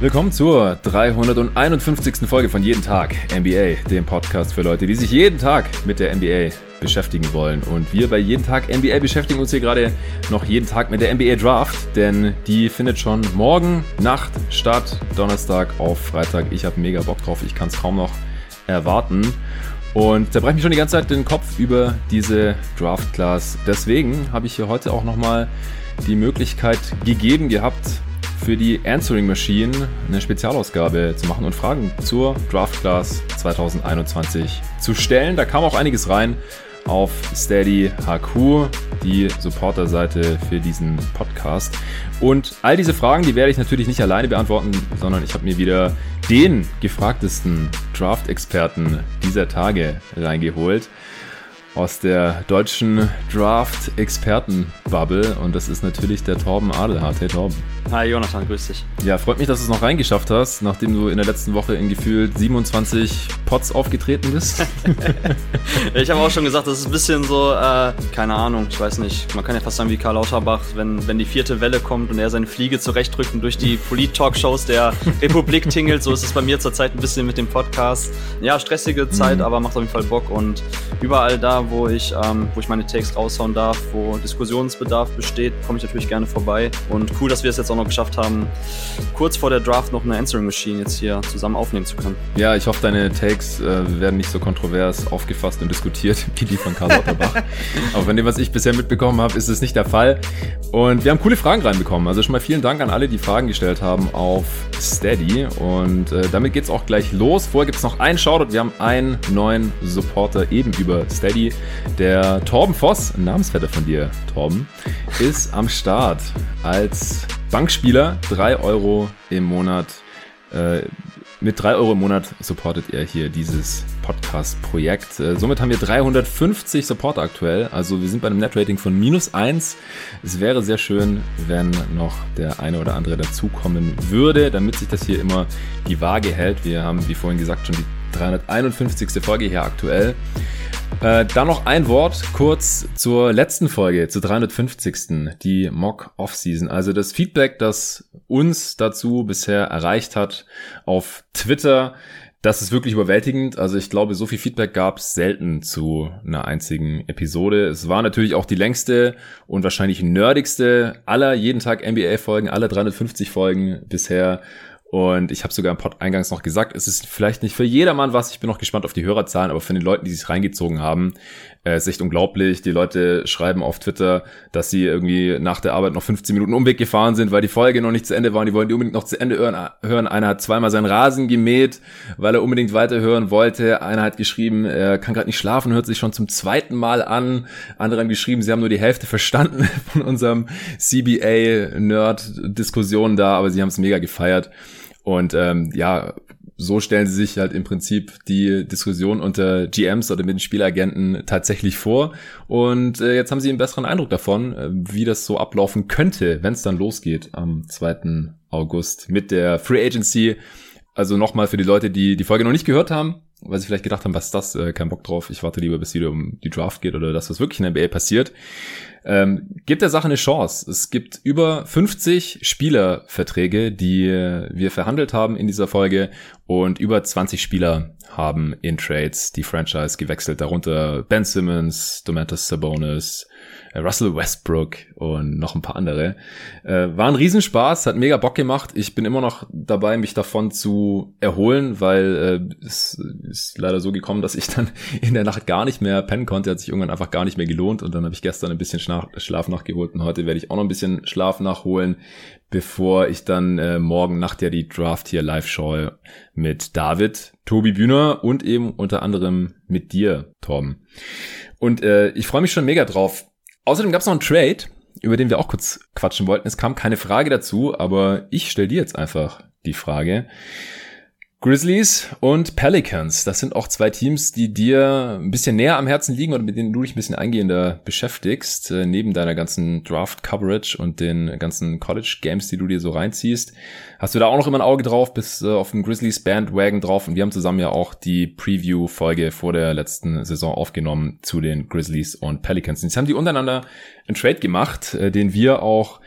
Willkommen zur 351. Folge von Jeden Tag NBA, dem Podcast für Leute, die sich jeden Tag mit der NBA beschäftigen wollen. Und wir bei Jeden Tag NBA beschäftigen uns hier gerade noch jeden Tag mit der NBA Draft, denn die findet schon morgen Nacht statt, Donnerstag auf Freitag. Ich habe mega Bock drauf, ich kann es kaum noch erwarten. Und zerbreche mich schon die ganze Zeit den Kopf über diese Draft Class. Deswegen habe ich hier heute auch nochmal die Möglichkeit gegeben gehabt, für die Answering Machine eine Spezialausgabe zu machen und Fragen zur Draft Class 2021 zu stellen. Da kam auch einiges rein auf Steady HQ, die Supporterseite für diesen Podcast. Und all diese Fragen, die werde ich natürlich nicht alleine beantworten, sondern ich habe mir wieder den gefragtesten Draft-Experten dieser Tage reingeholt aus der deutschen Draft-Experten-Bubble und das ist natürlich der Torben Adelhardt. Hey Torben. Hi Jonathan, grüß dich. Ja, freut mich, dass du es noch reingeschafft hast, nachdem du in der letzten Woche in gefühlt 27 Pots aufgetreten bist. ich habe auch schon gesagt, das ist ein bisschen so, äh, keine Ahnung, ich weiß nicht, man kann ja fast sagen wie Karl Lauterbach, wenn, wenn die vierte Welle kommt und er seine Fliege zurechtdrückt und durch die Polit-Talkshows der Republik tingelt, so ist es bei mir zurzeit ein bisschen mit dem Podcast. Ja, stressige Zeit, mhm. aber macht auf jeden Fall Bock und überall da, wo ich, ähm, wo ich meine Takes raushauen darf, wo Diskussionsbedarf besteht, komme ich natürlich gerne vorbei. Und cool, dass wir es jetzt auch noch geschafft haben, kurz vor der Draft noch eine Answering Machine jetzt hier zusammen aufnehmen zu können. Ja, ich hoffe, deine Takes äh, werden nicht so kontrovers aufgefasst und diskutiert wie die von Karl Lauterbach. Aber von dem, was ich bisher mitbekommen habe, ist es nicht der Fall. Und wir haben coole Fragen reinbekommen. Also schon mal vielen Dank an alle, die Fragen gestellt haben auf Steady. Und äh, damit es auch gleich los. Vorher gibt es noch einen Shoutout. Wir haben einen neuen Supporter eben über Steady der Torben Voss, ein Namensvetter von dir, Torben, ist am Start als Bankspieler. 3 Euro im Monat. Äh, mit 3 Euro im Monat supportet er hier dieses Podcast-Projekt. Äh, somit haben wir 350 Supporter aktuell. Also wir sind bei einem Netrating von minus 1. Es wäre sehr schön, wenn noch der eine oder andere dazukommen würde, damit sich das hier immer die Waage hält. Wir haben, wie vorhin gesagt, schon die 351. Folge hier aktuell. Äh, dann noch ein Wort kurz zur letzten Folge, zur 350. Die Mock Off-Season. Also das Feedback, das uns dazu bisher erreicht hat auf Twitter, das ist wirklich überwältigend. Also ich glaube, so viel Feedback gab es selten zu einer einzigen Episode. Es war natürlich auch die längste und wahrscheinlich nerdigste aller jeden Tag NBA-Folgen, aller 350 Folgen bisher. Und ich habe sogar im Pod eingangs noch gesagt, es ist vielleicht nicht für jedermann was. Ich bin noch gespannt auf die Hörerzahlen, aber für den Leuten, die sich reingezogen haben, äh, ist echt unglaublich. Die Leute schreiben auf Twitter, dass sie irgendwie nach der Arbeit noch 15 Minuten Umweg gefahren sind, weil die Folge noch nicht zu Ende war und die wollen die unbedingt noch zu Ende hören. Einer hat zweimal seinen Rasen gemäht, weil er unbedingt weiterhören wollte. Einer hat geschrieben, er kann gerade nicht schlafen, hört sich schon zum zweiten Mal an. Andere haben geschrieben, sie haben nur die Hälfte verstanden von unserem CBA-Nerd-Diskussion da, aber sie haben es mega gefeiert. Und ähm, ja, so stellen sie sich halt im Prinzip die Diskussion unter GMs oder mit den Spielagenten tatsächlich vor. Und äh, jetzt haben sie einen besseren Eindruck davon, äh, wie das so ablaufen könnte, wenn es dann losgeht am 2. August mit der Free Agency. Also nochmal für die Leute, die die Folge noch nicht gehört haben, weil sie vielleicht gedacht haben, was ist das, äh, kein Bock drauf, ich warte lieber, bis wieder um die Draft geht oder das, was wirklich in der NBA passiert. Ähm, gibt der Sache eine Chance. Es gibt über 50 Spielerverträge, die wir verhandelt haben in dieser Folge und über 20 Spieler haben in Trades die Franchise gewechselt, darunter Ben Simmons, Domantas Sabonis, äh, Russell Westbrook und noch ein paar andere. Äh, war ein Riesenspaß, hat mega Bock gemacht. Ich bin immer noch dabei, mich davon zu erholen, weil äh, es ist leider so gekommen, dass ich dann in der Nacht gar nicht mehr pennen konnte. Hat sich irgendwann einfach gar nicht mehr gelohnt und dann habe ich gestern ein bisschen Schlaf nachgeholt und heute werde ich auch noch ein bisschen Schlaf nachholen, bevor ich dann äh, morgen Nacht ja die Draft hier live schaue mit David, Tobi Bühner und eben unter anderem mit dir, Tom. Und äh, ich freue mich schon mega drauf. Außerdem gab es noch einen Trade, über den wir auch kurz quatschen wollten. Es kam keine Frage dazu, aber ich stelle dir jetzt einfach die Frage. Grizzlies und Pelicans, das sind auch zwei Teams, die dir ein bisschen näher am Herzen liegen oder mit denen du dich ein bisschen eingehender beschäftigst, äh, neben deiner ganzen Draft-Coverage und den ganzen College-Games, die du dir so reinziehst. Hast du da auch noch immer ein Auge drauf, bist äh, auf dem Grizzlies Bandwagon drauf und wir haben zusammen ja auch die Preview-Folge vor der letzten Saison aufgenommen zu den Grizzlies und Pelicans. Jetzt haben die untereinander einen Trade gemacht, äh, den wir auch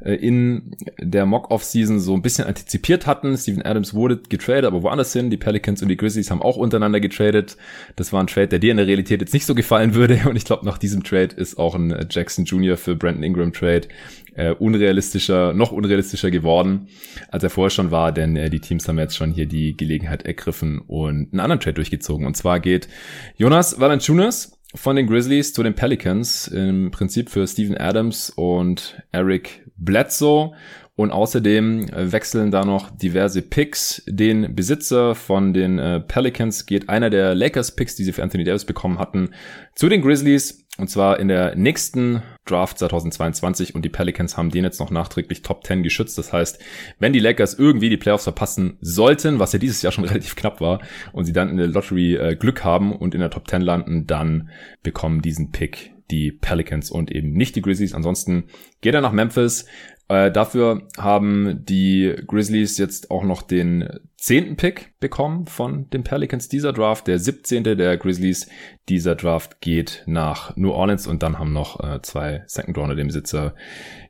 in der Mock-Off-Season so ein bisschen antizipiert hatten. Steven Adams wurde getradet, aber woanders hin. Die Pelicans und die Grizzlies haben auch untereinander getradet. Das war ein Trade, der dir in der Realität jetzt nicht so gefallen würde. Und ich glaube, nach diesem Trade ist auch ein Jackson Jr. für Brandon Ingram Trade äh, unrealistischer, noch unrealistischer geworden, als er vorher schon war, denn äh, die Teams haben jetzt schon hier die Gelegenheit ergriffen und einen anderen Trade durchgezogen. Und zwar geht Jonas Valanciunas von den Grizzlies zu den Pelicans, im Prinzip für Steven Adams und Eric Bledsoe. Und außerdem äh, wechseln da noch diverse Picks. Den Besitzer von den äh, Pelicans geht einer der Lakers-Picks, die sie für Anthony Davis bekommen hatten, zu den Grizzlies. Und zwar in der nächsten Draft 2022 und die Pelicans haben den jetzt noch nachträglich Top 10 geschützt. Das heißt, wenn die Lakers irgendwie die Playoffs verpassen sollten, was ja dieses Jahr schon relativ knapp war, und sie dann in der Lottery äh, Glück haben und in der Top 10 landen, dann bekommen diesen Pick die Pelicans und eben nicht die Grizzlies. Ansonsten geht er nach Memphis. Äh, dafür haben die Grizzlies jetzt auch noch den zehnten Pick bekommen von den Pelicans dieser Draft. Der 17. der Grizzlies dieser Draft geht nach New Orleans und dann haben noch äh, zwei Second Rounder dem Besitzer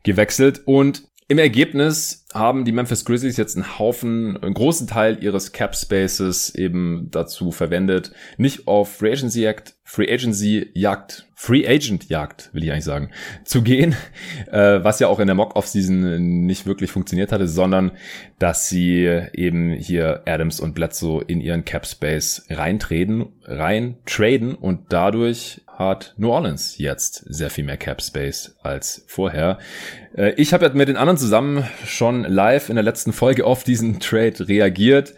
gewechselt. Und im Ergebnis haben die Memphis Grizzlies jetzt einen Haufen, einen großen Teil ihres Cap Spaces eben dazu verwendet, nicht auf Free Agency Jagd, Free Agency Jagd, Free Agent Jagd, will ich eigentlich sagen, zu gehen, äh, was ja auch in der Mock Off Season nicht wirklich funktioniert hatte, sondern dass sie eben hier Adams und Bledsoe in ihren Cap Space reintreten, rein traden und dadurch hat New Orleans jetzt sehr viel mehr Cap Space als vorher. Äh, ich habe ja mit den anderen zusammen schon live in der letzten Folge auf diesen Trade reagiert.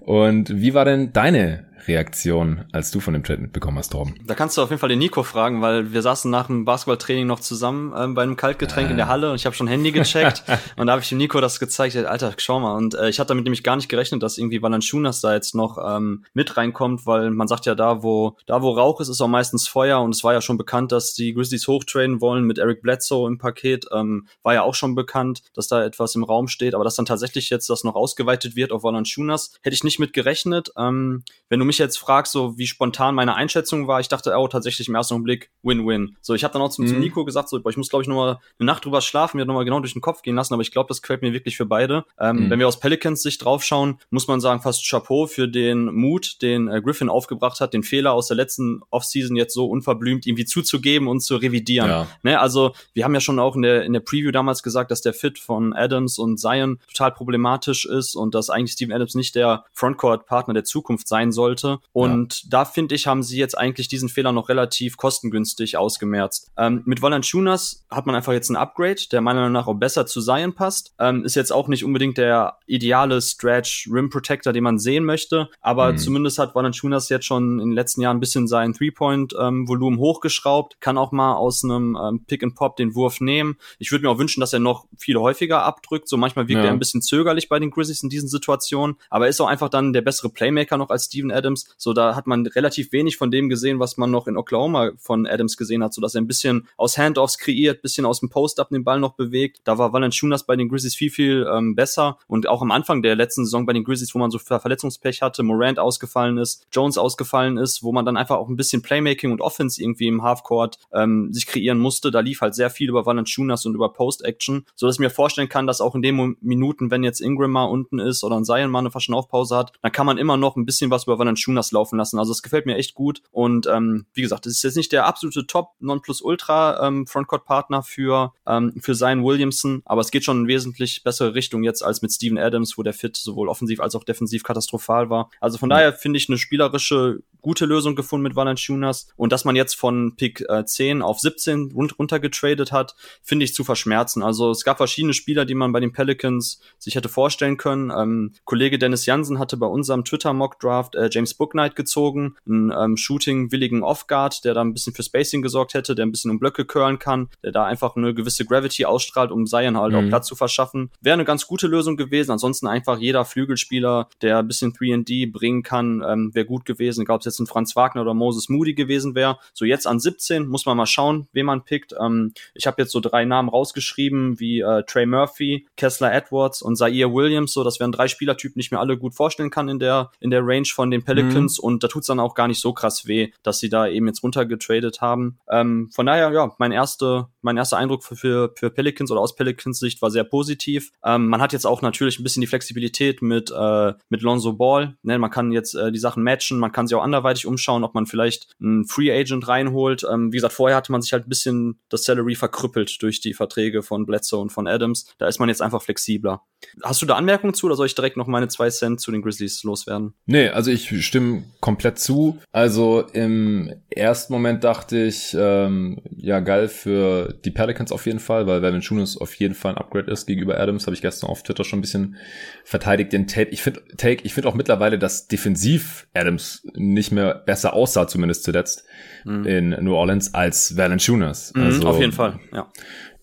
Und wie war denn deine Reaktion, als du von dem Trade mitbekommen hast, Torben? Da kannst du auf jeden Fall den Nico fragen, weil wir saßen nach dem Basketballtraining noch zusammen ähm, bei einem Kaltgetränk äh. in der Halle und ich habe schon Handy gecheckt und da habe ich dem Nico das gezeigt. Alter, schau mal. Und äh, ich hatte damit nämlich gar nicht gerechnet, dass irgendwie Valanciunas da jetzt noch ähm, mit reinkommt, weil man sagt ja, da wo da wo Rauch ist, ist auch meistens Feuer und es war ja schon bekannt, dass die Grizzlies hochtraden wollen mit Eric Bledsoe im Paket. Ähm, war ja auch schon bekannt, dass da etwas im Raum steht, aber dass dann tatsächlich jetzt das noch ausgeweitet wird auf Valanciunas, hätte ich nicht mit gerechnet. Ähm, wenn du mich jetzt fragst, so wie spontan meine Einschätzung war, ich dachte, oh, tatsächlich im ersten Blick Win-Win. So, ich habe dann auch zum, mhm. zum Nico gesagt, so, boah, ich muss, glaube ich, nochmal eine Nacht drüber schlafen, mir nochmal genau durch den Kopf gehen lassen, aber ich glaube, das quält mir wirklich für beide. Ähm, mhm. Wenn wir aus Pelicans Sicht draufschauen, muss man sagen, fast Chapeau für den Mut, den äh, Griffin aufgebracht hat, den Fehler aus der letzten Offseason jetzt so unverblümt irgendwie zuzugeben und zu revidieren. Ja. Ne? Also, wir haben ja schon auch in der, in der Preview damals gesagt, dass der Fit von Adams und Zion total problematisch ist und dass eigentlich Steven Adams nicht der Frontcourt-Partner der Zukunft sein sollte. Und ja. da finde ich, haben sie jetzt eigentlich diesen Fehler noch relativ kostengünstig ausgemerzt. Ähm, mit Valanciunas hat man einfach jetzt ein Upgrade, der meiner Meinung nach auch besser zu Zion passt. Ähm, ist jetzt auch nicht unbedingt der ideale Stretch Rim Protector, den man sehen möchte, aber mhm. zumindest hat Valanciunas jetzt schon in den letzten Jahren ein bisschen sein Three-Point-Volumen ähm, hochgeschraubt, kann auch mal aus einem ähm, Pick-and-Pop den Wurf nehmen. Ich würde mir auch wünschen, dass er noch viel häufiger abdrückt. So manchmal wirkt ja. er ein bisschen zögerlich bei den Grizzlies in diesen Situationen, aber er ist auch einfach dann der bessere Playmaker noch als Steven Adams. So da hat man relativ wenig von dem gesehen, was man noch in Oklahoma von Adams gesehen hat, so dass er ein bisschen aus Handoffs kreiert, bisschen aus dem Post-Up den Ball noch bewegt. Da war Valanciunas bei den Grizzlies viel, viel ähm, besser und auch am Anfang der letzten Saison bei den Grizzlies, wo man so Verletzungspech hatte, Morant ausgefallen ist, Jones ausgefallen ist, wo man dann einfach auch ein bisschen Playmaking und Offense irgendwie im Halfcourt ähm, sich kreieren musste. Da lief halt sehr viel über Valanciunas und über Post-Action, so dass ich mir vorstellen kann, dass auch in den Minuten, wenn jetzt Ingram mal unten ist oder ein Zion mal eine Verschnaufpause hat, dann kann man immer noch ein bisschen was über Valanciunas laufen lassen. Also es gefällt mir echt gut. Und ähm, wie gesagt, das ist jetzt nicht der absolute Top Nonplusultra ähm, Frontcourt-Partner für, ähm, für Zion Williamson, aber es geht schon in wesentlich bessere Richtung jetzt als mit Steven Adams, wo der Fit sowohl offensiv als auch defensiv katastrophal war. Also von mhm. daher finde ich eine spielerische gute Lösung gefunden mit Valanciunas. Und dass man jetzt von Pick äh, 10 auf 17 rund runter getradet hat, finde ich zu verschmerzen. Also es gab verschiedene Spieler, die man bei den Pelicans sich hätte vorstellen können. Ähm, Kollege Dennis Jansen hatte bei unserem Twitter-Mock-Draft äh, James Booknight gezogen, einen ähm, shooting-willigen Off-Guard, der da ein bisschen für Spacing gesorgt hätte, der ein bisschen um Blöcke curlen kann, der da einfach eine gewisse Gravity ausstrahlt, um Zion halt mhm. auch Platz zu verschaffen. Wäre eine ganz gute Lösung gewesen. Ansonsten einfach jeder Flügelspieler, der ein bisschen 3D bringen kann, ähm, wäre gut gewesen. Egal, ob es jetzt jetzt ein Franz Wagner oder Moses Moody gewesen wäre. So jetzt an 17 muss man mal schauen, wen man pickt. Ähm, ich habe jetzt so drei Namen rausgeschrieben, wie äh, Trey Murphy, Kessler Edwards und Zaire Williams. So, das wären drei Spielertypen, die ich mir alle gut vorstellen kann in der, in der Range von den Pelicans. Mhm. Und da tut's dann auch gar nicht so krass weh, dass sie da eben jetzt runtergetradet haben. Ähm, von daher, ja, mein, erste, mein erster Eindruck für, für, für Pelicans oder aus Pelicans Sicht war sehr positiv. Ähm, man hat jetzt auch natürlich ein bisschen die Flexibilität mit, äh, mit Lonzo Ball. Ne? Man kann jetzt äh, die Sachen matchen, man kann sich auch anderweitig umschauen, ob man vielleicht einen Free Agent reinholt. Ähm, wie gesagt, vorher hatte man sich halt ein bisschen das Salary verkrüppelt durch die Verträge von Bledsoe und von Adams. Da ist man jetzt einfach flexibler. Hast du da Anmerkungen zu oder soll ich direkt noch meine zwei Cent zu den Grizzlies loswerden? Nee, also ich stimme komplett zu. Also im ersten Moment dachte ich, ähm, ja geil für die Pelicans auf jeden Fall, weil Velvin Schunes auf jeden Fall ein Upgrade ist gegenüber Adams, habe ich gestern auf Twitter schon ein bisschen verteidigt den Take. Ich finde Take, ich finde auch mittlerweile, dass defensiv Adams nicht mehr besser aussah, zumindest zuletzt mhm. in New Orleans als Valanciunas. Mhm, also, auf jeden Fall, ja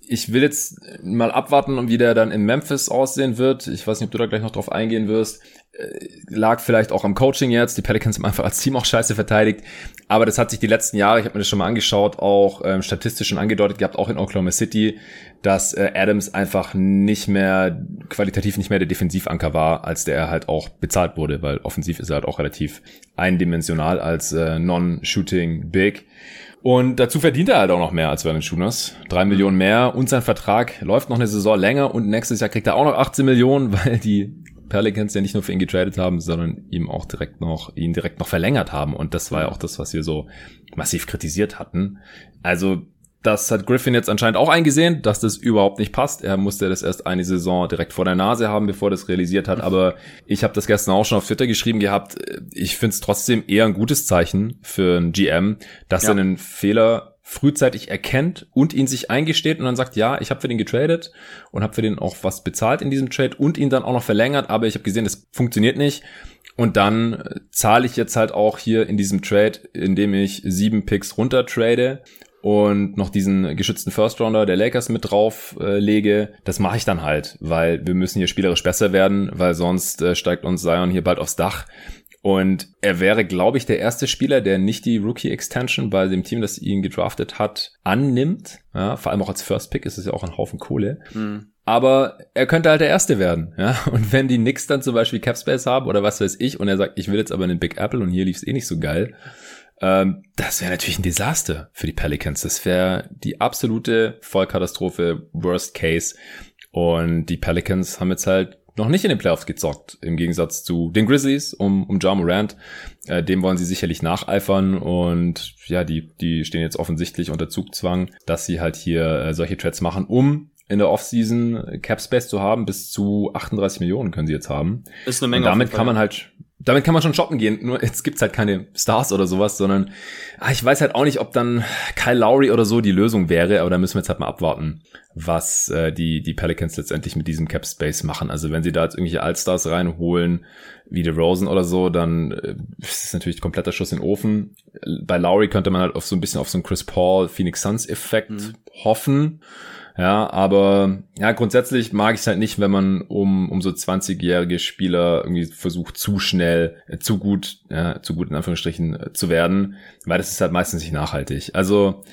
ich will jetzt mal abwarten, wie der dann in Memphis aussehen wird. Ich weiß nicht, ob du da gleich noch drauf eingehen wirst. Äh, lag vielleicht auch am Coaching jetzt. Die Pelicans haben einfach als Team auch scheiße verteidigt. Aber das hat sich die letzten Jahre, ich habe mir das schon mal angeschaut, auch ähm, statistisch schon angedeutet gehabt, auch in Oklahoma City, dass äh, Adams einfach nicht mehr, qualitativ nicht mehr der Defensivanker war, als der er halt auch bezahlt wurde, weil offensiv ist er halt auch relativ eindimensional als äh, Non-Shooting Big. Und dazu verdient er halt auch noch mehr als Vernon Schooners. Drei Millionen mehr und sein Vertrag läuft noch eine Saison länger und nächstes Jahr kriegt er auch noch 18 Millionen, weil die Pelicans ja nicht nur für ihn getradet haben, sondern ihm auch direkt noch, ihn direkt noch verlängert haben. Und das war ja auch das, was wir so massiv kritisiert hatten. Also das hat Griffin jetzt anscheinend auch eingesehen, dass das überhaupt nicht passt. Er musste das erst eine Saison direkt vor der Nase haben, bevor er das realisiert hat. Aber ich habe das gestern auch schon auf Twitter geschrieben gehabt. Ich finde es trotzdem eher ein gutes Zeichen für einen GM, dass ja. er einen Fehler frühzeitig erkennt und ihn sich eingesteht und dann sagt, ja, ich habe für den getradet und habe für den auch was bezahlt in diesem Trade und ihn dann auch noch verlängert, aber ich habe gesehen, das funktioniert nicht. Und dann zahle ich jetzt halt auch hier in diesem Trade, indem ich sieben Picks runter trade und noch diesen geschützten First Rounder der Lakers mit drauf äh, lege, das mache ich dann halt, weil wir müssen hier spielerisch besser werden, weil sonst äh, steigt uns Zion hier bald aufs Dach. Und er wäre, glaube ich, der erste Spieler, der nicht die Rookie Extension bei dem Team, das ihn gedraftet hat, annimmt. Ja, vor allem auch als First Pick ist es ja auch ein Haufen Kohle. Mhm. Aber er könnte halt der Erste werden, ja. Und wenn die Knicks dann zum Beispiel Capspace haben oder was weiß ich und er sagt, ich will jetzt aber einen Big Apple und hier lief es eh nicht so geil, ähm, das wäre natürlich ein Desaster für die Pelicans. Das wäre die absolute Vollkatastrophe, Worst Case. Und die Pelicans haben jetzt halt noch nicht in den Playoffs gezockt, im Gegensatz zu den Grizzlies um, um Ja Morant. Äh, dem wollen sie sicherlich nacheifern und ja, die, die stehen jetzt offensichtlich unter Zugzwang, dass sie halt hier äh, solche Trades machen, um in der Offseason Cap Space zu haben. Bis zu 38 Millionen können sie jetzt haben. Ist eine Menge. Und damit kann man halt damit kann man schon shoppen gehen. Nur jetzt gibt's halt keine Stars oder sowas, sondern ah, ich weiß halt auch nicht, ob dann Kyle Lowry oder so die Lösung wäre, aber da müssen wir jetzt halt mal abwarten, was äh, die, die Pelicans letztendlich mit diesem Cap Space machen. Also wenn sie da jetzt irgendwelche Allstars reinholen, wie Rosen oder so, dann äh, ist es natürlich kompletter Schuss in den Ofen. Bei Lowry könnte man halt auf so ein bisschen auf so einen Chris Paul, Phoenix Suns Effekt mhm. hoffen. Ja, aber ja, grundsätzlich mag ich es halt nicht, wenn man um, um so 20-jährige Spieler irgendwie versucht, zu schnell, äh, zu gut, ja, zu gut in Anführungsstrichen äh, zu werden, weil das ist halt meistens nicht nachhaltig. Also,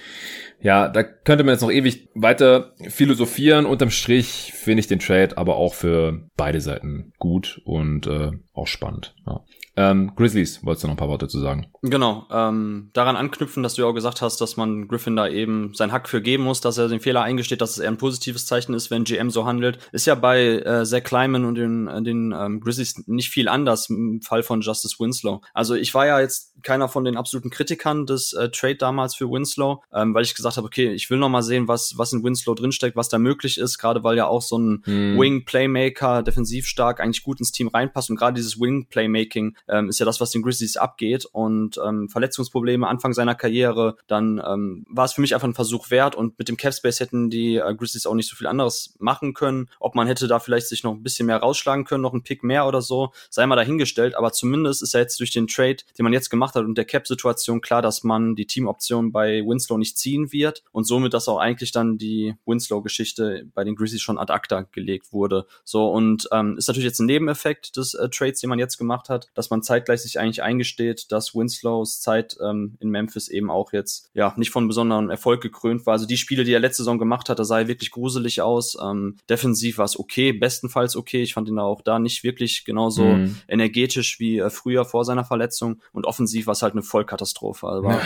ja, da könnte man jetzt noch ewig weiter philosophieren. Unterm Strich finde ich den Trade aber auch für beide Seiten gut und äh, auch spannend. Ja. Ähm, Grizzlies, wolltest du noch ein paar Worte zu sagen? Genau, ähm, daran anknüpfen, dass du ja auch gesagt hast, dass man Griffin da eben sein Hack für geben muss, dass er den Fehler eingesteht, dass es eher ein positives Zeichen ist, wenn GM so handelt. Ist ja bei äh, Zach Kleiman und den, äh, den ähm, Grizzlies nicht viel anders im Fall von Justice Winslow. Also ich war ja jetzt keiner von den absoluten Kritikern des äh, Trade damals für Winslow, ähm, weil ich gesagt habe, okay, ich will noch mal sehen, was, was in Winslow drinsteckt, was da möglich ist, gerade weil ja auch so ein hm. Wing-Playmaker, defensiv stark, eigentlich gut ins Team reinpasst und gerade dieses Wing-Playmaking ähm, ist ja das, was den Grizzlies abgeht und ähm, Verletzungsprobleme Anfang seiner Karriere, dann ähm, war es für mich einfach ein Versuch wert und mit dem Capspace hätten die äh, Grizzlies auch nicht so viel anderes machen können. Ob man hätte da vielleicht sich noch ein bisschen mehr rausschlagen können, noch ein Pick mehr oder so, sei mal dahingestellt, aber zumindest ist ja jetzt durch den Trade, den man jetzt gemacht hat und der Cap-Situation klar, dass man die Teamoption bei Winslow nicht ziehen wird und somit, dass auch eigentlich dann die Winslow-Geschichte bei den Grizzlies schon ad acta gelegt wurde. So und ähm, ist natürlich jetzt ein Nebeneffekt des äh, Trades, den man jetzt gemacht hat, dass dass man zeitgleich sich eigentlich eingesteht, dass Winslows Zeit ähm, in Memphis eben auch jetzt ja nicht von besonderem Erfolg gekrönt war. Also die Spiele, die er letzte Saison gemacht hat, da sah er wirklich gruselig aus. Ähm, defensiv war es okay, bestenfalls okay. Ich fand ihn auch da nicht wirklich genauso mhm. energetisch wie äh, früher vor seiner Verletzung. Und offensiv war es halt eine Vollkatastrophe. Also ja.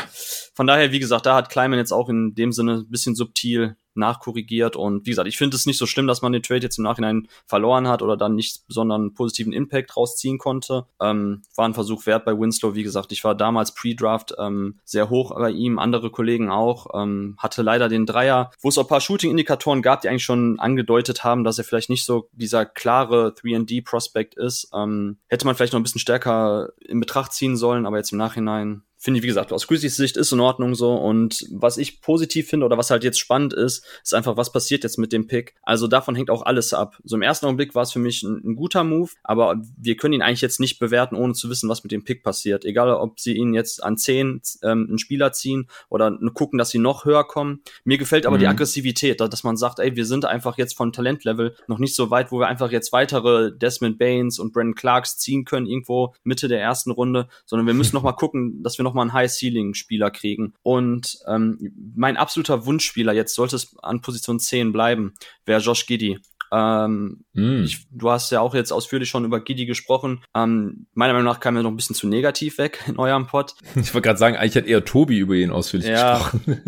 Von daher, wie gesagt, da hat Kleiman jetzt auch in dem Sinne ein bisschen subtil nachkorrigiert. Und wie gesagt, ich finde es nicht so schlimm, dass man den Trade jetzt im Nachhinein verloren hat oder dann nicht besonderen positiven Impact rausziehen konnte. Ähm, war ein Versuch wert bei Winslow. Wie gesagt, ich war damals Pre-Draft ähm, sehr hoch bei ihm, andere Kollegen auch. Ähm, hatte leider den Dreier, wo es auch ein paar Shooting-Indikatoren gab, die eigentlich schon angedeutet haben, dass er vielleicht nicht so dieser klare 3D-Prospect ist. Ähm, hätte man vielleicht noch ein bisschen stärker in Betracht ziehen sollen, aber jetzt im Nachhinein finde ich, wie gesagt, aus Grizzlies Sicht ist in Ordnung so. Und was ich positiv finde oder was halt jetzt spannend ist, ist einfach, was passiert jetzt mit dem Pick. Also davon hängt auch alles ab. So im ersten Augenblick war es für mich ein, ein, guter Move, aber wir können ihn eigentlich jetzt nicht bewerten, ohne zu wissen, was mit dem Pick passiert. Egal, ob sie ihn jetzt an 10 ähm, einen Spieler ziehen oder gucken, dass sie noch höher kommen. Mir gefällt aber mhm. die Aggressivität, dass man sagt, ey, wir sind einfach jetzt von Talentlevel noch nicht so weit, wo wir einfach jetzt weitere Desmond Baines und Brandon Clarks ziehen können, irgendwo Mitte der ersten Runde, sondern wir müssen noch mal gucken, dass wir noch mal einen High-Ceiling-Spieler kriegen. Und ähm, mein absoluter Wunschspieler, jetzt sollte es an Position 10 bleiben, wäre Josh Giddy. Ähm, mm. ich, du hast ja auch jetzt ausführlich schon über Giddy gesprochen. Ähm, meiner Meinung nach kam er noch ein bisschen zu negativ weg in eurem Pod. Ich wollte gerade sagen, eigentlich hat eher Tobi über ihn ausführlich ja. gesprochen.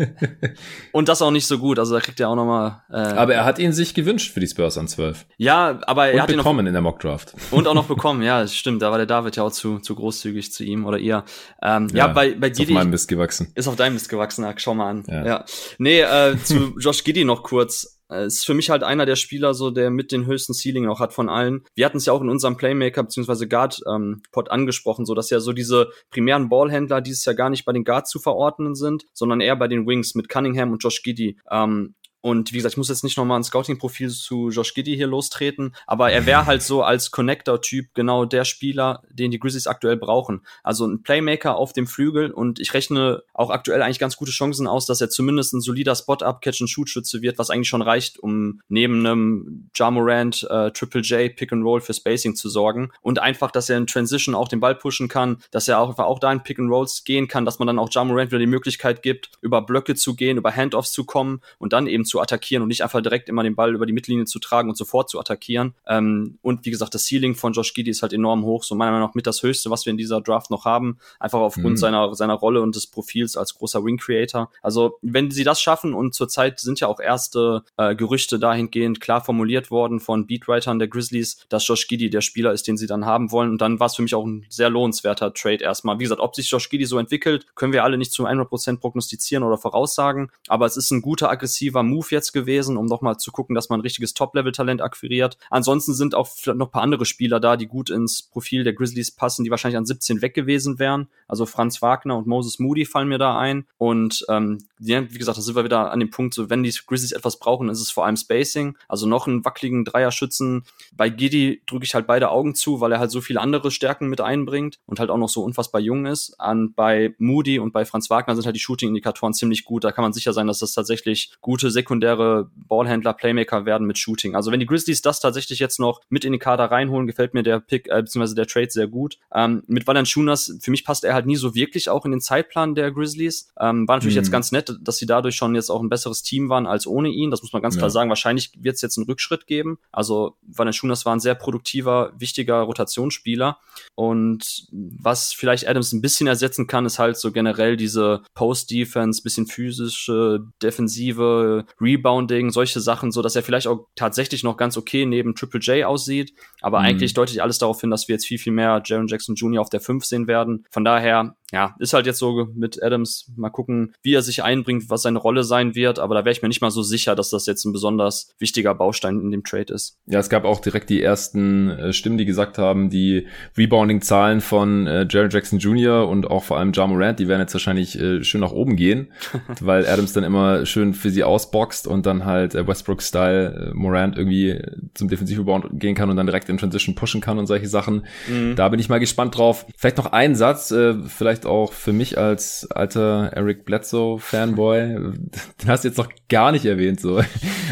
Und das auch nicht so gut. Also da kriegt er auch noch mal. Äh, aber er hat ihn sich gewünscht für die Spurs an 12. Ja, aber er und hat ihn bekommen noch, in der Mockdraft. Und auch noch bekommen. Ja, stimmt. Da war der David ja auch zu zu großzügig zu ihm oder ihr. Ähm, ja, ja, bei bei Giddy ist auf meinem Mist gewachsen. Ist auf deinem Mist gewachsen. Schau mal an. Ja. ja. Nee, äh, zu Josh Giddy noch kurz ist für mich halt einer der Spieler, so der mit den höchsten Ceiling auch hat von allen. Wir hatten es ja auch in unserem Playmaker bzw. Guard ähm, angesprochen, so dass ja so diese primären Ballhändler dieses Jahr gar nicht bei den Guards zu verordnen sind, sondern eher bei den Wings mit Cunningham und Josh Giddy. Ähm, und wie gesagt, ich muss jetzt nicht nochmal ein Scouting-Profil zu Josh Giddy hier lostreten, aber er wäre halt so als Connector-Typ genau der Spieler, den die Grizzlies aktuell brauchen. Also ein Playmaker auf dem Flügel und ich rechne auch aktuell eigentlich ganz gute Chancen aus, dass er zumindest ein solider Spot-Up-Catch-and-Shoot-Schütze wird, was eigentlich schon reicht, um neben einem Jamorant, äh, Triple J, Pick-and-Roll für Spacing zu sorgen. Und einfach, dass er in Transition auch den Ball pushen kann, dass er auch, auch da in Pick-and-Rolls gehen kann, dass man dann auch Jamorant wieder die Möglichkeit gibt, über Blöcke zu gehen, über Handoffs zu kommen und dann eben zu attackieren und nicht einfach direkt immer den Ball über die Mittellinie zu tragen und sofort zu attackieren. Ähm, und wie gesagt, das Ceiling von Josh Giddy ist halt enorm hoch, so meiner Meinung nach mit das Höchste, was wir in dieser Draft noch haben, einfach aufgrund mhm. seiner, seiner Rolle und des Profils als großer Ring Creator. Also, wenn sie das schaffen und zurzeit sind ja auch erste äh, Gerüchte dahingehend klar formuliert worden von Beatwritern der Grizzlies, dass Josh Giddy der Spieler ist, den sie dann haben wollen. Und dann war es für mich auch ein sehr lohnenswerter Trade erstmal. Wie gesagt, ob sich Josh Giddy so entwickelt, können wir alle nicht zu 100% prognostizieren oder voraussagen. Aber es ist ein guter, aggressiver Move Move jetzt gewesen, um nochmal zu gucken, dass man ein richtiges Top-Level-Talent akquiriert. Ansonsten sind auch vielleicht noch ein paar andere Spieler da, die gut ins Profil der Grizzlies passen, die wahrscheinlich an 17 weg gewesen wären. Also Franz Wagner und Moses Moody fallen mir da ein. Und ähm, wie gesagt, da sind wir wieder an dem Punkt, so wenn die Grizzlies etwas brauchen, ist es vor allem Spacing. Also noch einen wackeligen Dreierschützen. Bei Giddy drücke ich halt beide Augen zu, weil er halt so viele andere Stärken mit einbringt und halt auch noch so unfassbar jung ist. Und bei Moody und bei Franz Wagner sind halt die Shooting-Indikatoren ziemlich gut. Da kann man sicher sein, dass das tatsächlich gute sekundäre Ballhändler, Playmaker werden mit Shooting. Also wenn die Grizzlies das tatsächlich jetzt noch mit in die Kader reinholen, gefällt mir der Pick, äh, beziehungsweise der Trade sehr gut. Ähm, mit Valanciunas, für mich passt er halt nie so wirklich auch in den Zeitplan der Grizzlies. Ähm, war natürlich mhm. jetzt ganz nett, dass sie dadurch schon jetzt auch ein besseres Team waren als ohne ihn. Das muss man ganz ja. klar sagen. Wahrscheinlich wird es jetzt einen Rückschritt geben. Also Valanciunas war ein sehr produktiver, wichtiger Rotationsspieler. Und was vielleicht Adams ein bisschen ersetzen kann, ist halt so generell diese Post-Defense, bisschen physische, defensive, Rebounding, solche Sachen, so dass er vielleicht auch tatsächlich noch ganz okay neben Triple J aussieht. Aber mhm. eigentlich deutet alles darauf hin, dass wir jetzt viel, viel mehr Jaron Jackson Jr. auf der 5 sehen werden. Von daher ja, ist halt jetzt so mit Adams. Mal gucken, wie er sich einbringt, was seine Rolle sein wird. Aber da wäre ich mir nicht mal so sicher, dass das jetzt ein besonders wichtiger Baustein in dem Trade ist. Ja, es gab auch direkt die ersten äh, Stimmen, die gesagt haben, die Rebounding-Zahlen von äh, Jared Jackson Jr. und auch vor allem Ja Morant, die werden jetzt wahrscheinlich äh, schön nach oben gehen, weil Adams dann immer schön für sie ausboxt und dann halt äh, Westbrook-Style äh, Morant irgendwie zum Defensiv-Rebound gehen kann und dann direkt in Transition pushen kann und solche Sachen. Mhm. Da bin ich mal gespannt drauf. Vielleicht noch ein Satz, äh, vielleicht vielleicht auch für mich als alter Eric Bledsoe Fanboy, den hast du jetzt noch gar nicht erwähnt, so.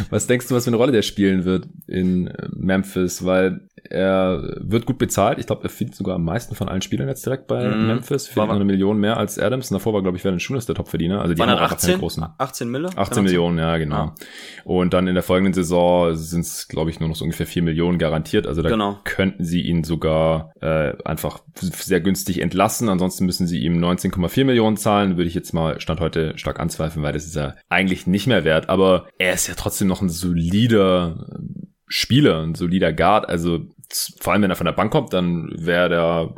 Was denkst du, was für eine Rolle der spielen wird in Memphis? Weil er wird gut bezahlt. Ich glaube, er findet sogar am meisten von allen Spielern jetzt direkt bei mm, Memphis. Findet noch eine Million mehr als Adams. Und davor war, glaube ich, Vernon Schunes der Topverdiener. Also die haben auch 18, keinen großen. 18 Mille? 18 Millionen, ja, genau. Ah. Und dann in der folgenden Saison sind es, glaube ich, nur noch so ungefähr 4 Millionen garantiert. Also da genau. könnten sie ihn sogar äh, einfach sehr günstig entlassen. Ansonsten müssen sie ihm 19,4 Millionen zahlen. Würde ich jetzt mal Stand heute stark anzweifeln, weil das ist ja eigentlich nicht mehr wert. Aber er ist ja trotzdem noch ein solider Spieler, ein solider Guard. Also vor allem, wenn er von der Bank kommt, dann wäre der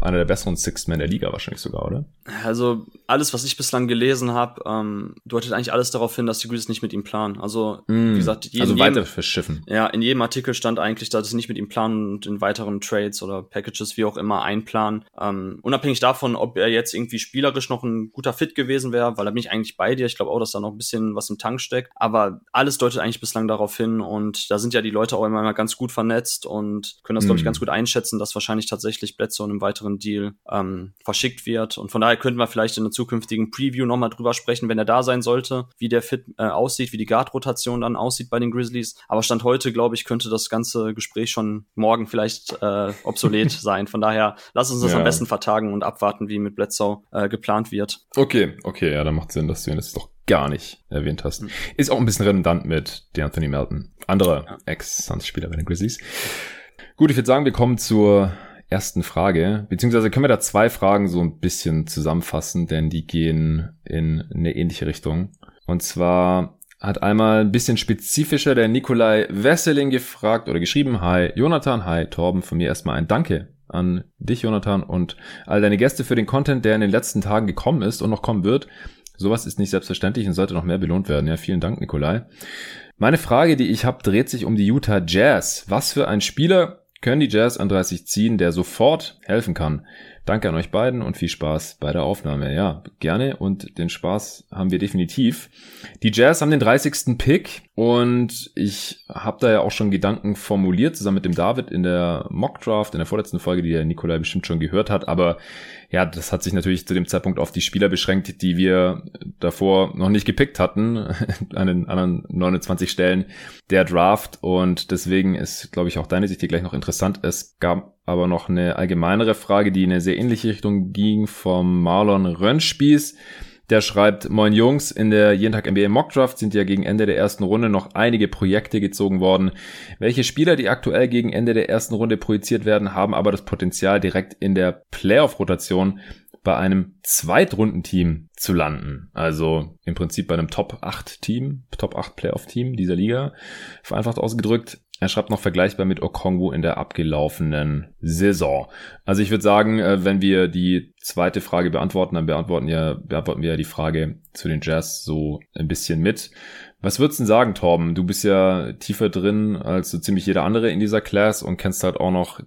einer der besseren Sixth Men der Liga wahrscheinlich sogar, oder? Also alles, was ich bislang gelesen habe, ähm, deutet eigentlich alles darauf hin, dass die Grizzlies nicht mit ihm planen. Also mm, wie gesagt, jeden, also weiter verschiffen. Ja, in jedem Artikel stand eigentlich, dass sie nicht mit ihm planen und in weiteren Trades oder Packages wie auch immer einplanen. Ähm, unabhängig davon, ob er jetzt irgendwie spielerisch noch ein guter Fit gewesen wäre, weil da bin ich eigentlich bei dir. Ich glaube auch, dass da noch ein bisschen was im Tank steckt. Aber alles deutet eigentlich bislang darauf hin und da sind ja die Leute auch immer ganz gut vernetzt und können das, glaube ich, ganz gut einschätzen, dass wahrscheinlich tatsächlich Bledsoe in einem weiteren Deal ähm, verschickt wird. Und von daher könnten wir vielleicht in einer zukünftigen Preview nochmal drüber sprechen, wenn er da sein sollte, wie der Fit äh, aussieht, wie die Guard-Rotation dann aussieht bei den Grizzlies. Aber Stand heute, glaube ich, könnte das ganze Gespräch schon morgen vielleicht äh, obsolet sein. Von daher, lass uns das ja. am besten vertagen und abwarten, wie mit Bledsoe äh, geplant wird. Okay, okay, ja, dann macht Sinn, dass du ihn jetzt doch gar nicht erwähnt hast. Mhm. Ist auch ein bisschen redundant mit Anthony Melton. Anderer ja. Ex-Suns-Spieler bei den Grizzlies. Gut, ich würde sagen, wir kommen zur ersten Frage, beziehungsweise können wir da zwei Fragen so ein bisschen zusammenfassen, denn die gehen in eine ähnliche Richtung. Und zwar hat einmal ein bisschen spezifischer der Nikolai Wesseling gefragt oder geschrieben, hi Jonathan, hi Torben, von mir erstmal ein Danke an dich, Jonathan, und all deine Gäste für den Content, der in den letzten Tagen gekommen ist und noch kommen wird. Sowas ist nicht selbstverständlich und sollte noch mehr belohnt werden. Ja, vielen Dank, Nikolai. Meine Frage, die ich habe, dreht sich um die Utah Jazz. Was für ein Spieler können die Jazz an 30 ziehen, der sofort helfen kann. Danke an euch beiden und viel Spaß bei der Aufnahme. Ja, gerne und den Spaß haben wir definitiv. Die Jazz haben den 30. Pick und ich habe da ja auch schon Gedanken formuliert, zusammen mit dem David in der Mock Draft, in der vorletzten Folge, die der Nikolai bestimmt schon gehört hat. Aber ja, das hat sich natürlich zu dem Zeitpunkt auf die Spieler beschränkt, die wir davor noch nicht gepickt hatten, an den anderen 29 Stellen der Draft. Und deswegen ist, glaube ich, auch deine Sicht hier gleich noch interessant. Es gab aber noch eine allgemeinere Frage, die in eine sehr ähnliche Richtung ging vom Marlon Rönnspieß. Der schreibt, Moin Jungs, in der Jeden Tag NBA Mockdraft sind ja gegen Ende der ersten Runde noch einige Projekte gezogen worden. Welche Spieler, die aktuell gegen Ende der ersten Runde projiziert werden, haben aber das Potenzial, direkt in der Playoff-Rotation bei einem Zweitrundenteam zu landen. Also im Prinzip bei einem Top 8 Team, Top 8 Playoff Team dieser Liga. Vereinfacht ausgedrückt. Er schreibt noch vergleichbar mit Okongwu in der abgelaufenen Saison. Also ich würde sagen, äh, wenn wir die zweite Frage beantworten, dann beantworten, ja, beantworten wir ja die Frage zu den Jazz so ein bisschen mit. Was würdest du denn sagen, Torben? Du bist ja tiefer drin als so ziemlich jeder andere in dieser Class und kennst halt auch noch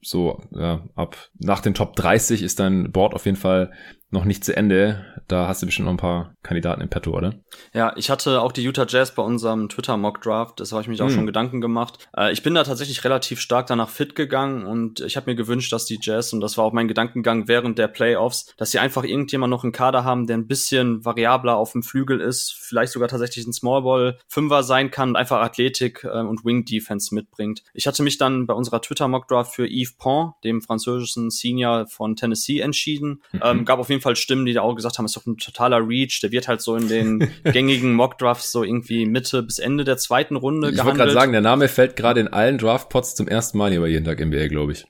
so ja, ab nach den Top 30 ist dein Board auf jeden Fall noch nicht zu Ende. Da hast du bestimmt noch ein paar Kandidaten im Petto, oder? Ja, ich hatte auch die Utah Jazz bei unserem Twitter-Mock-Draft. Das habe ich mich auch mm. schon Gedanken gemacht. Äh, ich bin da tatsächlich relativ stark danach fit gegangen und ich habe mir gewünscht, dass die Jazz, und das war auch mein Gedankengang während der Playoffs, dass sie einfach irgendjemand noch einen Kader haben, der ein bisschen variabler auf dem Flügel ist, vielleicht sogar tatsächlich ein Smallball-Fünfer sein kann und einfach Athletik äh, und Wing-Defense mitbringt. Ich hatte mich dann bei unserer Twitter-Mock-Draft für Yves Pont, dem französischen Senior von Tennessee, entschieden. Mhm. Ähm, gab auf jeden Fall Stimmen, die da auch gesagt haben, ist doch ein totaler Reach. Der wird halt so in den gängigen Mock-Drafts so irgendwie Mitte bis Ende der zweiten Runde ich gehandelt. Ich wollte gerade sagen, der Name fällt gerade in allen Draft-Pots zum ersten Mal hier bei jeden Tag NBA, glaube ich.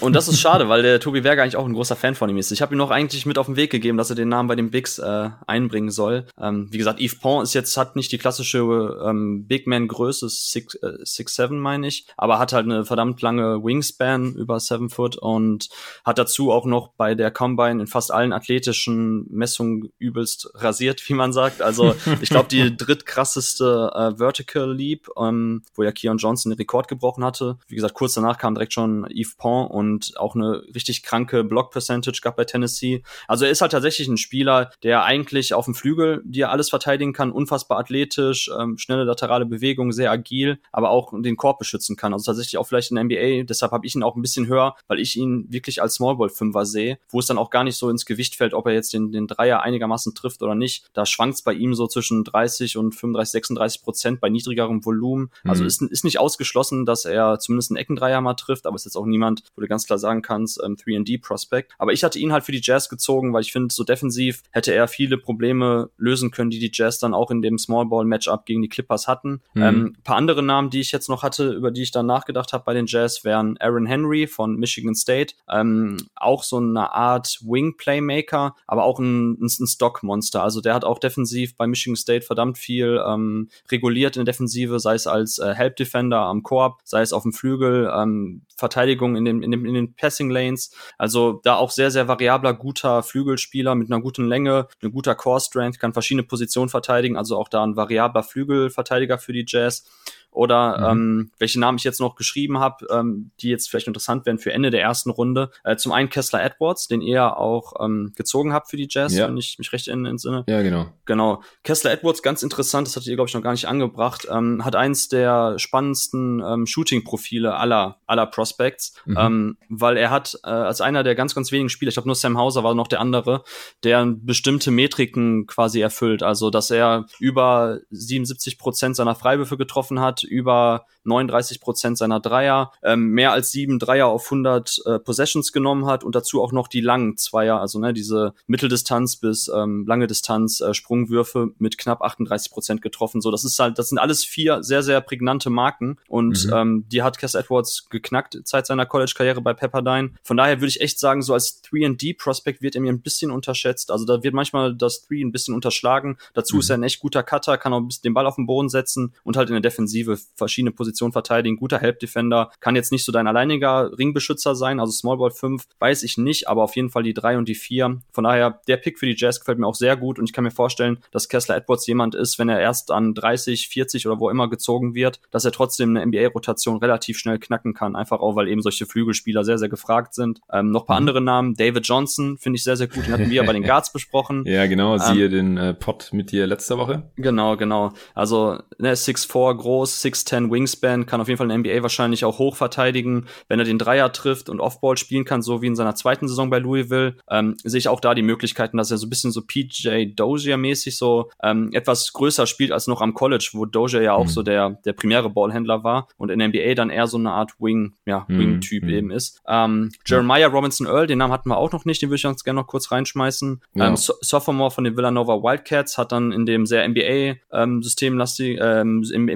Und das ist schade, weil der Tobi Werger eigentlich auch ein großer Fan von ihm ist. Ich habe ihm noch eigentlich mit auf den Weg gegeben, dass er den Namen bei den Bigs äh, einbringen soll. Ähm, wie gesagt, Yves Pont ist jetzt, hat nicht die klassische ähm, Big Man-Größe, 6'7 äh, meine ich, aber hat halt eine verdammt lange Wingspan über 7 Foot und hat dazu auch noch bei der Combine in fast allen athletischen Messungen übelst rasiert, wie man sagt. Also ich glaube, die drittkrasseste äh, Vertical Leap, ähm, wo ja Keon Johnson den Rekord gebrochen hatte. Wie gesagt, kurz danach kam direkt schon Yves Pont und auch eine richtig kranke Block-Percentage gab bei Tennessee. Also er ist halt tatsächlich ein Spieler, der eigentlich auf dem Flügel dir alles verteidigen kann, unfassbar athletisch, ähm, schnelle laterale Bewegung, sehr agil, aber auch den Korb beschützen kann. Also tatsächlich auch vielleicht in der NBA. Deshalb habe ich ihn auch ein bisschen höher, weil ich ihn wirklich als Smallball-Fünfer sehe, wo es dann auch gar nicht so ins Gewicht fällt, ob er jetzt den, den Dreier einigermaßen trifft oder nicht. Da schwankt es bei ihm so zwischen 30 und 35, 36 Prozent bei niedrigerem Volumen. Also mhm. ist, ist nicht ausgeschlossen, dass er zumindest einen Eckendreier mal trifft, aber ist jetzt auch niemand, wo du ganz klar sagen kannst, ähm, 3D-Prospect. Aber ich hatte ihn halt für die Jazz gezogen, weil ich finde, so defensiv hätte er viele Probleme lösen können, die die Jazz dann auch in dem Smallball-Matchup gegen die Clippers hatten. Mhm. Ähm, paar andere Namen, die ich jetzt noch hatte, über die ich dann nachgedacht habe bei den Jazz, wären Aaron Henry von Michigan State, ähm, auch so eine Art Wing-Playmaker, aber auch ein, ein, ein Stock-Monster. Also der hat auch defensiv bei Michigan State verdammt viel ähm, reguliert in der Defensive, sei es als äh, Help-Defender am Korb, sei es auf dem Flügel, ähm, Verteidigung in den, in, den, in den Passing Lanes. Also da auch sehr, sehr variabler, guter Flügelspieler mit einer guten Länge, eine guter Core Strength, kann verschiedene Positionen verteidigen, also auch da ein variabler Flügelverteidiger für die Jazz oder mhm. ähm, welche Namen ich jetzt noch geschrieben habe, ähm, die jetzt vielleicht interessant wären für Ende der ersten Runde. Äh, zum einen Kessler Edwards, den ihr auch ähm, gezogen habt für die Jazz, ja. wenn ich mich recht entsinne. Ja, genau. Genau. Kessler Edwards, ganz interessant, das hattet ihr, glaube ich, noch gar nicht angebracht, ähm, hat eins der spannendsten ähm, Shooting-Profile aller, aller Prospects, mhm. ähm, weil er hat äh, als einer der ganz, ganz wenigen Spieler, ich glaube nur Sam Hauser war noch der andere, der bestimmte Metriken quasi erfüllt. Also, dass er über 77 Prozent seiner Freiwürfe getroffen hat, über 39 Prozent seiner Dreier, ähm, mehr als sieben Dreier auf 100 äh, Possessions genommen hat und dazu auch noch die langen Zweier, also ne, diese Mitteldistanz bis ähm, lange Distanz äh, Sprungwürfe mit knapp 38 Prozent getroffen. So, das ist halt, das sind alles vier sehr, sehr prägnante Marken und mhm. ähm, die hat Cass Edwards geknackt seit seiner College-Karriere bei Pepperdine. Von daher würde ich echt sagen, so als 3D-Prospect wird er mir ein bisschen unterschätzt. Also da wird manchmal das 3 ein bisschen unterschlagen. Dazu mhm. ist er ein echt guter Cutter, kann auch ein bisschen den Ball auf den Boden setzen und halt in der Defensive verschiedene Positionen verteidigen, guter Help Defender, kann jetzt nicht so dein alleiniger Ringbeschützer sein, also Small Ball 5 weiß ich nicht, aber auf jeden Fall die 3 und die 4. Von daher, der Pick für die Jazz gefällt mir auch sehr gut und ich kann mir vorstellen, dass Kessler Edwards jemand ist, wenn er erst an 30, 40 oder wo immer gezogen wird, dass er trotzdem eine NBA-Rotation relativ schnell knacken kann, einfach auch, weil eben solche Flügelspieler sehr, sehr gefragt sind. Ähm, noch paar mhm. andere Namen, David Johnson finde ich sehr, sehr gut, den hatten wir bei den Guards besprochen. Ja, genau, siehe ähm, den äh, Pod mit dir letzte Woche. Genau, genau. Also ne, 6'4 groß, 6'10 Wingspan, kann auf jeden Fall in der NBA wahrscheinlich auch hoch verteidigen. Wenn er den Dreier trifft und Offball spielen kann, so wie in seiner zweiten Saison bei Louisville, ähm, sehe ich auch da die Möglichkeiten, dass er so ein bisschen so PJ Dozier-mäßig so ähm, etwas größer spielt als noch am College, wo Dozier ja auch mhm. so der, der primäre Ballhändler war und in der NBA dann eher so eine Art Wing, ja, mhm. Wing-Typ mhm. eben ist. Ähm, Jeremiah Robinson Earl, den Namen hatten wir auch noch nicht, den würde ich ganz gerne noch kurz reinschmeißen. Ja. Ähm, so Sophomore von den Villanova Wildcats hat dann in dem sehr NBA-System ähm, im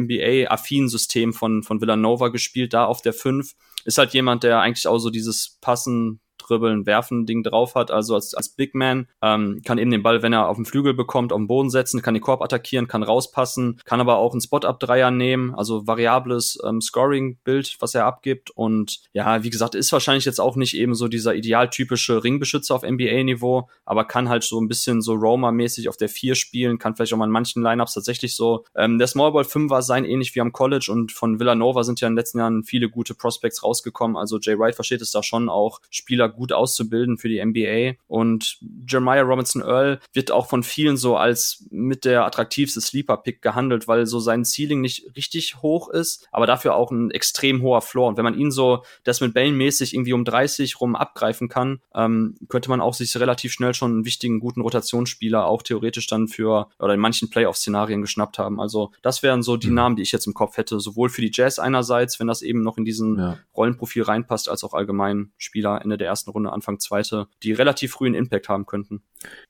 NBA-affinen System von, von Villanova gespielt, da auf der 5. Ist halt jemand, der eigentlich auch so dieses Passen Dribbeln, Werfen Ding drauf hat, also als, als Big Man, ähm, kann eben den Ball, wenn er auf den Flügel bekommt, auf den Boden setzen, kann den Korb attackieren, kann rauspassen, kann aber auch einen Spot-Up-Dreier nehmen, also variables ähm, Scoring-Bild, was er abgibt. Und ja, wie gesagt, ist wahrscheinlich jetzt auch nicht eben so dieser idealtypische Ringbeschützer auf NBA-Niveau, aber kann halt so ein bisschen so Roma-mäßig auf der 4 spielen, kann vielleicht auch mal in manchen Lineups tatsächlich so ähm, der Smallball 5 war sein, ähnlich wie am College und von Villanova sind ja in den letzten Jahren viele gute Prospects rausgekommen, also Jay Wright versteht es da schon auch, Spieler gut auszubilden für die NBA. Und Jeremiah Robinson Earl wird auch von vielen so als mit der attraktivste Sleeper-Pick gehandelt, weil so sein Ceiling nicht richtig hoch ist, aber dafür auch ein extrem hoher Floor. Und wenn man ihn so das mit Bällen mäßig irgendwie um 30 rum abgreifen kann, ähm, könnte man auch sich relativ schnell schon einen wichtigen, guten Rotationsspieler auch theoretisch dann für oder in manchen Playoff-Szenarien geschnappt haben. Also das wären so die mhm. Namen, die ich jetzt im Kopf hätte, sowohl für die Jazz einerseits, wenn das eben noch in diesen ja. Rollenprofil reinpasst, als auch allgemein Spieler Ende der ersten ersten Runde, Anfang zweite, die relativ frühen Impact haben könnten.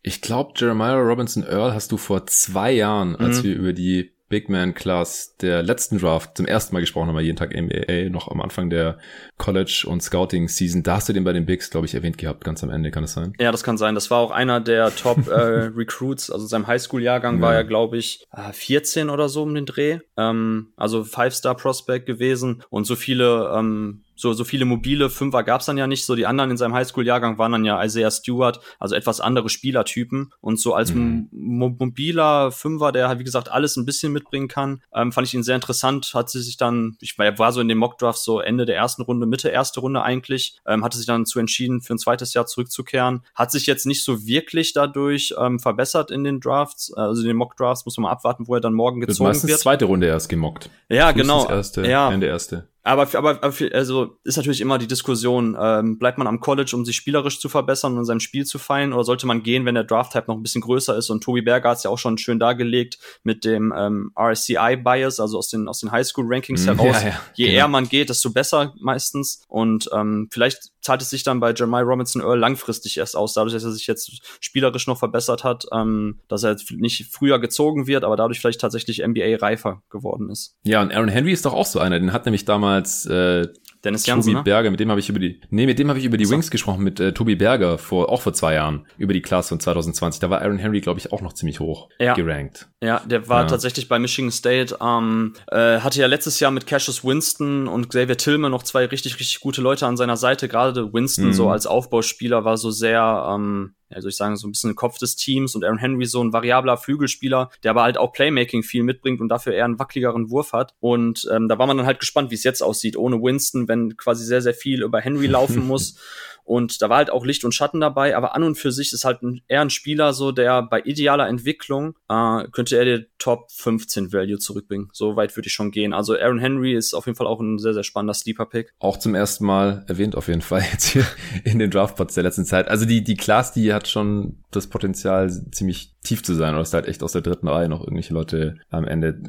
Ich glaube, Jeremiah Robinson Earl hast du vor zwei Jahren, als mhm. wir über die Big Man Class der letzten Draft zum ersten Mal gesprochen haben, wir jeden Tag NBA, noch am Anfang der College und Scouting Season. Da hast du den bei den Bigs, glaube ich, erwähnt gehabt, ganz am Ende, kann es sein? Ja, das kann sein. Das war auch einer der Top äh, Recruits, also seinem Highschool-Jahrgang ja. war er, glaube ich, 14 äh, oder so um den Dreh. Ähm, also Five-Star Prospect gewesen und so viele ähm, so, so viele mobile Fünfer gab's dann ja nicht. So die anderen in seinem Highschool-Jahrgang waren dann ja Isaiah Stewart, also etwas andere Spielertypen. Und so als mhm. mobiler Fünfer, der halt, wie gesagt, alles ein bisschen mitbringen kann, ähm, fand ich ihn sehr interessant. Hat sie sich dann, ich war so in dem Mock-Draft so Ende der ersten Runde, Mitte erste Runde eigentlich, ähm, hatte sich dann zu entschieden, für ein zweites Jahr zurückzukehren. Hat sich jetzt nicht so wirklich dadurch ähm, verbessert in den Drafts, also in den Mock-Drafts, muss man mal abwarten, wo er dann morgen gezogen wird. Meistens zweite Runde erst gemockt. Ja, genau. Erste, ja. Ende erste. Aber, aber, aber also ist natürlich immer die Diskussion, ähm, bleibt man am College, um sich spielerisch zu verbessern und sein Spiel zu feilen, oder sollte man gehen, wenn der Draft-Type noch ein bisschen größer ist? Und Tobi Berger hat es ja auch schon schön dargelegt mit dem ähm, RCI-Bias, also aus den, aus den Highschool-Rankings mhm, heraus. Ja, ja, Je genau. eher man geht, desto besser meistens. Und ähm, vielleicht zahlt es sich dann bei Jeremiah Robinson Earl langfristig erst aus, dadurch, dass er sich jetzt spielerisch noch verbessert hat, ähm, dass er jetzt nicht früher gezogen wird, aber dadurch vielleicht tatsächlich NBA-reifer geworden ist. Ja, und Aaron Henry ist doch auch so einer, den hat nämlich damals äh, Dennis Jansen, Tobi ne? Berger, mit dem habe ich über die, nee, mit dem habe ich über die so. Wings gesprochen, mit äh, Tobi Berger vor, auch vor zwei Jahren, über die Class von 2020. Da war Aaron Henry, glaube ich, auch noch ziemlich hoch ja. gerankt. Ja, der war ja. tatsächlich bei Michigan State, ähm, äh, hatte ja letztes Jahr mit Cassius Winston und Xavier Tillman noch zwei richtig, richtig gute Leute an seiner Seite. Gerade Winston mhm. so als Aufbauspieler war so sehr, ähm, ja, soll ich sagen, so ein bisschen Kopf des Teams und Aaron Henry so ein variabler Flügelspieler, der aber halt auch Playmaking viel mitbringt und dafür eher einen wackeligeren Wurf hat. Und ähm, da war man dann halt gespannt, wie es jetzt aussieht, ohne Winston, wenn quasi sehr, sehr viel über Henry laufen muss. Und da war halt auch Licht und Schatten dabei, aber an und für sich ist halt ein, eher ein Spieler so, der bei idealer Entwicklung äh, könnte er dir Top 15 Value zurückbringen. So weit würde ich schon gehen. Also Aaron Henry ist auf jeden Fall auch ein sehr, sehr spannender Sleeper-Pick. Auch zum ersten Mal erwähnt auf jeden Fall jetzt hier in den Draftpots der letzten Zeit. Also die, die Class, die hat schon das Potenzial, ziemlich tief zu sein. Oder es halt echt aus der dritten Reihe noch irgendwelche Leute am Ende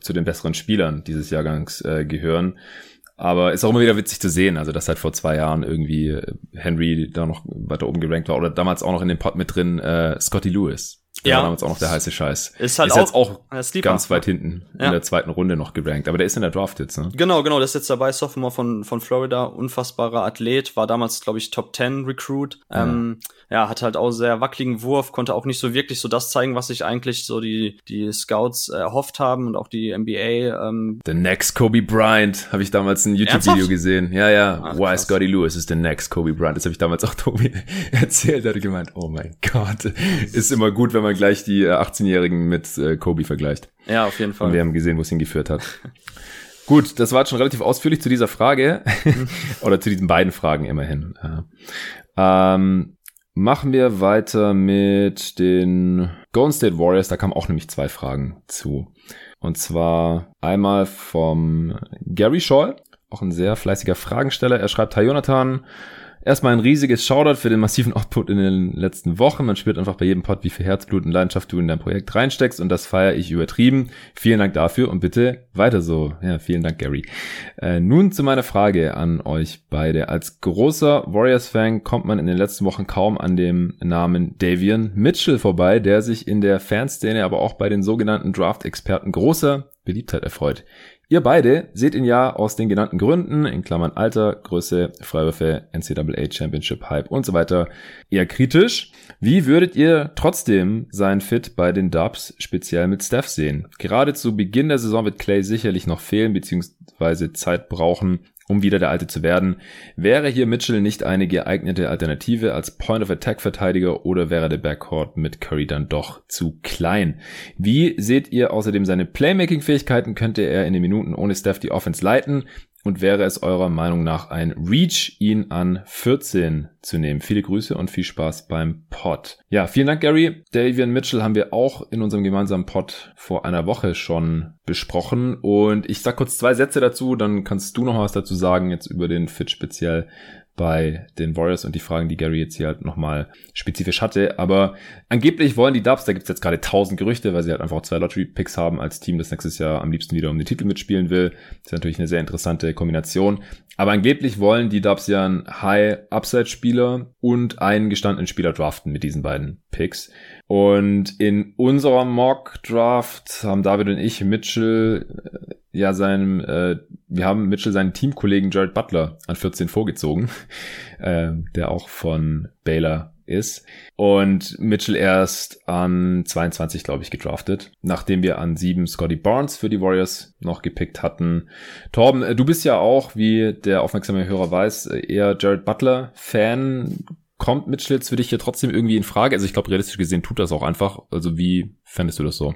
zu den besseren Spielern dieses Jahrgangs äh, gehören. Aber ist auch immer wieder witzig zu sehen, also dass halt vor zwei Jahren irgendwie äh, Henry da noch weiter oben gerankt war oder damals auch noch in dem Pot mit drin äh, Scotty Lewis. Ja. war damals auch noch der heiße Scheiß. Ist halt ist auch, jetzt auch ganz weit hinten ja. in der zweiten Runde noch gerankt. Aber der ist in der Draft jetzt, ne? Genau, genau. Der ist jetzt dabei. Sophomore von, von Florida. Unfassbarer Athlet. War damals, glaube ich, Top 10 Recruit. Ja. Ähm, ja, hat halt auch sehr wackeligen Wurf. Konnte auch nicht so wirklich so das zeigen, was sich eigentlich so die, die Scouts erhofft haben und auch die NBA. Ähm. The next Kobe Bryant. Habe ich damals ein YouTube-Video gesehen. Ja, ja. Ach, Why Scotty Lewis is the next Kobe Bryant. Das habe ich damals auch Tobi erzählt. Er hat gemeint, oh mein Gott. Ist immer gut, wenn man gleich die 18-Jährigen äh, mit äh, Kobe vergleicht. Ja, auf jeden Fall. Und wir haben gesehen, wo es hingeführt hat. Gut, das war schon relativ ausführlich zu dieser Frage. Oder zu diesen beiden Fragen immerhin. Ähm, machen wir weiter mit den Golden State Warriors. Da kamen auch nämlich zwei Fragen zu. Und zwar einmal vom Gary Scholl, auch ein sehr fleißiger Fragensteller. Er schreibt, Hi Jonathan, Erstmal ein riesiges Shoutout für den massiven Output in den letzten Wochen. Man spürt einfach bei jedem Pod, wie viel Herzblut und Leidenschaft du in dein Projekt reinsteckst und das feiere ich übertrieben. Vielen Dank dafür und bitte weiter so. Ja, vielen Dank, Gary. Äh, nun zu meiner Frage an euch beide. Als großer Warriors-Fan kommt man in den letzten Wochen kaum an dem Namen Davian Mitchell vorbei, der sich in der Fanszene, aber auch bei den sogenannten Draft-Experten großer Beliebtheit erfreut. Ihr beide seht ihn ja aus den genannten Gründen, in Klammern Alter, Größe, Freiwürfe, NCAA Championship Hype und so weiter, eher kritisch. Wie würdet ihr trotzdem seinen Fit bei den Dubs speziell mit Steph sehen? Gerade zu Beginn der Saison wird Clay sicherlich noch fehlen bzw. Zeit brauchen, um wieder der Alte zu werden. Wäre hier Mitchell nicht eine geeignete Alternative als Point-of-Attack-Verteidiger oder wäre der Backcourt mit Curry dann doch zu klein? Wie seht ihr außerdem seine Playmaking-Fähigkeiten? Könnte er in den Minuten ohne Steph die Offense leiten? Und wäre es eurer Meinung nach ein Reach, ihn an 14 zu nehmen? Viele Grüße und viel Spaß beim Pod. Ja, vielen Dank, Gary. Davian Mitchell haben wir auch in unserem gemeinsamen Pod vor einer Woche schon besprochen. Und ich sag kurz zwei Sätze dazu, dann kannst du noch was dazu sagen, jetzt über den Fit speziell bei den Warriors und die Fragen, die Gary jetzt hier halt nochmal spezifisch hatte. Aber angeblich wollen die Dubs, da gibt's jetzt gerade tausend Gerüchte, weil sie halt einfach zwei Lottery-Picks haben als Team, das nächstes Jahr am liebsten wieder um den Titel mitspielen will. Das ist natürlich eine sehr interessante Kombination. Aber angeblich wollen die Dubs ja einen High-Upside-Spieler und einen gestandenen Spieler draften mit diesen beiden Picks. Und in unserer Mock-Draft haben David und ich Mitchell äh, ja seinem, äh, wir haben Mitchell seinen Teamkollegen Jared Butler an 14 vorgezogen, äh, der auch von Baylor ist. Und Mitchell erst an 22, glaube ich, gedraftet, nachdem wir an 7 Scotty Barnes für die Warriors noch gepickt hatten. Torben, äh, du bist ja auch, wie der aufmerksame Hörer weiß, eher Jared Butler-Fan. Kommt Mitchell jetzt für dich hier trotzdem irgendwie in Frage? Also ich glaube, realistisch gesehen tut das auch einfach. Also wie fändest du das so?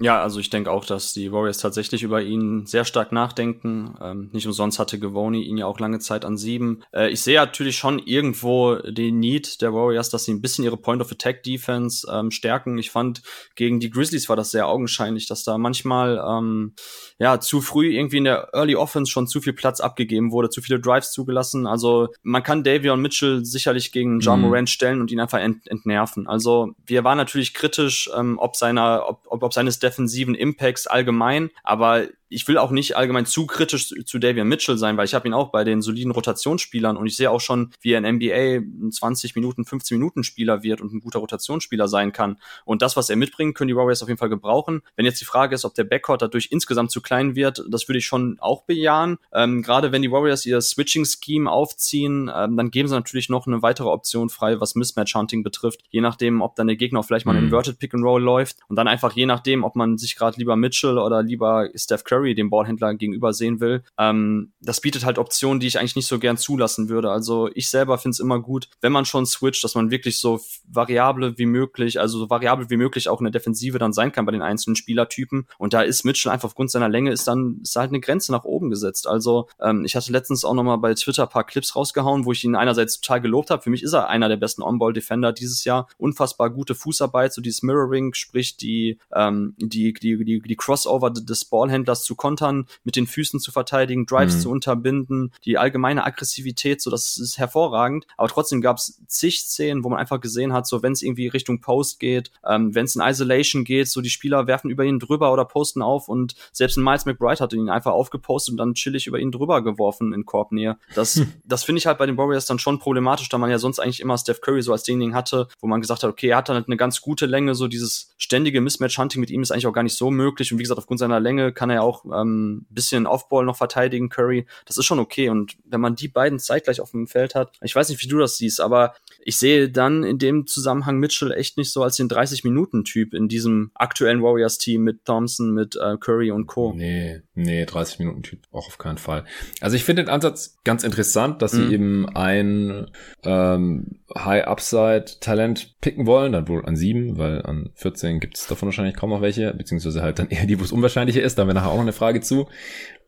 Ja, also ich denke auch, dass die Warriors tatsächlich über ihn sehr stark nachdenken. Ähm, nicht umsonst hatte Gavoni ihn ja auch lange Zeit an sieben. Äh, ich sehe natürlich schon irgendwo den Need der Warriors, dass sie ein bisschen ihre Point of Attack Defense ähm, stärken. Ich fand, gegen die Grizzlies war das sehr augenscheinlich, dass da manchmal ähm, ja zu früh irgendwie in der Early Offense schon zu viel Platz abgegeben wurde, zu viele Drives zugelassen. Also man kann Davion Mitchell sicherlich gegen John mhm. Morant stellen und ihn einfach ent entnerven. Also wir waren natürlich kritisch, ähm, ob seiner, ob, ob, ob seines defensiven Impacts allgemein, aber ich will auch nicht allgemein zu kritisch zu Davian Mitchell sein, weil ich habe ihn auch bei den soliden Rotationsspielern und ich sehe auch schon, wie er in NBA ein 20 Minuten, 15 Minuten Spieler wird und ein guter Rotationsspieler sein kann. Und das, was er mitbringt, können die Warriors auf jeden Fall gebrauchen. Wenn jetzt die Frage ist, ob der Backcourt dadurch insgesamt zu klein wird, das würde ich schon auch bejahen. Ähm, Gerade wenn die Warriors ihr Switching-Scheme aufziehen, ähm, dann geben sie natürlich noch eine weitere Option frei, was Mismatch-Hunting betrifft. Je nachdem, ob dann der Gegner vielleicht mal ein mhm. Inverted Pick-and-Roll läuft und dann einfach je nachdem, ob man sich gerade lieber Mitchell oder lieber Steph Curry Curry dem Ballhändler gegenüber sehen will. Ähm, das bietet halt Optionen, die ich eigentlich nicht so gern zulassen würde. Also ich selber finde es immer gut, wenn man schon switcht, dass man wirklich so variable wie möglich, also so variabel wie möglich auch in der Defensive dann sein kann bei den einzelnen Spielertypen. Und da ist Mitchell einfach aufgrund seiner Länge ist dann ist halt eine Grenze nach oben gesetzt. Also ähm, ich hatte letztens auch nochmal bei Twitter ein paar Clips rausgehauen, wo ich ihn einerseits total gelobt habe. Für mich ist er einer der besten On-Ball-Defender dieses Jahr. Unfassbar gute Fußarbeit, so dieses Mirroring, sprich die, ähm, die, die, die, die Crossover des Ballhändlers zu kontern, mit den Füßen zu verteidigen, Drives mhm. zu unterbinden, die allgemeine Aggressivität, so das ist hervorragend. Aber trotzdem gab es zig Szenen, wo man einfach gesehen hat, so wenn es irgendwie Richtung Post geht, ähm, wenn es in Isolation geht, so die Spieler werfen über ihn drüber oder posten auf und selbst ein Miles McBride hat ihn einfach aufgepostet und dann chillig über ihn drüber geworfen in Korbnähe. Das, hm. das finde ich halt bei den Warriors dann schon problematisch, da man ja sonst eigentlich immer Steph Curry so als Ding hatte, wo man gesagt hat, okay, er hat dann halt eine ganz gute Länge, so dieses ständige Mismatch-Hunting mit ihm ist eigentlich auch gar nicht so möglich und wie gesagt, aufgrund seiner Länge kann er ja auch ähm, bisschen Offball noch verteidigen, Curry. Das ist schon okay. Und wenn man die beiden zeitgleich auf dem Feld hat, ich weiß nicht, wie du das siehst, aber ich sehe dann in dem Zusammenhang Mitchell echt nicht so als den 30-Minuten-Typ in diesem aktuellen Warriors-Team mit Thompson, mit äh, Curry und Co. Nee, nee, 30-Minuten-Typ auch auf keinen Fall. Also ich finde den Ansatz ganz interessant, dass mhm. sie eben ein ähm, High-Upside-Talent picken wollen, dann wohl an sieben, weil an 14 gibt es davon wahrscheinlich kaum noch welche, beziehungsweise halt dann eher die, wo es unwahrscheinlicher ist, da haben wir nachher auch noch eine Frage zu.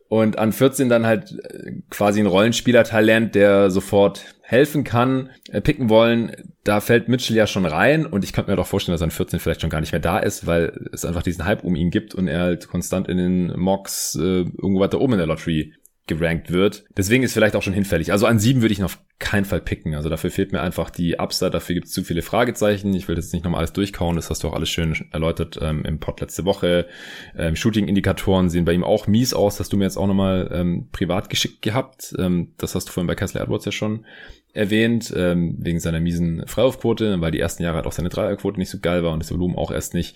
Und an 14 dann halt äh, quasi ein Rollenspieler-Talent, der sofort helfen kann, äh, picken wollen. Da fällt Mitchell ja schon rein und ich könnte mir doch vorstellen, dass er an 14 vielleicht schon gar nicht mehr da ist, weil es einfach diesen Hype um ihn gibt und er halt konstant in den Mocks äh, irgendwo weiter oben in der Lottery gerankt wird. Deswegen ist vielleicht auch schon hinfällig. Also an sieben würde ich ihn auf keinen Fall picken. Also dafür fehlt mir einfach die Upside, dafür gibt es zu viele Fragezeichen. Ich will jetzt nicht nochmal alles durchkauen, das hast du auch alles schön erläutert ähm, im Pod letzte Woche. Ähm, Shooting-Indikatoren sehen bei ihm auch mies aus, hast du mir jetzt auch nochmal ähm, privat geschickt gehabt. Ähm, das hast du vorhin bei Kessler Edwards ja schon erwähnt, ähm, wegen seiner miesen Freiwurfquote, weil die ersten Jahre halt auch seine Dreierquote nicht so geil war und das Volumen auch erst nicht.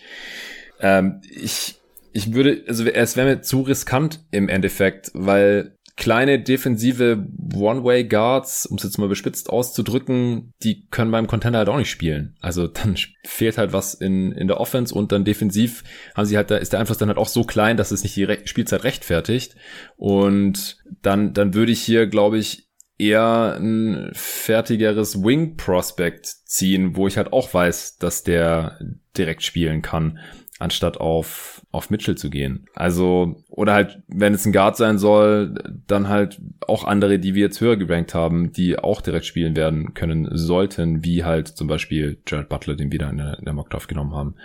Ähm, ich, ich würde, also es wäre mir zu riskant im Endeffekt, weil kleine defensive One-Way-Guards, um es jetzt mal bespitzt auszudrücken, die können beim Contender halt auch nicht spielen. Also dann fehlt halt was in, in der Offense und dann defensiv haben sie halt, da ist der Einfluss dann halt auch so klein, dass es nicht die Re Spielzeit rechtfertigt. Und dann, dann würde ich hier, glaube ich, eher ein fertigeres Wing Prospect ziehen, wo ich halt auch weiß, dass der direkt spielen kann anstatt auf, auf Mitchell zu gehen. Also, oder halt, wenn es ein Guard sein soll, dann halt auch andere, die wir jetzt höher gerankt haben, die auch direkt spielen werden können sollten, wie halt zum Beispiel Jared Butler, den wir da in der, in der Mockdraft genommen haben.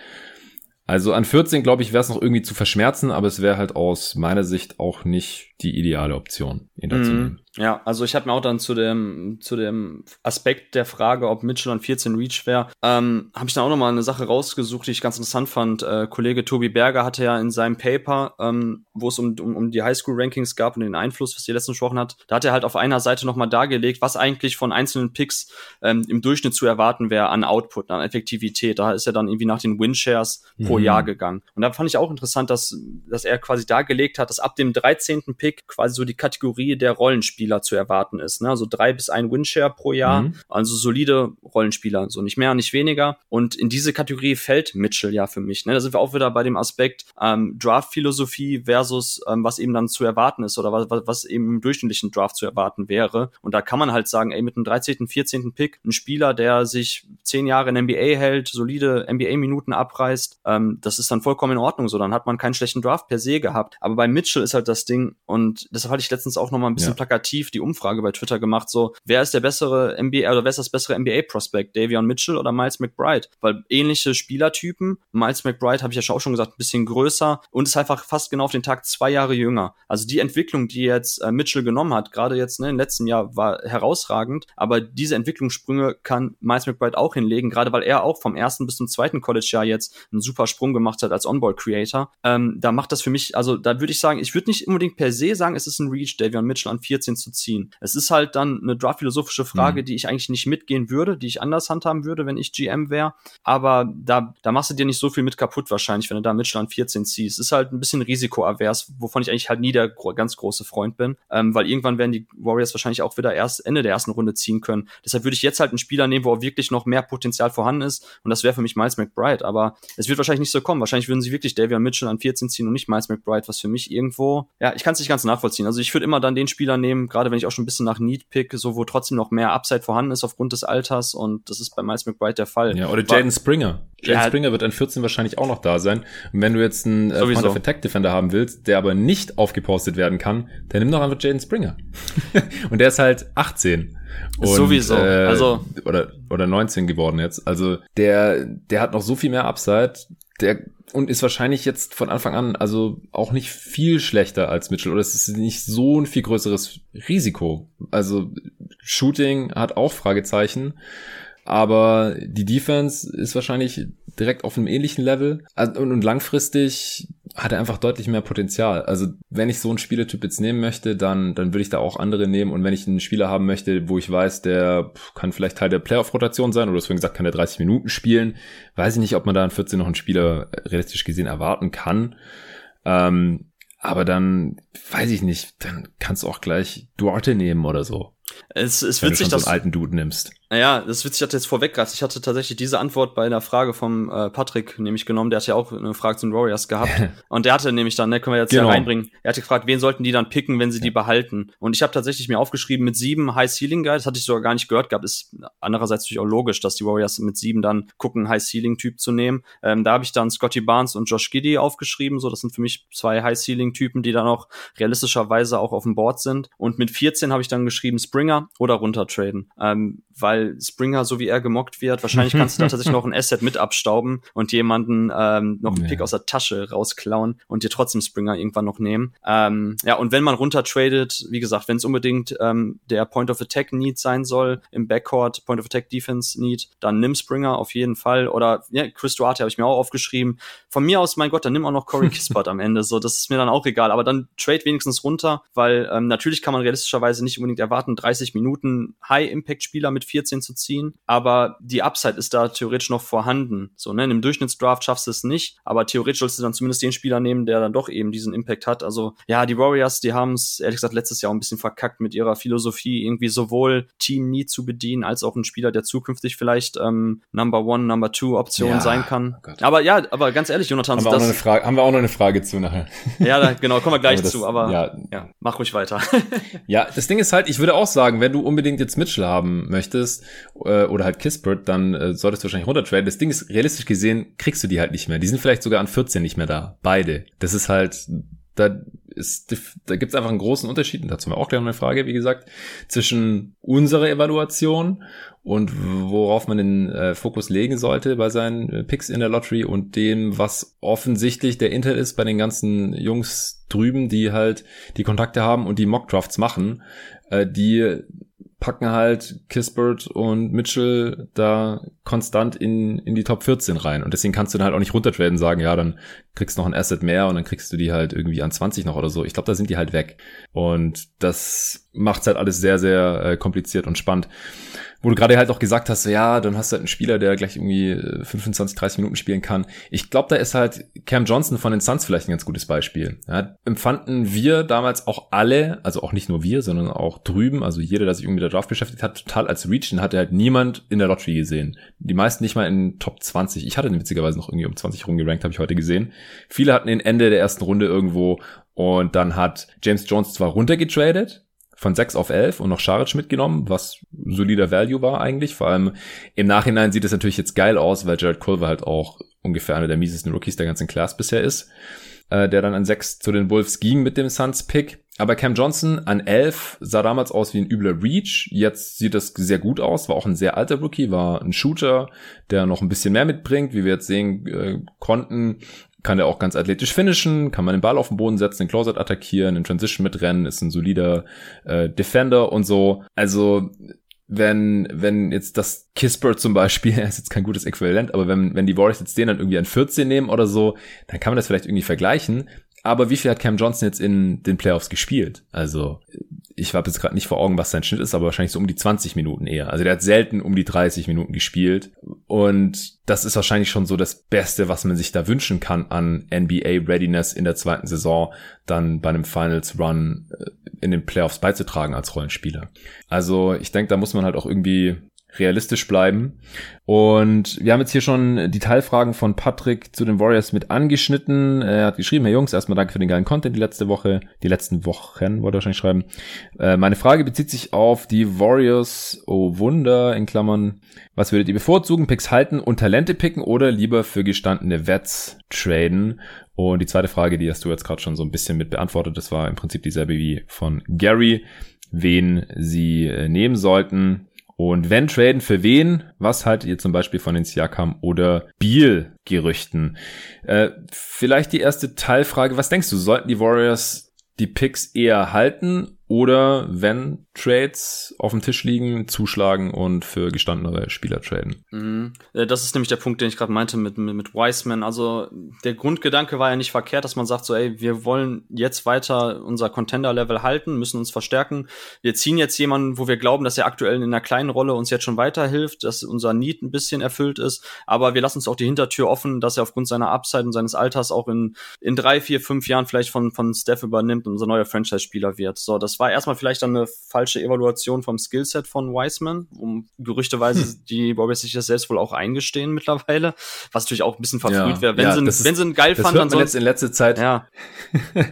Also an 14, glaube ich, wäre es noch irgendwie zu verschmerzen, aber es wäre halt aus meiner Sicht auch nicht die ideale Option, ihn da zu mhm. nehmen. Ja, also ich habe mir auch dann zu dem, zu dem Aspekt der Frage, ob Mitchell an 14 Reach wäre, ähm, habe ich dann auch nochmal eine Sache rausgesucht, die ich ganz interessant fand. Äh, Kollege Tobi Berger hatte ja in seinem Paper, ähm, wo es um, um, um die Highschool-Rankings gab und den Einfluss, was ihr letzten gesprochen hat, da hat er halt auf einer Seite nochmal dargelegt, was eigentlich von einzelnen Picks ähm, im Durchschnitt zu erwarten wäre an Output, an Effektivität. Da ist er dann irgendwie nach den Win-Shares mhm. pro Jahr gegangen. Und da fand ich auch interessant, dass, dass er quasi dargelegt hat, dass ab dem 13. Pick quasi so die Kategorie der Rollenspiele Rollenspieler zu erwarten ist. Ne? Also drei bis ein Winshare pro Jahr, mhm. also solide Rollenspieler, so nicht mehr, nicht weniger. Und in diese Kategorie fällt Mitchell ja für mich. Ne? Da sind wir auch wieder bei dem Aspekt ähm, Draft-Philosophie versus ähm, was eben dann zu erwarten ist oder was, was eben im durchschnittlichen Draft zu erwarten wäre. Und da kann man halt sagen, ey, mit einem 13., 14. Pick, ein Spieler, der sich zehn Jahre in NBA hält, solide NBA-Minuten abreißt, ähm, das ist dann vollkommen in Ordnung so. Dann hat man keinen schlechten Draft per se gehabt. Aber bei Mitchell ist halt das Ding, und deshalb hatte ich letztens auch noch mal ein bisschen ja. plakativ die Umfrage bei Twitter gemacht, so, wer ist der bessere NBA, oder wer ist das bessere NBA-Prospect, Davion Mitchell oder Miles McBride? Weil ähnliche Spielertypen, Miles McBride, habe ich ja auch schon gesagt, ein bisschen größer und ist einfach fast genau auf den Tag zwei Jahre jünger. Also die Entwicklung, die jetzt äh, Mitchell genommen hat, gerade jetzt ne, im letzten Jahr, war herausragend, aber diese Entwicklungssprünge kann Miles McBride auch hinlegen, gerade weil er auch vom ersten bis zum zweiten College-Jahr jetzt einen super Sprung gemacht hat als On-Ball-Creator. Ähm, da macht das für mich, also da würde ich sagen, ich würde nicht unbedingt per se sagen, es ist ein Reach, Davion Mitchell an 14 zu ziehen. Es ist halt dann eine draft-philosophische Frage, mhm. die ich eigentlich nicht mitgehen würde, die ich anders handhaben würde, wenn ich GM wäre. Aber da, da machst du dir nicht so viel mit kaputt wahrscheinlich, wenn du da Mitchell an 14 ziehst. Es ist halt ein bisschen risikoavers, wovon ich eigentlich halt nie der ganz große Freund bin, ähm, weil irgendwann werden die Warriors wahrscheinlich auch wieder erst Ende der ersten Runde ziehen können. Deshalb würde ich jetzt halt einen Spieler nehmen, wo auch wirklich noch mehr Potenzial vorhanden ist und das wäre für mich Miles McBride. Aber es wird wahrscheinlich nicht so kommen. Wahrscheinlich würden sie wirklich Davion Mitchell an 14 ziehen und nicht Miles McBride, was für mich irgendwo, ja, ich kann es nicht ganz nachvollziehen. Also ich würde immer dann den Spieler nehmen, gerade wenn ich auch schon ein bisschen nach Need pick, so wo trotzdem noch mehr Upside vorhanden ist aufgrund des Alters und das ist bei Miles McBride der Fall. Ja, oder Jaden Springer. Jaden ja, Springer wird an 14 wahrscheinlich auch noch da sein. Und wenn du jetzt einen äh, Point of Attack Defender haben willst, der aber nicht aufgepostet werden kann, dann nimm doch einfach Jaden Springer. und der ist halt 18. Und, Sowieso. Äh, also oder oder 19 geworden jetzt. Also der der hat noch so viel mehr Upside. Der und ist wahrscheinlich jetzt von Anfang an also auch nicht viel schlechter als Mitchell oder es ist nicht so ein viel größeres Risiko. Also Shooting hat auch Fragezeichen, aber die Defense ist wahrscheinlich direkt auf einem ähnlichen Level also, und, langfristig hat er einfach deutlich mehr Potenzial. Also wenn ich so einen Spielertyp jetzt nehmen möchte, dann, dann würde ich da auch andere nehmen. Und wenn ich einen Spieler haben möchte, wo ich weiß, der kann vielleicht Teil der Playoff-Rotation sein, oder deswegen gesagt, kann der 30 Minuten spielen, weiß ich nicht, ob man da in 14 noch einen Spieler realistisch gesehen erwarten kann. Ähm, aber dann, weiß ich nicht, dann kannst du auch gleich Duarte nehmen oder so. Es, es wird sich das. So einen alten Dude nimmst. Naja, das ist witzig, ich hatte jetzt vorweggreift. Ich hatte tatsächlich diese Antwort bei einer Frage vom äh, Patrick nämlich genommen. Der hat ja auch eine Frage zu den Warriors gehabt. und der hatte nämlich dann, ne, können wir jetzt genau. ja reinbringen. Er hatte gefragt, wen sollten die dann picken, wenn sie ja. die behalten? Und ich habe tatsächlich mir aufgeschrieben, mit sieben High Ceiling Guys, hatte ich sogar gar nicht gehört gehabt. Ist andererseits natürlich auch logisch, dass die Warriors mit sieben dann gucken, High Ceiling Typ zu nehmen. Ähm, da habe ich dann Scotty Barnes und Josh Giddy aufgeschrieben. So, das sind für mich zwei High Ceiling Typen, die dann auch realistischerweise auch auf dem Board sind. Und mit 14 habe ich dann geschrieben Springer oder runtertraden. Ähm, weil Springer, so wie er gemockt wird, wahrscheinlich kannst du da tatsächlich noch ein Asset mit abstauben und jemanden ähm, noch einen ja. Pick aus der Tasche rausklauen und dir trotzdem Springer irgendwann noch nehmen. Ähm, ja, und wenn man runtertradet, wie gesagt, wenn es unbedingt ähm, der Point of Attack Need sein soll, im Backcourt Point of Attack Defense Need, dann nimm Springer auf jeden Fall. Oder ja, Chris Duarte habe ich mir auch aufgeschrieben. Von mir aus, mein Gott, dann nimm auch noch Corey Kispert am Ende. So, das ist mir dann auch egal. Aber dann trade wenigstens runter, weil ähm, natürlich kann man realistischerweise nicht unbedingt erwarten, 30 Minuten High-Impact-Spieler mit 14 zu ziehen, aber die Upside ist da theoretisch noch vorhanden. So, ne, im Durchschnittsdraft schaffst du es nicht, aber theoretisch sollst du dann zumindest den Spieler nehmen, der dann doch eben diesen Impact hat. Also, ja, die Warriors, die haben es ehrlich gesagt letztes Jahr auch ein bisschen verkackt mit ihrer Philosophie, irgendwie sowohl Team nie zu bedienen, als auch ein Spieler, der zukünftig vielleicht ähm, Number One, Number Two Option ja, sein kann. Oh aber ja, aber ganz ehrlich, Jonathan, haben wir, auch noch eine Frage, haben wir auch noch eine Frage zu nachher. Ja, da, genau, kommen wir gleich das, zu, aber ja, ja, mach ruhig weiter. ja, das Ding ist halt, ich würde auch sagen, wenn du unbedingt jetzt Mitchell haben möchtest äh, oder halt Kispert, dann äh, solltest du wahrscheinlich runtertraden. Das Ding ist, realistisch gesehen, kriegst du die halt nicht mehr. Die sind vielleicht sogar an 14 nicht mehr da. Beide. Das ist halt, da ist, da gibt es einfach einen großen Unterschied, und dazu haben wir auch gleich eine Frage, wie gesagt, zwischen unserer Evaluation und worauf man den äh, Fokus legen sollte bei seinen äh, Picks in der Lottery und dem, was offensichtlich der Intel ist bei den ganzen Jungs drüben, die halt die Kontakte haben und die Mockdrafts machen, äh, die packen halt Kispert und Mitchell da konstant in, in die Top 14 rein. Und deswegen kannst du dann halt auch nicht runtertraden sagen, ja, dann kriegst du noch ein Asset mehr und dann kriegst du die halt irgendwie an 20 noch oder so. Ich glaube, da sind die halt weg. Und das macht's halt alles sehr, sehr äh, kompliziert und spannend. Wo du gerade halt auch gesagt hast, ja, dann hast du halt einen Spieler, der gleich irgendwie 25, äh, 30 Minuten spielen kann. Ich glaube, da ist halt Cam Johnson von den Suns vielleicht ein ganz gutes Beispiel. Ja, empfanden wir damals auch alle, also auch nicht nur wir, sondern auch drüben, also jeder, der sich irgendwie mit der Draft beschäftigt hat, total als Reach, den hatte halt niemand in der Lottery gesehen. Die meisten nicht mal in Top 20. Ich hatte den witzigerweise noch irgendwie um 20 rumgerankt, habe ich heute gesehen. Viele hatten den Ende der ersten Runde irgendwo und dann hat James Jones zwar runtergetradet, von 6 auf 11 und noch Scharic mitgenommen, was solider Value war eigentlich. Vor allem im Nachhinein sieht es natürlich jetzt geil aus, weil Jared Culver halt auch ungefähr einer der miesesten Rookies der ganzen Class bisher ist, äh, der dann an 6 zu den Wolves ging mit dem Suns-Pick. Aber Cam Johnson an 11 sah damals aus wie ein übler Reach. Jetzt sieht das sehr gut aus. War auch ein sehr alter Rookie, war ein Shooter, der noch ein bisschen mehr mitbringt, wie wir jetzt sehen äh, konnten kann er auch ganz athletisch finishen, kann man den Ball auf den Boden setzen, den Closet attackieren, in Transition mitrennen, ist ein solider äh, Defender und so. Also wenn, wenn jetzt das Kispert zum Beispiel, er ist jetzt kein gutes Äquivalent, aber wenn, wenn die Warriors jetzt den dann irgendwie an 14 nehmen oder so, dann kann man das vielleicht irgendwie vergleichen. Aber wie viel hat Cam Johnson jetzt in den Playoffs gespielt? Also ich habe jetzt gerade nicht vor Augen, was sein Schnitt ist, aber wahrscheinlich so um die 20 Minuten eher. Also der hat selten um die 30 Minuten gespielt. Und das ist wahrscheinlich schon so das Beste, was man sich da wünschen kann an NBA Readiness in der zweiten Saison, dann bei einem Finals Run äh, in den Playoffs beizutragen als Rollenspieler. Also ich denke, da muss man halt auch irgendwie realistisch bleiben. Und wir haben jetzt hier schon die Teilfragen von Patrick zu den Warriors mit angeschnitten. Er hat geschrieben, Herr Jungs, erstmal danke für den geilen Content die letzte Woche, die letzten Wochen, wollte er wahrscheinlich schreiben. Äh, meine Frage bezieht sich auf die Warriors, oh Wunder, in Klammern. Was würdet ihr bevorzugen? Picks halten und Talente picken oder lieber für gestandene Wets traden? Und die zweite Frage, die hast du jetzt gerade schon so ein bisschen mit beantwortet, das war im Prinzip dieselbe wie von Gary, wen sie äh, nehmen sollten. Und wenn traden, für wen? Was haltet ihr zum Beispiel von den Siakam oder Beal-Gerüchten? Äh, vielleicht die erste Teilfrage. Was denkst du, sollten die Warriors die Picks eher halten oder wenn Trades auf dem Tisch liegen, zuschlagen und für gestandenere Spieler traden. Mhm. Äh, das ist nämlich der Punkt, den ich gerade meinte mit, mit, mit Wiseman. Also der Grundgedanke war ja nicht verkehrt, dass man sagt so, ey, wir wollen jetzt weiter unser Contender-Level halten, müssen uns verstärken. Wir ziehen jetzt jemanden, wo wir glauben, dass er aktuell in einer kleinen Rolle uns jetzt schon weiterhilft, dass unser Need ein bisschen erfüllt ist. Aber wir lassen uns auch die Hintertür offen, dass er aufgrund seiner Upside und seines Alters auch in, in drei, vier, fünf Jahren vielleicht von, von Steph übernimmt und unser neuer Franchise-Spieler wird. So, das war erstmal vielleicht dann eine falsche Evaluation vom Skillset von Wiseman, um gerüchteweise hm. die Warriors sich das selbst wohl auch eingestehen mittlerweile, was natürlich auch ein bisschen verfrüht ja. wäre. Wenn, ja, sie, ist, wenn sie ihn geil das fanden, dann soll in letzter Zeit. Ja.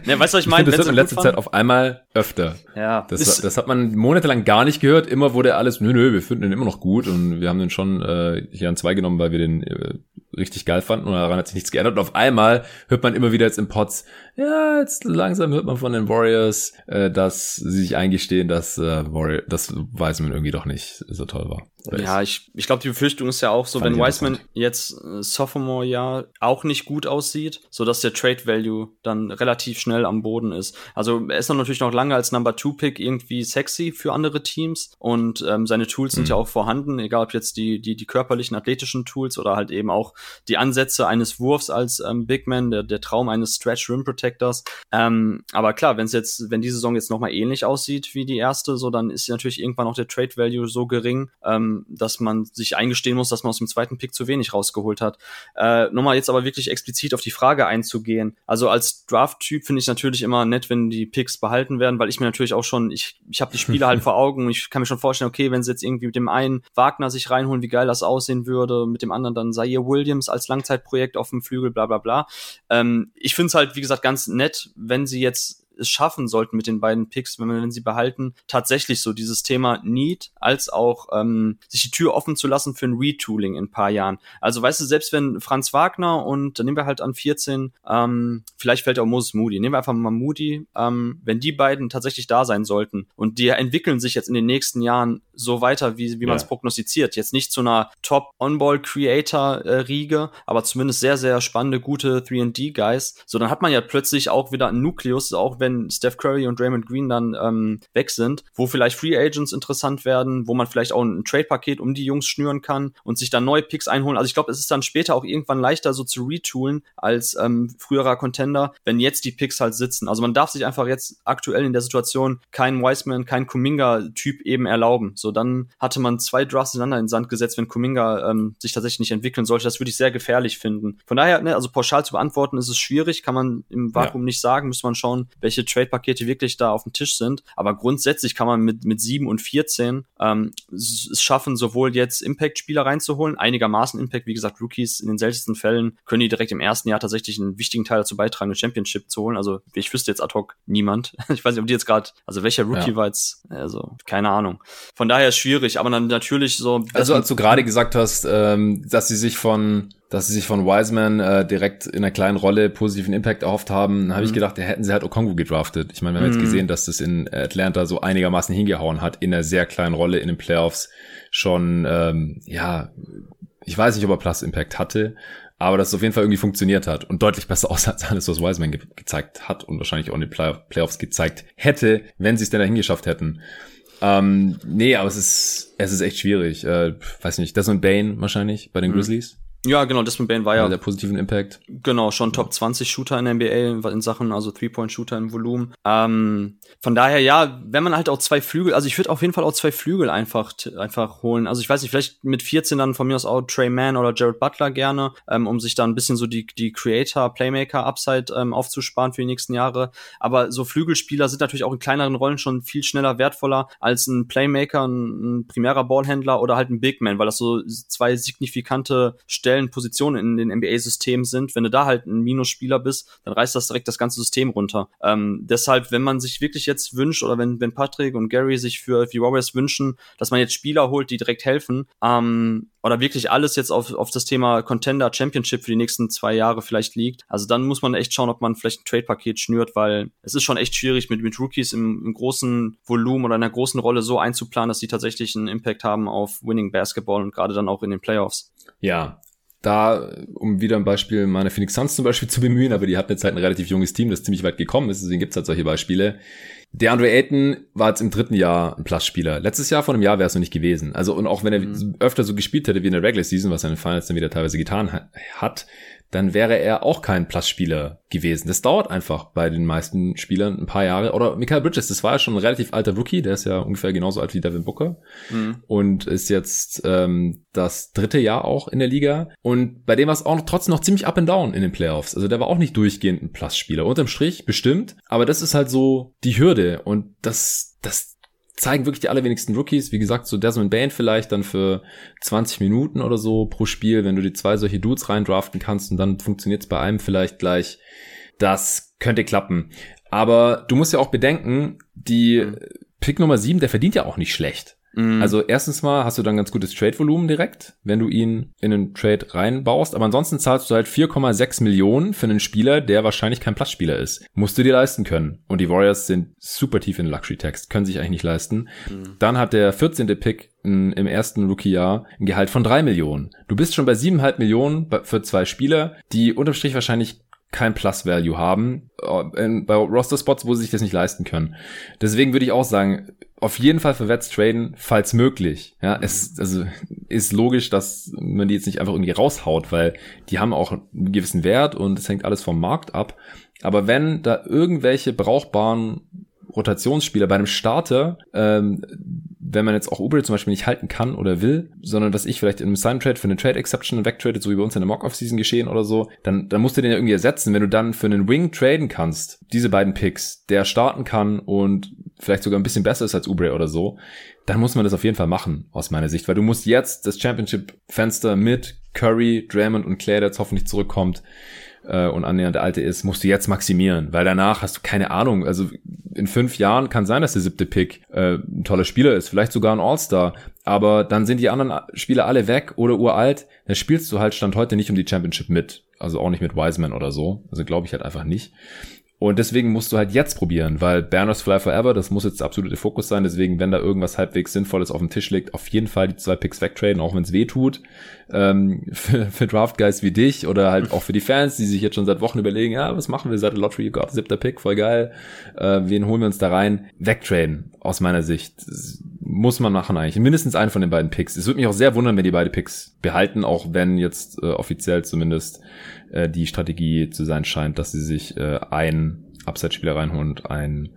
ja weißt du, was ich meine? Das wird in letzter Zeit auf einmal öfter. Ja. Das, das hat man monatelang gar nicht gehört. Immer wurde alles, nö, nö, wir finden den immer noch gut und wir haben den schon äh, hier an zwei genommen, weil wir den äh, richtig geil fanden und daran hat sich nichts geändert. Und auf einmal hört man immer wieder jetzt im Pots, ja, jetzt langsam hört man von den Warriors, äh, dass sie sich eingestehen, dass äh, Warrior, das Wiseman irgendwie doch nicht so toll war. Ja, ich, ich glaube, die Befürchtung ist ja auch so, wenn Wiseman jetzt äh, Sophomore-Jahr auch nicht gut aussieht, so dass der Trade-Value dann relativ schnell am Boden ist. Also er ist dann natürlich noch lange als Number-Two-Pick irgendwie sexy für andere Teams und ähm, seine Tools sind mhm. ja auch vorhanden, egal ob jetzt die, die, die körperlichen, athletischen Tools oder halt eben auch die Ansätze eines Wurfs als ähm, Big Man, der, der Traum eines Stretch Rim Protectors. Ähm, aber klar, wenn es jetzt, wenn die Saison jetzt nochmal ähnlich aussieht wie die erste, so dann ist natürlich irgendwann auch der Trade-Value so gering, ähm, dass man sich eingestehen muss, dass man aus dem zweiten Pick zu wenig rausgeholt hat. Äh, nochmal jetzt aber wirklich explizit auf die Frage einzugehen. Also als Draft-Typ finde ich natürlich immer nett, wenn die Picks behalten werden, weil ich mir natürlich auch schon, ich, ich habe die Spiele halt vor Augen und ich kann mir schon vorstellen, okay, wenn sie jetzt irgendwie mit dem einen Wagner sich reinholen, wie geil das aussehen würde, mit dem anderen dann Zaire Williams als Langzeitprojekt auf dem Flügel, bla bla bla. Ähm, ich finde es halt, wie gesagt, ganz nett, wenn sie jetzt es schaffen sollten mit den beiden Picks, wenn, wenn sie behalten, tatsächlich so dieses Thema Need als auch ähm, sich die Tür offen zu lassen für ein Retooling in ein paar Jahren. Also weißt du, selbst wenn Franz Wagner und dann nehmen wir halt an 14, ähm, vielleicht fällt auch Moses Moody, nehmen wir einfach mal Moody, ähm, wenn die beiden tatsächlich da sein sollten und die entwickeln sich jetzt in den nächsten Jahren so weiter, wie, wie man es prognostiziert. Jetzt nicht zu einer Top-On-Ball-Creator-Riege, aber zumindest sehr, sehr spannende, gute 3D-Guys. So, dann hat man ja plötzlich auch wieder einen Nukleus, auch wenn wenn Steph Curry und Draymond Green dann ähm, weg sind, wo vielleicht Free Agents interessant werden, wo man vielleicht auch ein Trade-Paket um die Jungs schnüren kann und sich dann neue Picks einholen. Also ich glaube, es ist dann später auch irgendwann leichter so zu retoolen als ähm, früherer Contender, wenn jetzt die Picks halt sitzen. Also man darf sich einfach jetzt aktuell in der Situation keinen Wiseman, keinen Kuminga-Typ eben erlauben. So, dann hatte man zwei Drafts ineinander in den Sand gesetzt, wenn Kuminga ähm, sich tatsächlich nicht entwickeln sollte. Das würde ich sehr gefährlich finden. Von daher, ne, also pauschal zu beantworten ist es schwierig, kann man im Vakuum ja. nicht sagen, muss man schauen, welche Trade-Pakete wirklich da auf dem Tisch sind. Aber grundsätzlich kann man mit, mit 7 und 14 ähm, es schaffen, sowohl jetzt Impact-Spieler reinzuholen, einigermaßen Impact, wie gesagt, Rookies in den seltensten Fällen können die direkt im ersten Jahr tatsächlich einen wichtigen Teil dazu beitragen, eine Championship zu holen. Also ich wüsste jetzt ad hoc niemand. Ich weiß nicht, ob die jetzt gerade, also welcher Rookie ja. war jetzt, also keine Ahnung. Von daher schwierig, aber dann natürlich so. Also als du gerade gesagt hast, ähm, dass sie sich von dass sie sich von Wiseman äh, direkt in einer kleinen Rolle positiven Impact erhofft haben, habe mhm. ich gedacht, da hätten sie halt Okongu gedraftet. Ich meine, wir haben mhm. jetzt gesehen, dass das in Atlanta so einigermaßen hingehauen hat, in einer sehr kleinen Rolle in den Playoffs schon, ähm, ja, ich weiß nicht, ob er Plus Impact hatte, aber dass es auf jeden Fall irgendwie funktioniert hat und deutlich besser aussah als alles, was Wiseman ge gezeigt hat und wahrscheinlich auch in den Play Playoffs gezeigt hätte, wenn sie es denn dahin geschafft hätten. Ähm, nee, aber es ist, es ist echt schwierig. Äh, weiß nicht, das und Bane wahrscheinlich bei den mhm. Ja, genau, Desmond Bain war ja. Der positiven Impact. Genau, schon Top 20 Shooter in der NBA in Sachen, also Three-Point-Shooter im Volumen. Ähm, von daher, ja, wenn man halt auch zwei Flügel, also ich würde auf jeden Fall auch zwei Flügel einfach, einfach holen. Also ich weiß nicht, vielleicht mit 14 dann von mir aus auch Trey Mann oder Jared Butler gerne, ähm, um sich da ein bisschen so die, die Creator, Playmaker Upside ähm, aufzusparen für die nächsten Jahre. Aber so Flügelspieler sind natürlich auch in kleineren Rollen schon viel schneller wertvoller als ein Playmaker, ein, ein primärer Ballhändler oder halt ein Big Man, weil das so zwei signifikante Stellen speziellen Positionen in den NBA-Systemen sind. Wenn du da halt ein Minusspieler bist, dann reißt das direkt das ganze System runter. Ähm, deshalb, wenn man sich wirklich jetzt wünscht oder wenn, wenn Patrick und Gary sich für die Warriors wünschen, dass man jetzt Spieler holt, die direkt helfen, ähm, oder wirklich alles jetzt auf, auf das Thema Contender Championship für die nächsten zwei Jahre vielleicht liegt. Also dann muss man echt schauen, ob man vielleicht ein Trade-Paket schnürt, weil es ist schon echt schwierig, mit, mit Rookies im, im großen Volumen oder in einer großen Rolle so einzuplanen, dass sie tatsächlich einen Impact haben auf Winning Basketball und gerade dann auch in den Playoffs. Ja, da, um wieder ein Beispiel meiner Phoenix Suns zum Beispiel zu bemühen, aber die hatten jetzt halt ein relativ junges Team, das ziemlich weit gekommen ist, deswegen gibt's halt solche Beispiele. Der Andre Ayton war jetzt im dritten Jahr ein Plus-Spieler. Letztes Jahr vor einem Jahr wäre es noch nicht gewesen. Also und auch wenn er mhm. öfter so gespielt hätte wie in der Regular Season, was er in den Finals dann wieder teilweise getan hat, dann wäre er auch kein Plus-Spieler gewesen. Das dauert einfach bei den meisten Spielern ein paar Jahre. Oder Michael Bridges, das war ja schon ein relativ alter Rookie, der ist ja ungefähr genauso alt wie Devin Booker mhm. und ist jetzt ähm, das dritte Jahr auch in der Liga. Und bei dem war es auch noch, trotzdem noch ziemlich up and down in den Playoffs. Also der war auch nicht durchgehend ein Plus-Spieler. Unterm Strich bestimmt, aber das ist halt so die Hürde und das, das zeigen wirklich die allerwenigsten Rookies. Wie gesagt, so Desmond Bain vielleicht dann für 20 Minuten oder so pro Spiel, wenn du die zwei solche Dudes reindraften kannst und dann funktioniert es bei einem vielleicht gleich. Das könnte klappen. Aber du musst ja auch bedenken, die Pick Nummer 7, der verdient ja auch nicht schlecht. Mhm. Also erstens mal hast du dann ganz gutes Trade-Volumen direkt, wenn du ihn in einen Trade reinbaust. Aber ansonsten zahlst du halt 4,6 Millionen für einen Spieler, der wahrscheinlich kein Platzspieler ist. Musst du dir leisten können. Und die Warriors sind super tief in Luxury-Text, können sich eigentlich nicht leisten. Mhm. Dann hat der 14. Pick im ersten Rookie-Jahr ein Gehalt von 3 Millionen. Du bist schon bei 7,5 Millionen für zwei Spieler, die unterm Strich wahrscheinlich kein Plus-Value haben, äh, bei Roster-Spots, wo sie sich das nicht leisten können. Deswegen würde ich auch sagen, auf jeden Fall für Wets traden, falls möglich. Ja, es also ist logisch, dass man die jetzt nicht einfach irgendwie raushaut, weil die haben auch einen gewissen Wert und es hängt alles vom Markt ab. Aber wenn da irgendwelche brauchbaren Rotationsspieler bei einem Starter, ähm, wenn man jetzt auch Uber zum Beispiel nicht halten kann oder will, sondern dass ich vielleicht in einem Sign Trade für eine Trade Exception wegtrade, so wie bei uns in der Mock-Off-Season geschehen oder so, dann, dann musst du den ja irgendwie ersetzen. Wenn du dann für einen Wing traden kannst, diese beiden Picks, der starten kann und vielleicht sogar ein bisschen besser ist als Ubre oder so, dann muss man das auf jeden Fall machen, aus meiner Sicht, weil du musst jetzt das Championship-Fenster mit Curry, Draymond und Claire, der jetzt hoffentlich zurückkommt, äh, und annähernd alte ist, musst du jetzt maximieren, weil danach hast du keine Ahnung. Also in fünf Jahren kann sein, dass der siebte Pick äh, ein toller Spieler ist, vielleicht sogar ein All-Star, aber dann sind die anderen Spieler alle weg oder uralt. Dann spielst du halt Stand heute nicht um die Championship mit, also auch nicht mit Wiseman oder so. Also glaube ich halt einfach nicht. Und deswegen musst du halt jetzt probieren, weil Banners Fly Forever, das muss jetzt der absolute Fokus sein. Deswegen, wenn da irgendwas halbwegs Sinnvolles auf dem Tisch liegt, auf jeden Fall die zwei Picks wegtraden, auch wenn es weh tut. Ähm, für, für Draft Guys wie dich oder halt auch für die Fans, die sich jetzt schon seit Wochen überlegen, ja, was machen wir seit der Lottery? Gott, siebter Pick, voll geil. Äh, wen holen wir uns da rein? Wegtraden, aus meiner Sicht. Muss man machen eigentlich. Mindestens einen von den beiden Picks. Es würde mich auch sehr wundern, wenn die beide Picks behalten, auch wenn jetzt äh, offiziell zumindest äh, die Strategie zu sein scheint, dass sie sich äh, einen Upside-Spieler reinholen und einen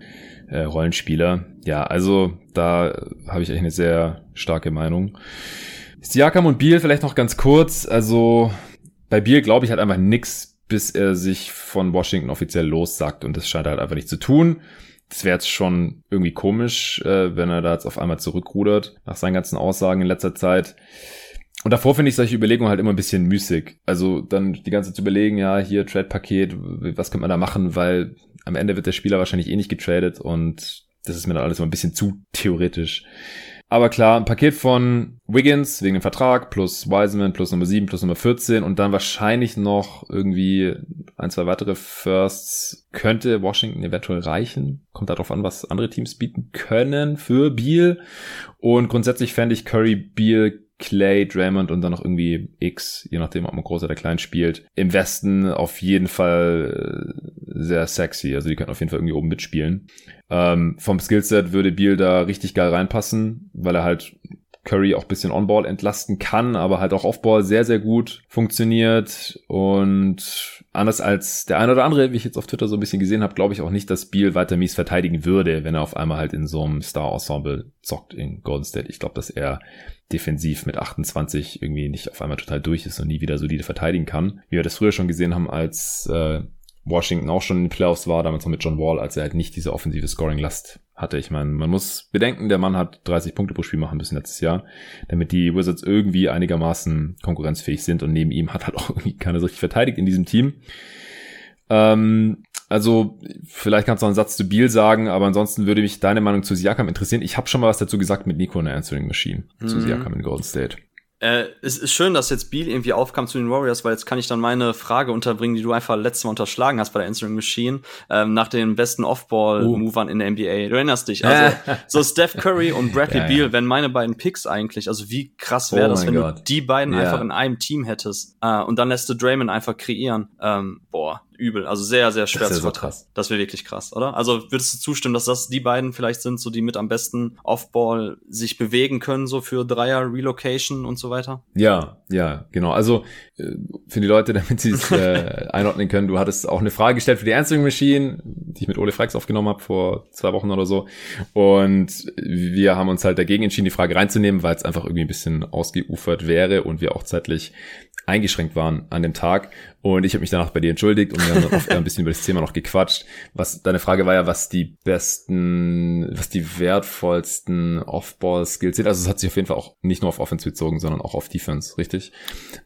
äh, Rollenspieler. Ja, also da habe ich echt eine sehr starke Meinung. Siakam und Biel vielleicht noch ganz kurz. Also bei Biel glaube ich halt einfach nix, bis er sich von Washington offiziell lossagt und das scheint er halt einfach nicht zu tun. Das wäre jetzt schon irgendwie komisch, äh, wenn er da jetzt auf einmal zurückrudert nach seinen ganzen Aussagen in letzter Zeit. Und davor finde ich solche Überlegungen halt immer ein bisschen müßig. Also dann die ganze Zeit zu überlegen, ja, hier Trade-Paket, was könnte man da machen, weil am Ende wird der Spieler wahrscheinlich eh nicht getradet und das ist mir dann alles immer ein bisschen zu theoretisch. Aber klar, ein Paket von Wiggins wegen dem Vertrag plus Wiseman plus Nummer 7 plus Nummer 14 und dann wahrscheinlich noch irgendwie ein, zwei weitere Firsts könnte Washington eventuell reichen. Kommt darauf an, was andere Teams bieten können für Beal. Und grundsätzlich fände ich Curry, Beal, Clay, Draymond und dann noch irgendwie X, je nachdem, ob man groß oder klein spielt. Im Westen auf jeden Fall äh, sehr sexy. Also die können auf jeden Fall irgendwie oben mitspielen. Ähm, vom Skillset würde Beal da richtig geil reinpassen, weil er halt Curry auch bisschen On-Ball entlasten kann, aber halt auch Off-Ball sehr, sehr gut funktioniert. Und anders als der eine oder andere, wie ich jetzt auf Twitter so ein bisschen gesehen habe, glaube ich auch nicht, dass Beal weiter mies verteidigen würde, wenn er auf einmal halt in so einem Star-Ensemble zockt in Golden State. Ich glaube, dass er defensiv mit 28 irgendwie nicht auf einmal total durch ist und nie wieder solide verteidigen kann. Wie wir das früher schon gesehen haben, als äh, Washington auch schon in den Playoffs war, damals noch mit John Wall, als er halt nicht diese offensive Scoring-Last hatte. Ich meine, man muss bedenken, der Mann hat 30 Punkte pro Spiel machen müssen letztes Jahr, damit die Wizards irgendwie einigermaßen konkurrenzfähig sind und neben ihm hat halt auch irgendwie keiner so richtig verteidigt in diesem Team. Ähm, also vielleicht kannst du noch einen Satz zu Beal sagen, aber ansonsten würde mich deine Meinung zu Siakam interessieren. Ich habe schon mal was dazu gesagt mit Nico in der Answering Machine mhm. zu Siakam in Golden State. Äh, es ist schön, dass jetzt Beal irgendwie aufkam zu den Warriors, weil jetzt kann ich dann meine Frage unterbringen, die du einfach letztes Mal unterschlagen hast bei der Answering Machine, ähm, nach den besten Off-Ball-Movern uh. in der NBA. Du erinnerst dich. Also, so Steph Curry und Bradley ja, Beal, ja. wenn meine beiden Picks eigentlich, also wie krass wäre oh das, wenn Gott. du die beiden ja. einfach in einem Team hättest, äh, und dann lässt du Draymond einfach kreieren. Ähm, boah, übel. Also sehr, sehr schwer das zu vertragen. So das wäre wirklich krass, oder? Also würdest du zustimmen, dass das die beiden vielleicht sind, so die mit am besten Offball sich bewegen können, so für Dreier, Relocation und so weiter? Ja, ja, genau. Also äh, für die Leute, damit sie es äh, einordnen können, du hattest auch eine Frage gestellt für die Answering Machine, die ich mit Ole Freix aufgenommen habe vor zwei Wochen oder so. Und wir haben uns halt dagegen entschieden, die Frage reinzunehmen, weil es einfach irgendwie ein bisschen ausgeufert wäre und wir auch zeitlich eingeschränkt waren an dem Tag. Und ich habe mich danach bei dir entschuldigt und wir haben oft ein bisschen über das Thema noch gequatscht. Was deine Frage war ja, was die besten, was die wertvollsten Off-Ball-Skills sind. Also es hat sich auf jeden Fall auch nicht nur auf Offense bezogen, sondern auch auf Defense, richtig?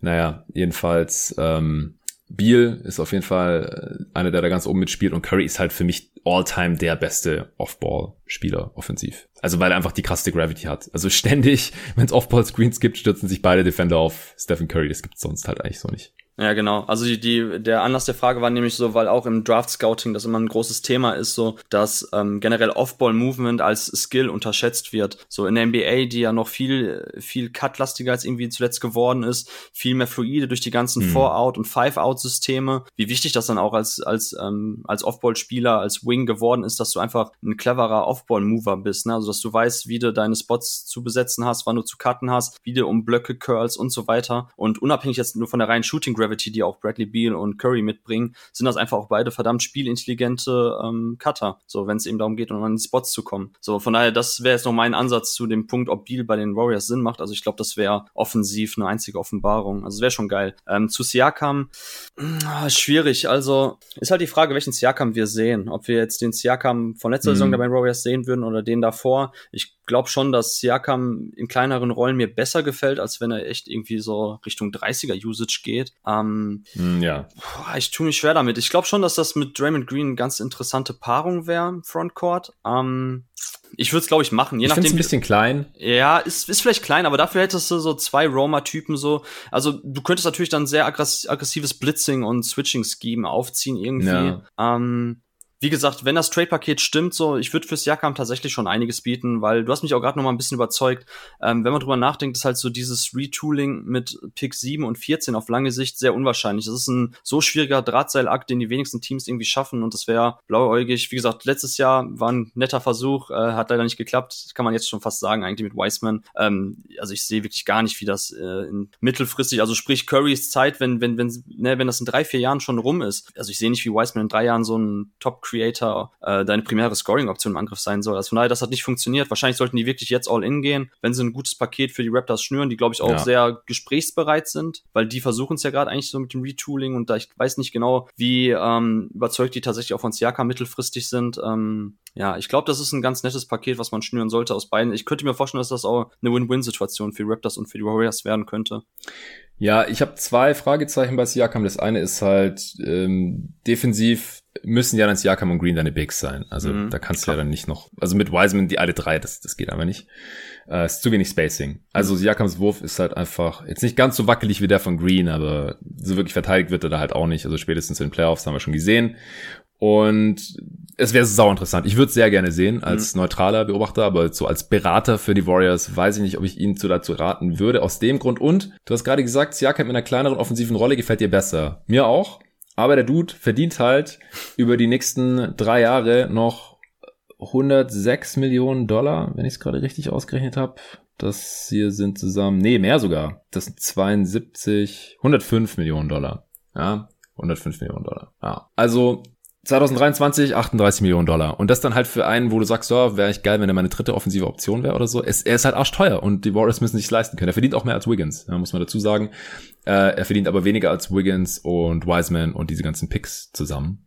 Naja, jedenfalls ähm, Beal ist auf jeden Fall einer, der da ganz oben mitspielt und Curry ist halt für mich all-time der beste Off-Ball-Spieler offensiv. Also weil er einfach die krasse Gravity hat. Also ständig, wenn es Off-Ball-Screens gibt, stürzen sich beide Defender auf Stephen Curry. Das gibt's sonst halt eigentlich so nicht. Ja, genau. Also die, die, der Anlass der Frage war nämlich so, weil auch im Draft Scouting das immer ein großes Thema ist, so dass ähm, generell Off-Ball-Movement als Skill unterschätzt wird. So in der NBA, die ja noch viel, viel cutlastiger als irgendwie zuletzt geworden ist, viel mehr fluide durch die ganzen mhm. Four-Out- und Five-Out-Systeme. Wie wichtig das dann auch als, als, ähm, als Off-Ball-Spieler, als Wing geworden ist, dass du einfach ein cleverer Off-Ball-Mover bist. Ne? Also dass du weißt, wie du deine Spots zu besetzen hast, wann du zu cutten hast, wie du um Blöcke curls und so weiter. Und unabhängig jetzt nur von der reinen Shooting Gravity, die auch Bradley Beal und Curry mitbringen, sind das einfach auch beide verdammt spielintelligente ähm, Cutter, so wenn es eben darum geht, um an die Spots zu kommen. So, von daher, das wäre jetzt noch mein Ansatz zu dem Punkt, ob Beal bei den Warriors Sinn macht. Also ich glaube, das wäre offensiv eine einzige Offenbarung. Also wäre schon geil. Ähm, zu Siakam, mh, schwierig. Also ist halt die Frage, welchen Siakam wir sehen. Ob wir jetzt den Siakam von letzter mhm. Saison bei den Warriors sehen würden oder den davor. Ich glaube schon, dass Siakam in kleineren Rollen mir besser gefällt, als wenn er echt irgendwie so Richtung 30er Usage geht. Ähm, mm, ja. Ich tue mich schwer damit. Ich glaube schon, dass das mit Draymond Green eine ganz interessante Paarung wäre, Frontcourt. Ähm, ich würde es, glaube ich, machen. Je ich nachdem. ein bisschen klein. Ja, ist, ist vielleicht klein, aber dafür hättest du so zwei Roma-Typen so. Also du könntest natürlich dann sehr aggressives Blitzing und Switching-Scheme aufziehen irgendwie. Ja. Ähm, wie gesagt, wenn das Trade-Paket stimmt, so, ich würde für Siakam tatsächlich schon einiges bieten, weil du hast mich auch gerade noch mal ein bisschen überzeugt. Ähm, wenn man drüber nachdenkt, ist halt so dieses Retooling mit Pick 7 und 14 auf lange Sicht sehr unwahrscheinlich. Das ist ein so schwieriger Drahtseilakt, den die wenigsten Teams irgendwie schaffen und das wäre blauäugig. Wie gesagt, letztes Jahr war ein netter Versuch, äh, hat leider nicht geklappt. Kann man jetzt schon fast sagen, eigentlich mit Wiseman. Ähm, also ich sehe wirklich gar nicht, wie das äh, mittelfristig, also sprich Currys Zeit, wenn, wenn, wenn, ne, wenn das in drei, vier Jahren schon rum ist. Also ich sehe nicht, wie Wiseman in drei Jahren so ein Top-Creator äh, deine primäre Scoring-Option im Angriff sein soll. Also von daher, das hat nicht funktioniert. Wahrscheinlich sollten die wirklich jetzt all in gehen, wenn sie ein gutes Paket für die Raptors schnüren, die glaube ich auch ja. sehr gesprächsbereit sind, weil die versuchen es ja gerade eigentlich so mit dem Retooling und da ich weiß nicht genau, wie ähm, überzeugt die tatsächlich auch von Siaka mittelfristig sind. Ähm, ja, ich glaube, das ist ein ganz nettes Paket, was man schnüren sollte aus beiden. Ich könnte mir vorstellen, dass das auch eine Win-Win-Situation für die Raptors und für die Warriors werden könnte. Ja, ich habe zwei Fragezeichen bei Siakam. Das eine ist halt ähm, defensiv müssen ja dann Siakam und Green deine Bigs sein. Also mhm, da kannst du ja dann nicht noch, also mit Wiseman die alle drei, das, das geht aber nicht. Äh, ist zu wenig Spacing. Also mhm. Siakams Wurf ist halt einfach jetzt nicht ganz so wackelig wie der von Green, aber so wirklich verteidigt wird er da halt auch nicht. Also spätestens in den Playoffs haben wir schon gesehen. Und es wäre sau interessant. Ich würde es sehr gerne sehen als mhm. neutraler Beobachter, aber so als Berater für die Warriors weiß ich nicht, ob ich ihnen zu dazu raten würde. Aus dem Grund und du hast gerade gesagt, Siakam in einer kleineren offensiven Rolle gefällt dir besser. Mir auch. Aber der Dude verdient halt über die nächsten drei Jahre noch 106 Millionen Dollar, wenn ich es gerade richtig ausgerechnet habe. Das hier sind zusammen, nee, mehr sogar. Das sind 72, 105 Millionen Dollar. Ja, 105 Millionen Dollar. Ja. Also 2023 38 Millionen Dollar. Und das dann halt für einen, wo du sagst, so, wäre ich geil, wenn er meine dritte offensive Option wäre oder so. Es, er ist halt arschteuer und die Warriors müssen sich leisten können. Er verdient auch mehr als Wiggins, ja, muss man dazu sagen. Äh, er verdient aber weniger als Wiggins und Wiseman und diese ganzen Picks zusammen.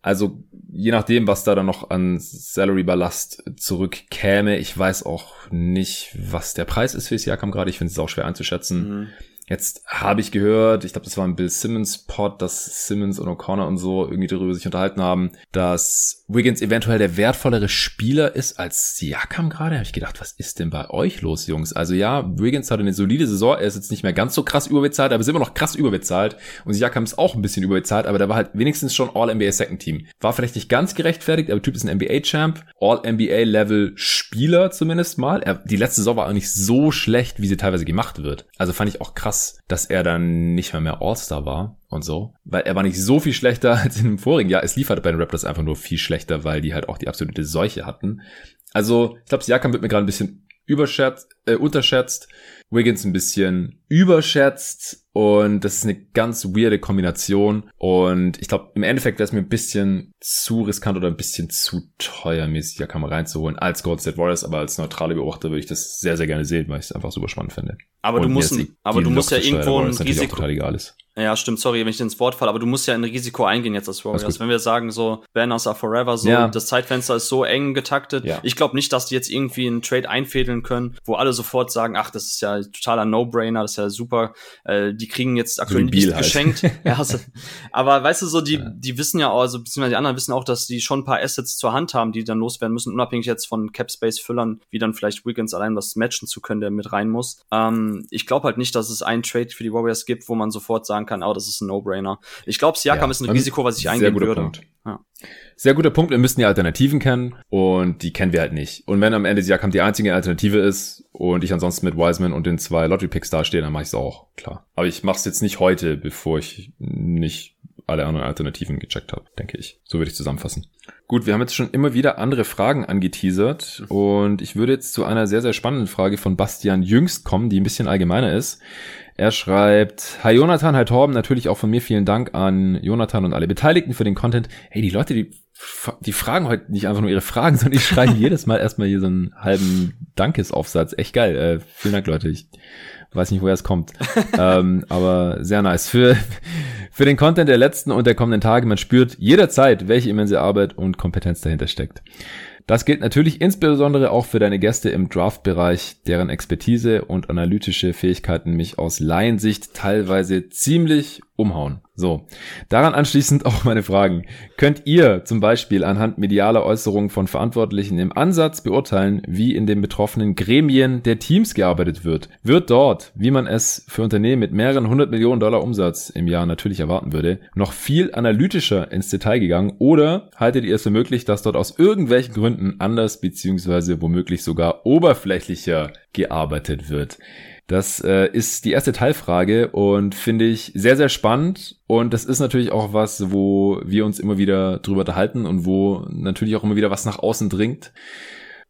Also je nachdem, was da dann noch an Salary Ballast zurückkäme, ich weiß auch nicht, was der Preis ist für Siakam gerade. Ich finde es auch schwer einzuschätzen. Mhm. Jetzt habe ich gehört, ich glaube, das war ein Bill Simmons Pod, dass Simmons und O'Connor und so irgendwie darüber sich unterhalten haben, dass Wiggins eventuell der wertvollere Spieler ist als Siakam gerade. Habe ich gedacht, was ist denn bei euch los, Jungs? Also ja, Wiggins hatte eine solide Saison. Er ist jetzt nicht mehr ganz so krass überbezahlt, aber ist immer noch krass überbezahlt. Und Siakam ist auch ein bisschen überbezahlt, aber der war halt wenigstens schon All-NBA Second Team. War vielleicht nicht ganz gerechtfertigt, aber Typ ist ein NBA-Champ. All-NBA-Level Spieler zumindest mal. Er, die letzte Saison war auch nicht so schlecht, wie sie teilweise gemacht wird. Also fand ich auch krass krass, dass er dann nicht mehr mehr All-Star war und so. Weil er war nicht so viel schlechter als im vorigen Jahr. Es lief halt bei den Raptors einfach nur viel schlechter, weil die halt auch die absolute Seuche hatten. Also, ich glaube, Siakam wird mir gerade ein bisschen überschätzt, äh, unterschätzt. Wiggins ein bisschen überschätzt und das ist eine ganz weirde Kombination und ich glaube im Endeffekt wäre es mir ein bisschen zu riskant oder ein bisschen zu teuer, mäßig Siakam reinzuholen als Golden State Warriors, aber als neutrale Beobachter würde ich das sehr, sehr gerne sehen, weil ich es einfach super spannend finde. Aber und du musst, aber du musst ja irgendwo ein Risiko, total egal ist. Ja, stimmt, sorry, wenn ich ins Wort falle, aber du musst ja ein Risiko eingehen jetzt als Warriors. Wenn wir sagen, so, Banners are forever, so, ja. das Zeitfenster ist so eng getaktet. Ja. Ich glaube nicht, dass die jetzt irgendwie einen Trade einfädeln können, wo alle sofort sagen, ach, das ist ja totaler No-Brainer, das ist ja super, äh, die kriegen jetzt aktuell so nichts halt. geschenkt. ja, also, aber weißt du, so, die, ja. die wissen ja auch, also, beziehungsweise die anderen wissen auch, dass die schon ein paar Assets zur Hand haben, die dann loswerden müssen, unabhängig jetzt von Cap-Space-Füllern, wie dann vielleicht Wiggins allein was matchen zu können, der mit rein muss. Ähm, ich glaube halt nicht, dass es einen Trade für die Warriors gibt, wo man sofort sagen kann, oh, das ist ein No-Brainer. Ich glaube, Siakam ja, ist ein Risiko, was ich eingehen würde. Punkt. Ja. Sehr guter Punkt. Wir müssen die Alternativen kennen und die kennen wir halt nicht. Und wenn am Ende Siakam die einzige Alternative ist und ich ansonsten mit Wiseman und den zwei Lottery Picks dastehe, dann mache ich es auch, klar. Aber ich mache es jetzt nicht heute, bevor ich nicht alle anderen Alternativen gecheckt habe, denke ich. So würde ich zusammenfassen. Gut, wir haben jetzt schon immer wieder andere Fragen angeteasert und ich würde jetzt zu einer sehr, sehr spannenden Frage von Bastian Jüngst kommen, die ein bisschen allgemeiner ist. Er schreibt, Hi Jonathan, hi Torben, natürlich auch von mir vielen Dank an Jonathan und alle Beteiligten für den Content. Hey, die Leute, die, die fragen heute nicht einfach nur ihre Fragen, sondern die schreiben jedes Mal erstmal hier so einen halben Dankesaufsatz. Echt geil. Äh, vielen Dank, Leute. Ich weiß nicht, woher es kommt. ähm, aber sehr nice. Für, für den Content der letzten und der kommenden Tage, man spürt jederzeit, welche immense Arbeit und Kompetenz dahinter steckt. Das gilt natürlich insbesondere auch für deine Gäste im Draft-Bereich, deren Expertise und analytische Fähigkeiten mich aus Laiensicht teilweise ziemlich umhauen. So, daran anschließend auch meine Fragen. Könnt ihr zum Beispiel anhand medialer Äußerungen von Verantwortlichen im Ansatz beurteilen, wie in den betroffenen Gremien der Teams gearbeitet wird? Wird dort, wie man es für Unternehmen mit mehreren hundert Millionen Dollar Umsatz im Jahr natürlich erwarten würde, noch viel analytischer ins Detail gegangen? Oder haltet ihr es für möglich, dass dort aus irgendwelchen Gründen anders beziehungsweise womöglich sogar oberflächlicher gearbeitet wird? Das äh, ist die erste Teilfrage und finde ich sehr, sehr spannend. Und das ist natürlich auch was, wo wir uns immer wieder drüber unterhalten und wo natürlich auch immer wieder was nach außen dringt.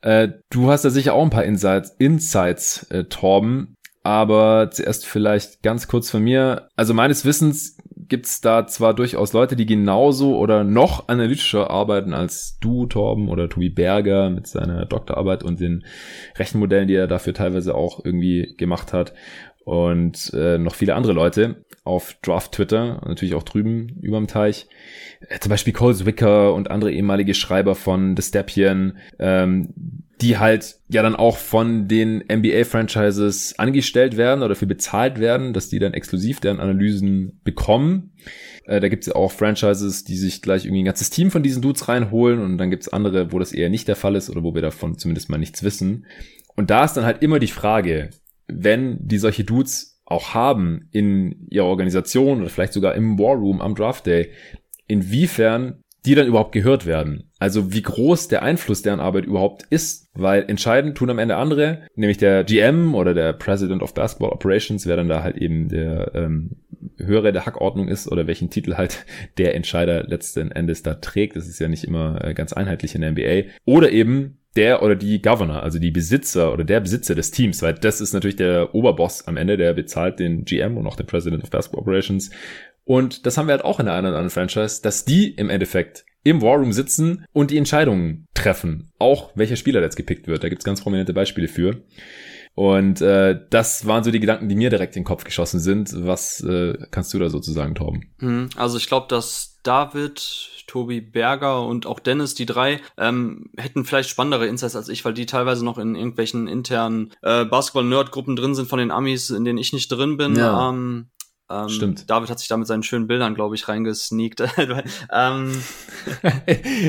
Äh, du hast da sicher auch ein paar Insights, Insights äh, Torben. Aber zuerst vielleicht ganz kurz von mir. Also meines Wissens gibt's da zwar durchaus Leute, die genauso oder noch analytischer arbeiten als du, Torben, oder Tobi Berger mit seiner Doktorarbeit und den Rechenmodellen, die er dafür teilweise auch irgendwie gemacht hat. Und äh, noch viele andere Leute auf Draft Twitter, natürlich auch drüben überm Teich. Äh, zum Beispiel Cole Zwicker und andere ehemalige Schreiber von The Stepien, ähm, die halt ja dann auch von den NBA-Franchises angestellt werden oder für bezahlt werden, dass die dann exklusiv deren Analysen bekommen. Äh, da gibt's ja auch Franchises, die sich gleich irgendwie ein ganzes Team von diesen Dudes reinholen und dann gibt's andere, wo das eher nicht der Fall ist oder wo wir davon zumindest mal nichts wissen. Und da ist dann halt immer die Frage, wenn die solche Dudes auch haben in ihrer Organisation oder vielleicht sogar im War Room am Draft Day, inwiefern die dann überhaupt gehört werden. Also wie groß der Einfluss deren Arbeit überhaupt ist, weil entscheidend tun am Ende andere, nämlich der GM oder der President of Basketball Operations, wer dann da halt eben der ähm, höhere der Hackordnung ist oder welchen Titel halt der Entscheider letzten Endes da trägt. Das ist ja nicht immer äh, ganz einheitlich in der NBA. Oder eben der oder die Governor, also die Besitzer oder der Besitzer des Teams, weil das ist natürlich der Oberboss am Ende, der bezahlt den GM und auch den President of Basketball Operations und das haben wir halt auch in der einen oder anderen Franchise, dass die im Endeffekt im Warroom sitzen und die Entscheidungen treffen. Auch welcher Spieler jetzt gepickt wird. Da gibt's ganz prominente Beispiele für. Und äh, das waren so die Gedanken, die mir direkt in den Kopf geschossen sind. Was äh, kannst du da sozusagen, Torben? Mhm. Also ich glaube, dass David, Tobi Berger und auch Dennis, die drei, ähm, hätten vielleicht spannendere Insights als ich, weil die teilweise noch in irgendwelchen internen äh, Basketball-Nerd-Gruppen drin sind von den Amis, in denen ich nicht drin bin. Ja. Ähm, ähm, Stimmt. David hat sich da mit seinen schönen Bildern, glaube ich, reingesneakt. ähm,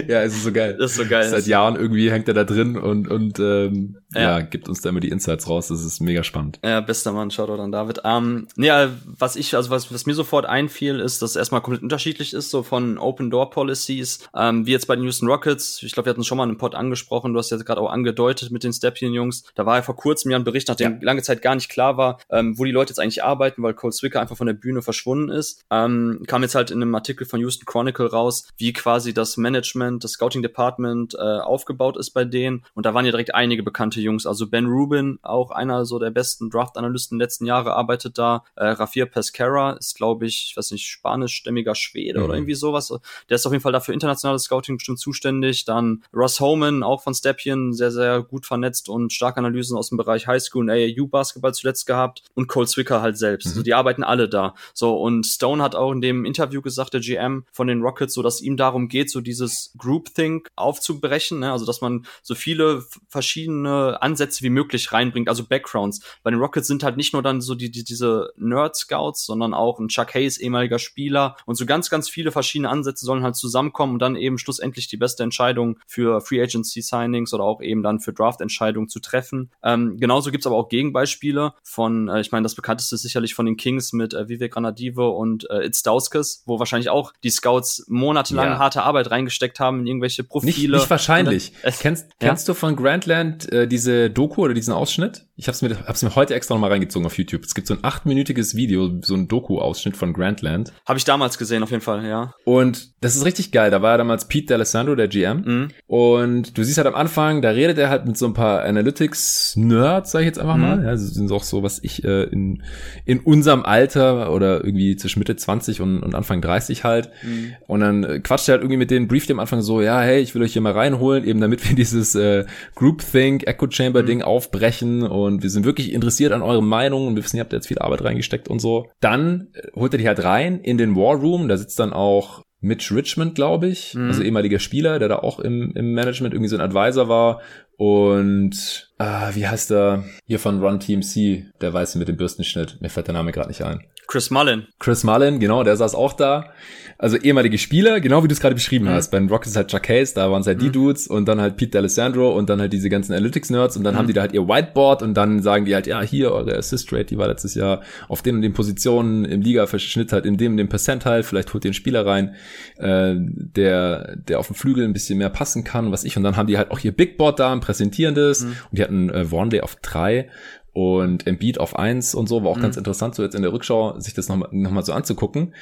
ja, es ist so geil. Das ist so geil. Seit Jahren irgendwie hängt er da drin und, und ähm, ja. ja. gibt uns da immer die Insights raus. Das ist mega spannend. Ja, bester Mann, Shoutout an David. Ähm, ja, was ich, also was, was mir sofort einfiel, ist, dass es erstmal komplett unterschiedlich ist, so von Open Door Policies, ähm, wie jetzt bei den Houston Rockets. Ich glaube, wir hatten schon mal einen Pod angesprochen, du hast jetzt gerade auch angedeutet mit den Stepien-Jungs. Da war ja vor kurzem ja ein Bericht, nachdem ja. lange Zeit gar nicht klar war, ähm, wo die Leute jetzt eigentlich arbeiten, weil Cole Zwicker einfach von der Bühne verschwunden ist. Ähm, kam jetzt halt in einem Artikel von Houston Chronicle raus, wie quasi das Management, das Scouting Department äh, aufgebaut ist bei denen. Und da waren ja direkt einige bekannte Jungs. Also Ben Rubin, auch einer so der besten Draft-Analysten der letzten Jahre, arbeitet da. Äh, Rafir Pescara ist, glaube ich, ich weiß nicht, spanischstämmiger Schwede mhm. oder irgendwie sowas. Der ist auf jeden Fall dafür internationales Scouting bestimmt zuständig. Dann Russ Homan, auch von Stepien, sehr, sehr gut vernetzt und starke Analysen aus dem Bereich Highschool und AAU Basketball zuletzt gehabt. Und Cole Zwicker halt selbst. Mhm. Also die arbeiten alle da. So, und Stone hat auch in dem Interview gesagt, der GM von den Rockets, so dass ihm darum geht, so dieses Groupthink aufzubrechen, ne? also dass man so viele verschiedene Ansätze wie möglich reinbringt, also Backgrounds. Bei den Rockets sind halt nicht nur dann so die, die diese Nerd-Scouts, sondern auch ein Chuck Hayes, ehemaliger Spieler und so ganz, ganz viele verschiedene Ansätze sollen halt zusammenkommen und dann eben schlussendlich die beste Entscheidung für Free Agency Signings oder auch eben dann für Draft-Entscheidungen zu treffen. Ähm, genauso gibt's aber auch Gegenbeispiele von, äh, ich meine, das bekannteste ist sicherlich von den Kings mit äh, Vivek Granat Granadive und äh, It's Dauskas, wo wahrscheinlich auch die Scouts monatelang ja. harte Arbeit reingesteckt haben in irgendwelche Profile. Nicht, nicht wahrscheinlich. Dann, es, kennst ja? kennst du von Grandland äh, diese Doku oder diesen Ausschnitt? Ich hab's mir, hab's mir heute extra nochmal reingezogen auf YouTube. Es gibt so ein achtminütiges Video, so ein Doku-Ausschnitt von Grandland. Habe ich damals gesehen, auf jeden Fall, ja. Und das ist richtig geil. Da war ja damals Pete D'Alessandro, der GM. Mhm. Und du siehst halt am Anfang, da redet er halt mit so ein paar Analytics-Nerds, sag ich jetzt einfach mhm. mal. Ja, das sind auch so, was ich äh, in, in unserem Alter oder irgendwie zwischen Mitte 20 und, und Anfang 30 halt. Mhm. Und dann äh, quatscht er halt irgendwie mit denen, brieft am Anfang so, ja, hey, ich will euch hier mal reinholen, eben damit wir dieses äh, Groupthink, Echo Chamber Ding mhm. aufbrechen und wir sind wirklich interessiert an euren Meinungen und wir wissen, ihr habt jetzt viel Arbeit reingesteckt und so. Dann äh, holt er die halt rein in den War Room, da sitzt dann auch Mitch Richmond, glaube ich, mhm. also ehemaliger Spieler, der da auch im, im Management irgendwie so ein Advisor war. Und ah, wie heißt der hier von Run TMC, der Weiße mit dem Bürstenschnitt? Mir fällt der Name gerade nicht ein. Chris Mullen. Chris Mullen, genau, der saß auch da. Also ehemalige Spieler, genau wie du es gerade beschrieben mhm. hast. Bei den Rockets halt Chuck Hayes, da waren es halt mhm. die Dudes und dann halt Pete D'Alessandro und dann halt diese ganzen Analytics-Nerds und dann mhm. haben die da halt ihr Whiteboard und dann sagen die halt, ja, hier, eure Assist-Rate, die war letztes Jahr auf den und den Positionen im Liga-Verschnitt halt in dem und dem Percentile, vielleicht holt ihr einen Spieler rein, äh, der, der auf dem Flügel ein bisschen mehr passen kann, was ich. Und dann haben die halt auch ihr Big Board da, ein präsentierendes mhm. und die hatten äh, Warnley auf drei und Embiid auf eins und so, war auch mhm. ganz interessant, so jetzt in der Rückschau sich das nochmal noch mal so anzugucken.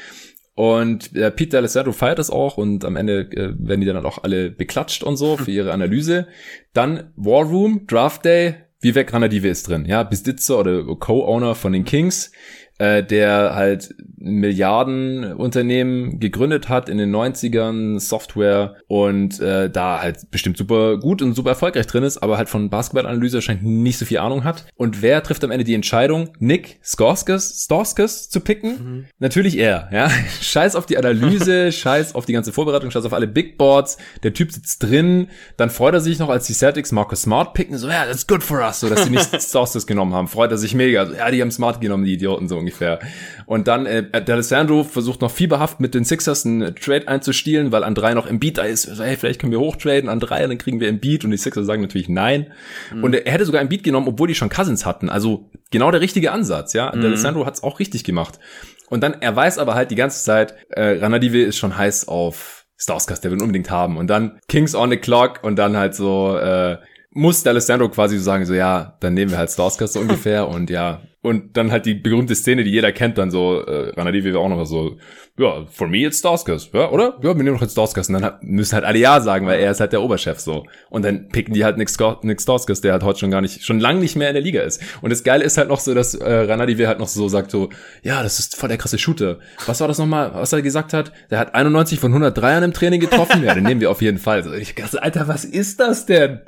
Und äh, Pete D'Alessandro feiert das auch und am Ende äh, werden die dann auch alle beklatscht und so für ihre Analyse. Dann War Room, Draft Day, Vivek Ranadive ist drin, ja, Besitzer oder Co-Owner von den Kings äh, der halt Milliardenunternehmen gegründet hat in den 90ern, Software und äh, da halt bestimmt super gut und super erfolgreich drin ist, aber halt von Basketballanalyse scheint nicht so viel Ahnung hat. Und wer trifft am Ende die Entscheidung, Nick Skorskis, Storskis zu picken? Mhm. Natürlich er, ja. Scheiß auf die Analyse, scheiß auf die ganze Vorbereitung, scheiß auf alle Big Boards. Der Typ sitzt drin, dann freut er sich noch, als die Celtics Marcus Smart picken, so, ja, that's good for us, so, dass sie nicht Storskis genommen haben. Freut er sich mega, so, ja, die haben Smart genommen, die Idioten, so ungefähr. Und dann äh, D'Alessandro versucht noch fieberhaft mit den Sixers einen Trade einzustielen, weil an drei noch im Beat da ist. So, hey, vielleicht können wir hochtraden an drei, dann kriegen wir im Beat. Und die Sixers sagen natürlich nein. Mhm. Und er hätte sogar im Beat genommen, obwohl die schon Cousins hatten. Also genau der richtige Ansatz, ja. Mhm. D'Alessandro hat es auch richtig gemacht. Und dann, er weiß aber halt die ganze Zeit, äh, Ranadive ist schon heiß auf Starscast, der will unbedingt haben. Und dann Kings on the Clock und dann halt so, äh, muss D'Alessandro quasi so sagen, so ja, dann nehmen wir halt Starscast so ungefähr und ja, und dann halt die berühmte Szene, die jeder kennt, dann so, äh, Ranadivi war auch noch so, ja, for me it's Starscus, ja, oder? Ja, wir nehmen doch jetzt Starscus. Und dann hat, müssen halt alle Ja sagen, weil er ist halt der Oberchef so. Und dann picken die halt Nick, Nick Starscus, der halt heute schon gar nicht, schon lang nicht mehr in der Liga ist. Und das Geile ist halt noch so, dass äh, Ranadivi halt noch so sagt so, ja, das ist voll der krasse Shooter. Was war das nochmal, was er gesagt hat? Der hat 91 von 103 an im Training getroffen. ja, den nehmen wir auf jeden Fall. So, ich Alter, was ist das denn?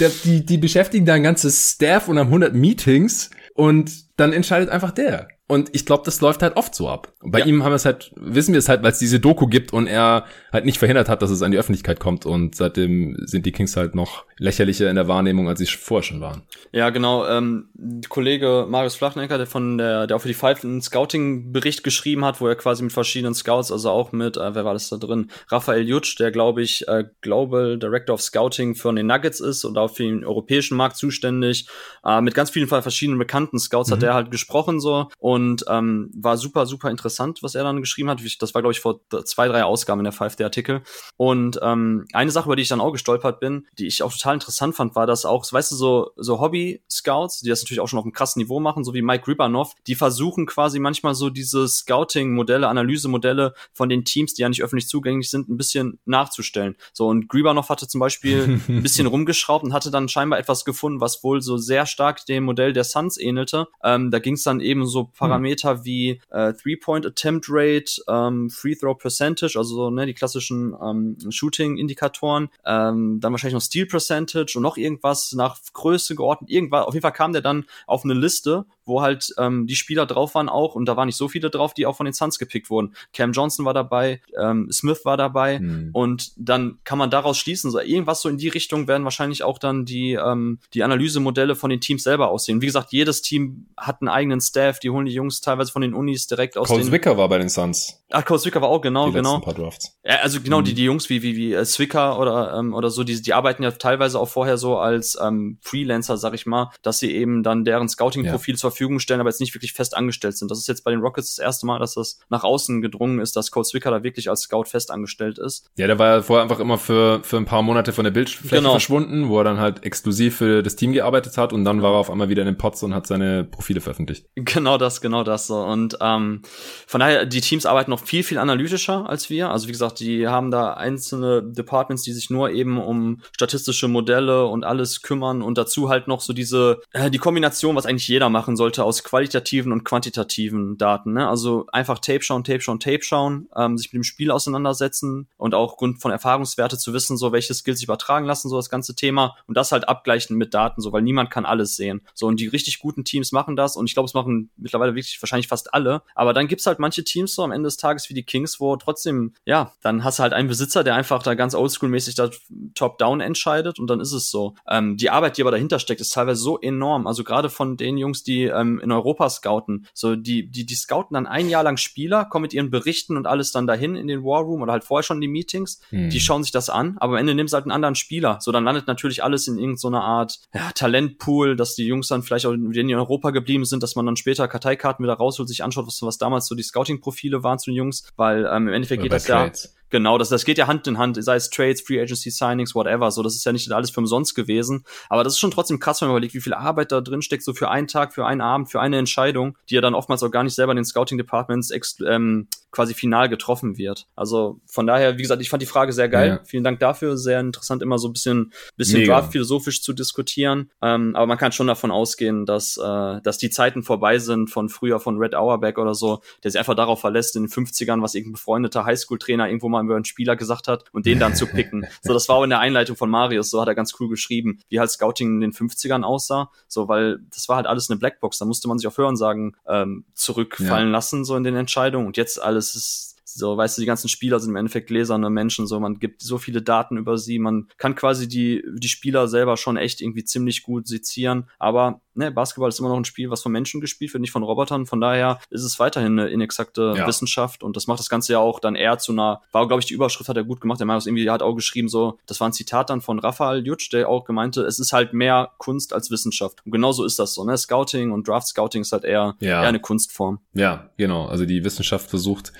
Der, die, die beschäftigen da ein ganzes Staff und haben 100 Meetings und dann entscheidet einfach der. Und ich glaube, das läuft halt oft so ab. Bei ja. ihm haben wir es halt, wissen wir es halt, weil es diese Doku gibt und er halt nicht verhindert hat, dass es an die Öffentlichkeit kommt. Und seitdem sind die Kings halt noch lächerlicher in der Wahrnehmung, als sie vorher schon waren. Ja, genau. Ähm, Kollege Marius Flachnecker, der von der, der auch für die Five einen Scouting-Bericht geschrieben hat, wo er quasi mit verschiedenen Scouts, also auch mit, äh, wer war das da drin? Raphael Jutsch, der glaube ich äh, Global Director of Scouting für den Nuggets ist und auch für den europäischen Markt zuständig. Äh, mit ganz vielen verschiedenen bekannten Scouts mhm. hat er halt gesprochen so. Und und ähm, war super, super interessant, was er dann geschrieben hat. Das war, glaube ich, vor zwei, drei Ausgaben in der 5D-Artikel. Und ähm, eine Sache, über die ich dann auch gestolpert bin, die ich auch total interessant fand, war, dass auch, weißt du, so, so Hobby-Scouts, die das natürlich auch schon auf einem krassen Niveau machen, so wie Mike Ribanov, die versuchen quasi manchmal so diese Scouting-Modelle, Analyse-Modelle von den Teams, die ja nicht öffentlich zugänglich sind, ein bisschen nachzustellen. So, und Gribanov hatte zum Beispiel ein bisschen rumgeschraubt und hatte dann scheinbar etwas gefunden, was wohl so sehr stark dem Modell der Suns ähnelte. Ähm, da ging es dann eben so Parameter wie äh, Three-Point-Attempt Rate, ähm, Free-Throw-Percentage, also so, ne, die klassischen ähm, Shooting-Indikatoren, ähm, dann wahrscheinlich noch Steal-Percentage und noch irgendwas nach Größe geordnet, irgendwas. Auf jeden Fall kam der dann auf eine Liste, wo halt ähm, die Spieler drauf waren auch und da waren nicht so viele drauf, die auch von den Suns gepickt wurden. Cam Johnson war dabei, ähm, Smith war dabei mhm. und dann kann man daraus schließen, so irgendwas so in die Richtung werden wahrscheinlich auch dann die ähm, die Analysemodelle von den Teams selber aussehen. Wie gesagt, jedes Team hat einen eigenen Staff, die holen die Jungs teilweise von den Unis direkt aus Cole den Zwicker war bei den Suns. Ach, Cole Zwicker war auch genau, die genau. Paar Drafts. Ja, also genau mhm. die die Jungs wie wie wie äh, Zwicker oder ähm, oder so, die die arbeiten ja teilweise auch vorher so als ähm, Freelancer, sag ich mal, dass sie eben dann deren Scouting Profil ja. zur Verfügung stellen, aber jetzt nicht wirklich fest angestellt sind. Das ist jetzt bei den Rockets das erste Mal, dass das nach außen gedrungen ist, dass Cole Zwicker da wirklich als Scout fest angestellt ist. Ja, der war ja vorher einfach immer für, für ein paar Monate von der Bildfläche genau. verschwunden, wo er dann halt exklusiv für das Team gearbeitet hat und dann war er auf einmal wieder in den Pots und hat seine Profile veröffentlicht. Genau das, genau das so. Und ähm, von daher, die Teams arbeiten noch viel, viel analytischer als wir. Also wie gesagt, die haben da einzelne Departments, die sich nur eben um statistische Modelle und alles kümmern und dazu halt noch so diese, äh, die Kombination, was eigentlich jeder machen sollte, aus qualitativen und quantitativen Daten. Ne? Also einfach Tape schauen, Tape schauen, Tape schauen, ähm, sich mit dem Spiel auseinandersetzen und auch aufgrund von Erfahrungswerte zu wissen, so welche Skills sich übertragen lassen, so das ganze Thema und das halt abgleichen mit Daten, so weil niemand kann alles sehen. So und die richtig guten Teams machen das und ich glaube, es machen mittlerweile wirklich wahrscheinlich fast alle. Aber dann gibt's halt manche Teams so am Ende des Tages Tages wie die Kings, wo trotzdem, ja, dann hast du halt einen Besitzer, der einfach da ganz oldschool-mäßig da top-down entscheidet und dann ist es so. Ähm, die Arbeit, die aber dahinter steckt, ist teilweise so enorm. Also gerade von den Jungs, die ähm, in Europa scouten, so die, die, die scouten dann ein Jahr lang Spieler, kommen mit ihren Berichten und alles dann dahin in den War Room oder halt vorher schon die Meetings. Mhm. Die schauen sich das an, aber am Ende nimmst du halt einen anderen Spieler. So, dann landet natürlich alles in irgendeiner Art ja, Talentpool, dass die Jungs dann vielleicht auch in Europa geblieben sind, dass man dann später Karteikarten wieder rausholt, sich anschaut, was, was damals so die Scouting-Profile waren zu den Jungs, weil ähm, im Endeffekt Oder geht das ja Genau, das, das geht ja Hand in Hand, sei es Trades, Free Agency Signings, whatever. So, das ist ja nicht alles für umsonst gewesen. Aber das ist schon trotzdem krass, wenn man überlegt, wie viel Arbeit da drin steckt, so für einen Tag, für einen Abend, für eine Entscheidung, die ja dann oftmals auch gar nicht selber in den Scouting Departments ähm, quasi final getroffen wird. Also von daher, wie gesagt, ich fand die Frage sehr geil. Ja. Vielen Dank dafür. Sehr interessant, immer so ein bisschen, bisschen Draft philosophisch zu diskutieren. Ähm, aber man kann schon davon ausgehen, dass, äh, dass die Zeiten vorbei sind von früher von Red Auerbach oder so, der sich einfach darauf verlässt, in den 50ern, was irgendein befreundeter Highschool-Trainer irgendwo mal über einen Spieler gesagt hat und den dann zu picken. So, das war auch in der Einleitung von Marius, so hat er ganz cool geschrieben, wie halt Scouting in den 50ern aussah. So, weil das war halt alles eine Blackbox. Da musste man sich auf Hörensagen ähm, zurückfallen ja. lassen, so in den Entscheidungen. Und jetzt alles ist so, weißt du, die ganzen Spieler sind im Endeffekt gläserne Menschen, so, man gibt so viele Daten über sie, man kann quasi die, die Spieler selber schon echt irgendwie ziemlich gut sezieren, aber ne, Basketball ist immer noch ein Spiel, was von Menschen gespielt wird, nicht von Robotern. Von daher ist es weiterhin eine inexakte ja. Wissenschaft und das macht das Ganze ja auch dann eher zu einer, war glaube ich die Überschrift hat er gut gemacht. Der Marius irgendwie hat auch geschrieben so, das war ein Zitat dann von Raphael Jutsch, der auch gemeinte, es ist halt mehr Kunst als Wissenschaft. Und genauso ist das so, ne? Scouting und Draft Scouting ist halt eher, ja. eher eine Kunstform. Ja, genau. Also die Wissenschaft versucht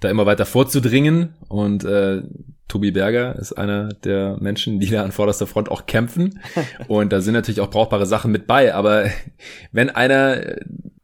da immer weiter vorzudringen und äh, Tobi Berger ist einer der Menschen, die da an vorderster Front auch kämpfen. Und da sind natürlich auch brauchbare Sachen mit bei. Aber wenn einer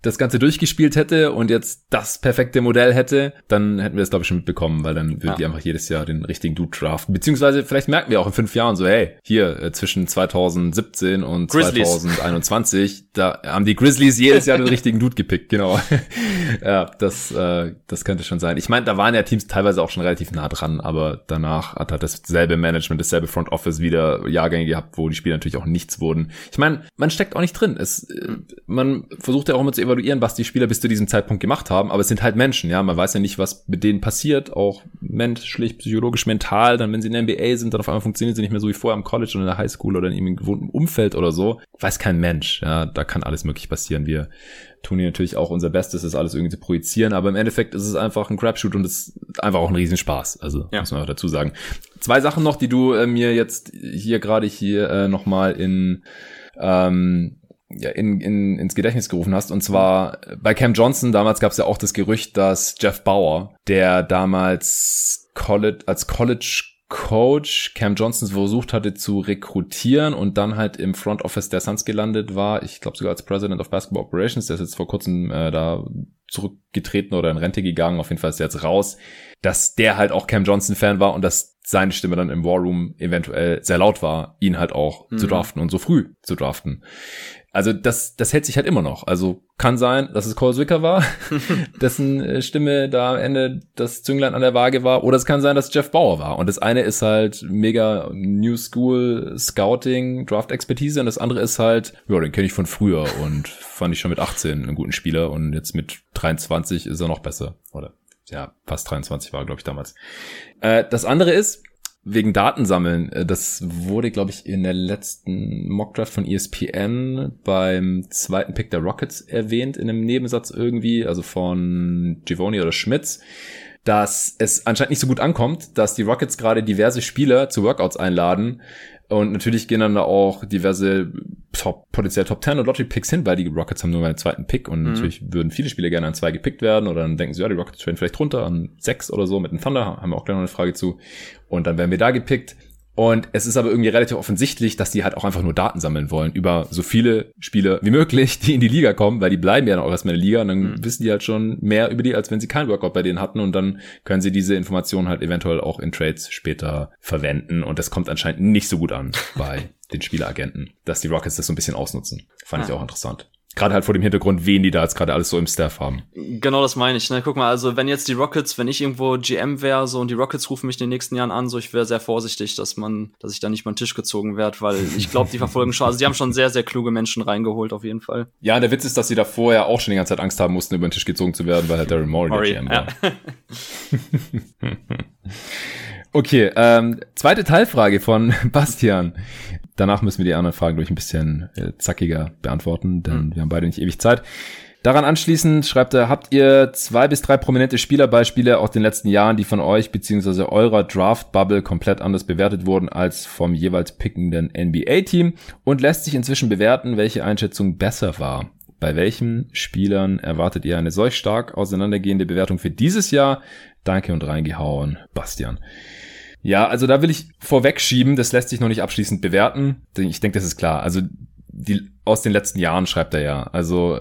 das Ganze durchgespielt hätte und jetzt das perfekte Modell hätte, dann hätten wir es, glaube ich, schon mitbekommen, weil dann würden ja. die einfach jedes Jahr den richtigen Dude draften. Beziehungsweise vielleicht merken wir auch in fünf Jahren so, hey, hier äh, zwischen 2017 und Grizzlies. 2021, da haben die Grizzlies jedes Jahr den richtigen Dude gepickt, genau. ja, das, äh, das könnte schon sein. Ich meine, da waren ja Teams teilweise auch schon relativ nah dran, aber danach hat halt dasselbe Management, dasselbe Front Office wieder Jahrgänge gehabt, wo die Spiele natürlich auch nichts wurden. Ich meine, man steckt auch nicht drin. Es, äh, man versucht ja auch immer zu evaluieren, was die Spieler bis zu diesem Zeitpunkt gemacht haben, aber es sind halt Menschen, ja, man weiß ja nicht, was mit denen passiert, auch menschlich, psychologisch, mental, dann wenn sie in der NBA sind, dann auf einmal funktionieren sie nicht mehr so wie vorher im College oder in der Highschool oder in irgendeinem gewohnten Umfeld oder so, weiß kein Mensch, ja, da kann alles möglich passieren. Wir tun hier natürlich auch unser Bestes, das alles irgendwie zu projizieren, aber im Endeffekt ist es einfach ein Crapshoot und es ist einfach auch ein Riesenspaß, also ja. muss man auch dazu sagen. Zwei Sachen noch, die du äh, mir jetzt hier gerade hier äh, nochmal in ähm, ja, in, in, ins Gedächtnis gerufen hast. Und zwar bei Cam Johnson, damals gab es ja auch das Gerücht, dass Jeff Bauer, der damals College, als College Coach Cam Johnson versucht hatte zu rekrutieren und dann halt im Front Office der Suns gelandet war. Ich glaube sogar als President of Basketball Operations. Der ist jetzt vor kurzem äh, da zurückgetreten oder in Rente gegangen. Auf jeden Fall ist er jetzt raus. Dass der halt auch Cam Johnson Fan war und dass seine Stimme dann im War Room eventuell sehr laut war, ihn halt auch mhm. zu draften und so früh zu draften. Also das, das hält sich halt immer noch. Also kann sein, dass es Cole Zwicker war, dessen äh, Stimme da am Ende das Zünglein an der Waage war. Oder es kann sein, dass Jeff Bauer war. Und das eine ist halt mega New School Scouting, Draft-Expertise. Und das andere ist halt, ja, den kenne ich von früher und fand ich schon mit 18 einen guten Spieler. Und jetzt mit 23 ist er noch besser. Oder ja, fast 23 war, glaube ich, damals. Äh, das andere ist, wegen Datensammeln. Äh, das wurde, glaube ich, in der letzten Mockdraft von ESPN beim zweiten Pick der Rockets erwähnt, in einem Nebensatz irgendwie, also von Givoni oder Schmitz dass es anscheinend nicht so gut ankommt, dass die Rockets gerade diverse Spieler zu Workouts einladen, und natürlich gehen dann da auch diverse Top, potenziell Top 10 oder Lottery Picks hin, weil die Rockets haben nur einen zweiten Pick und mhm. natürlich würden viele Spieler gerne an zwei gepickt werden oder dann denken sie, ja, die Rockets traden vielleicht runter an sechs oder so mit dem Thunder, haben wir auch gleich noch eine Frage zu. Und dann werden wir da gepickt. Und es ist aber irgendwie relativ offensichtlich, dass die halt auch einfach nur Daten sammeln wollen über so viele Spieler wie möglich, die in die Liga kommen, weil die bleiben ja noch erstmal in der Liga und dann mhm. wissen die halt schon mehr über die, als wenn sie keinen Workout bei denen hatten und dann können sie diese Informationen halt eventuell auch in Trades später verwenden und das kommt anscheinend nicht so gut an bei den Spieleragenten, dass die Rockets das so ein bisschen ausnutzen. Fand ah. ich auch interessant. Gerade halt vor dem Hintergrund, wen die da jetzt gerade alles so im Staff haben. Genau das meine ich. Ne? Guck mal, also wenn jetzt die Rockets, wenn ich irgendwo GM wäre so und die Rockets rufen mich in den nächsten Jahren an, so ich wäre sehr vorsichtig, dass man, dass ich da nicht mal den Tisch gezogen werde, weil ich glaube, die verfolgen schon, also die haben schon sehr, sehr kluge Menschen reingeholt auf jeden Fall. Ja, der Witz ist, dass sie da vorher auch schon die ganze Zeit Angst haben mussten, über den Tisch gezogen zu werden, weil halt Daryl Morey, Morey der GM war. Ja. okay, ähm, zweite Teilfrage von Bastian. Danach müssen wir die anderen Fragen durch ein bisschen äh, zackiger beantworten, denn mhm. wir haben beide nicht ewig Zeit. Daran anschließend schreibt er, habt ihr zwei bis drei prominente Spielerbeispiele aus den letzten Jahren, die von euch bzw. eurer Draft-Bubble komplett anders bewertet wurden als vom jeweils pickenden NBA-Team und lässt sich inzwischen bewerten, welche Einschätzung besser war. Bei welchen Spielern erwartet ihr eine solch stark auseinandergehende Bewertung für dieses Jahr? Danke und reingehauen, Bastian. Ja, also da will ich vorwegschieben, das lässt sich noch nicht abschließend bewerten. Ich denke, das ist klar. Also die aus den letzten Jahren schreibt er ja. Also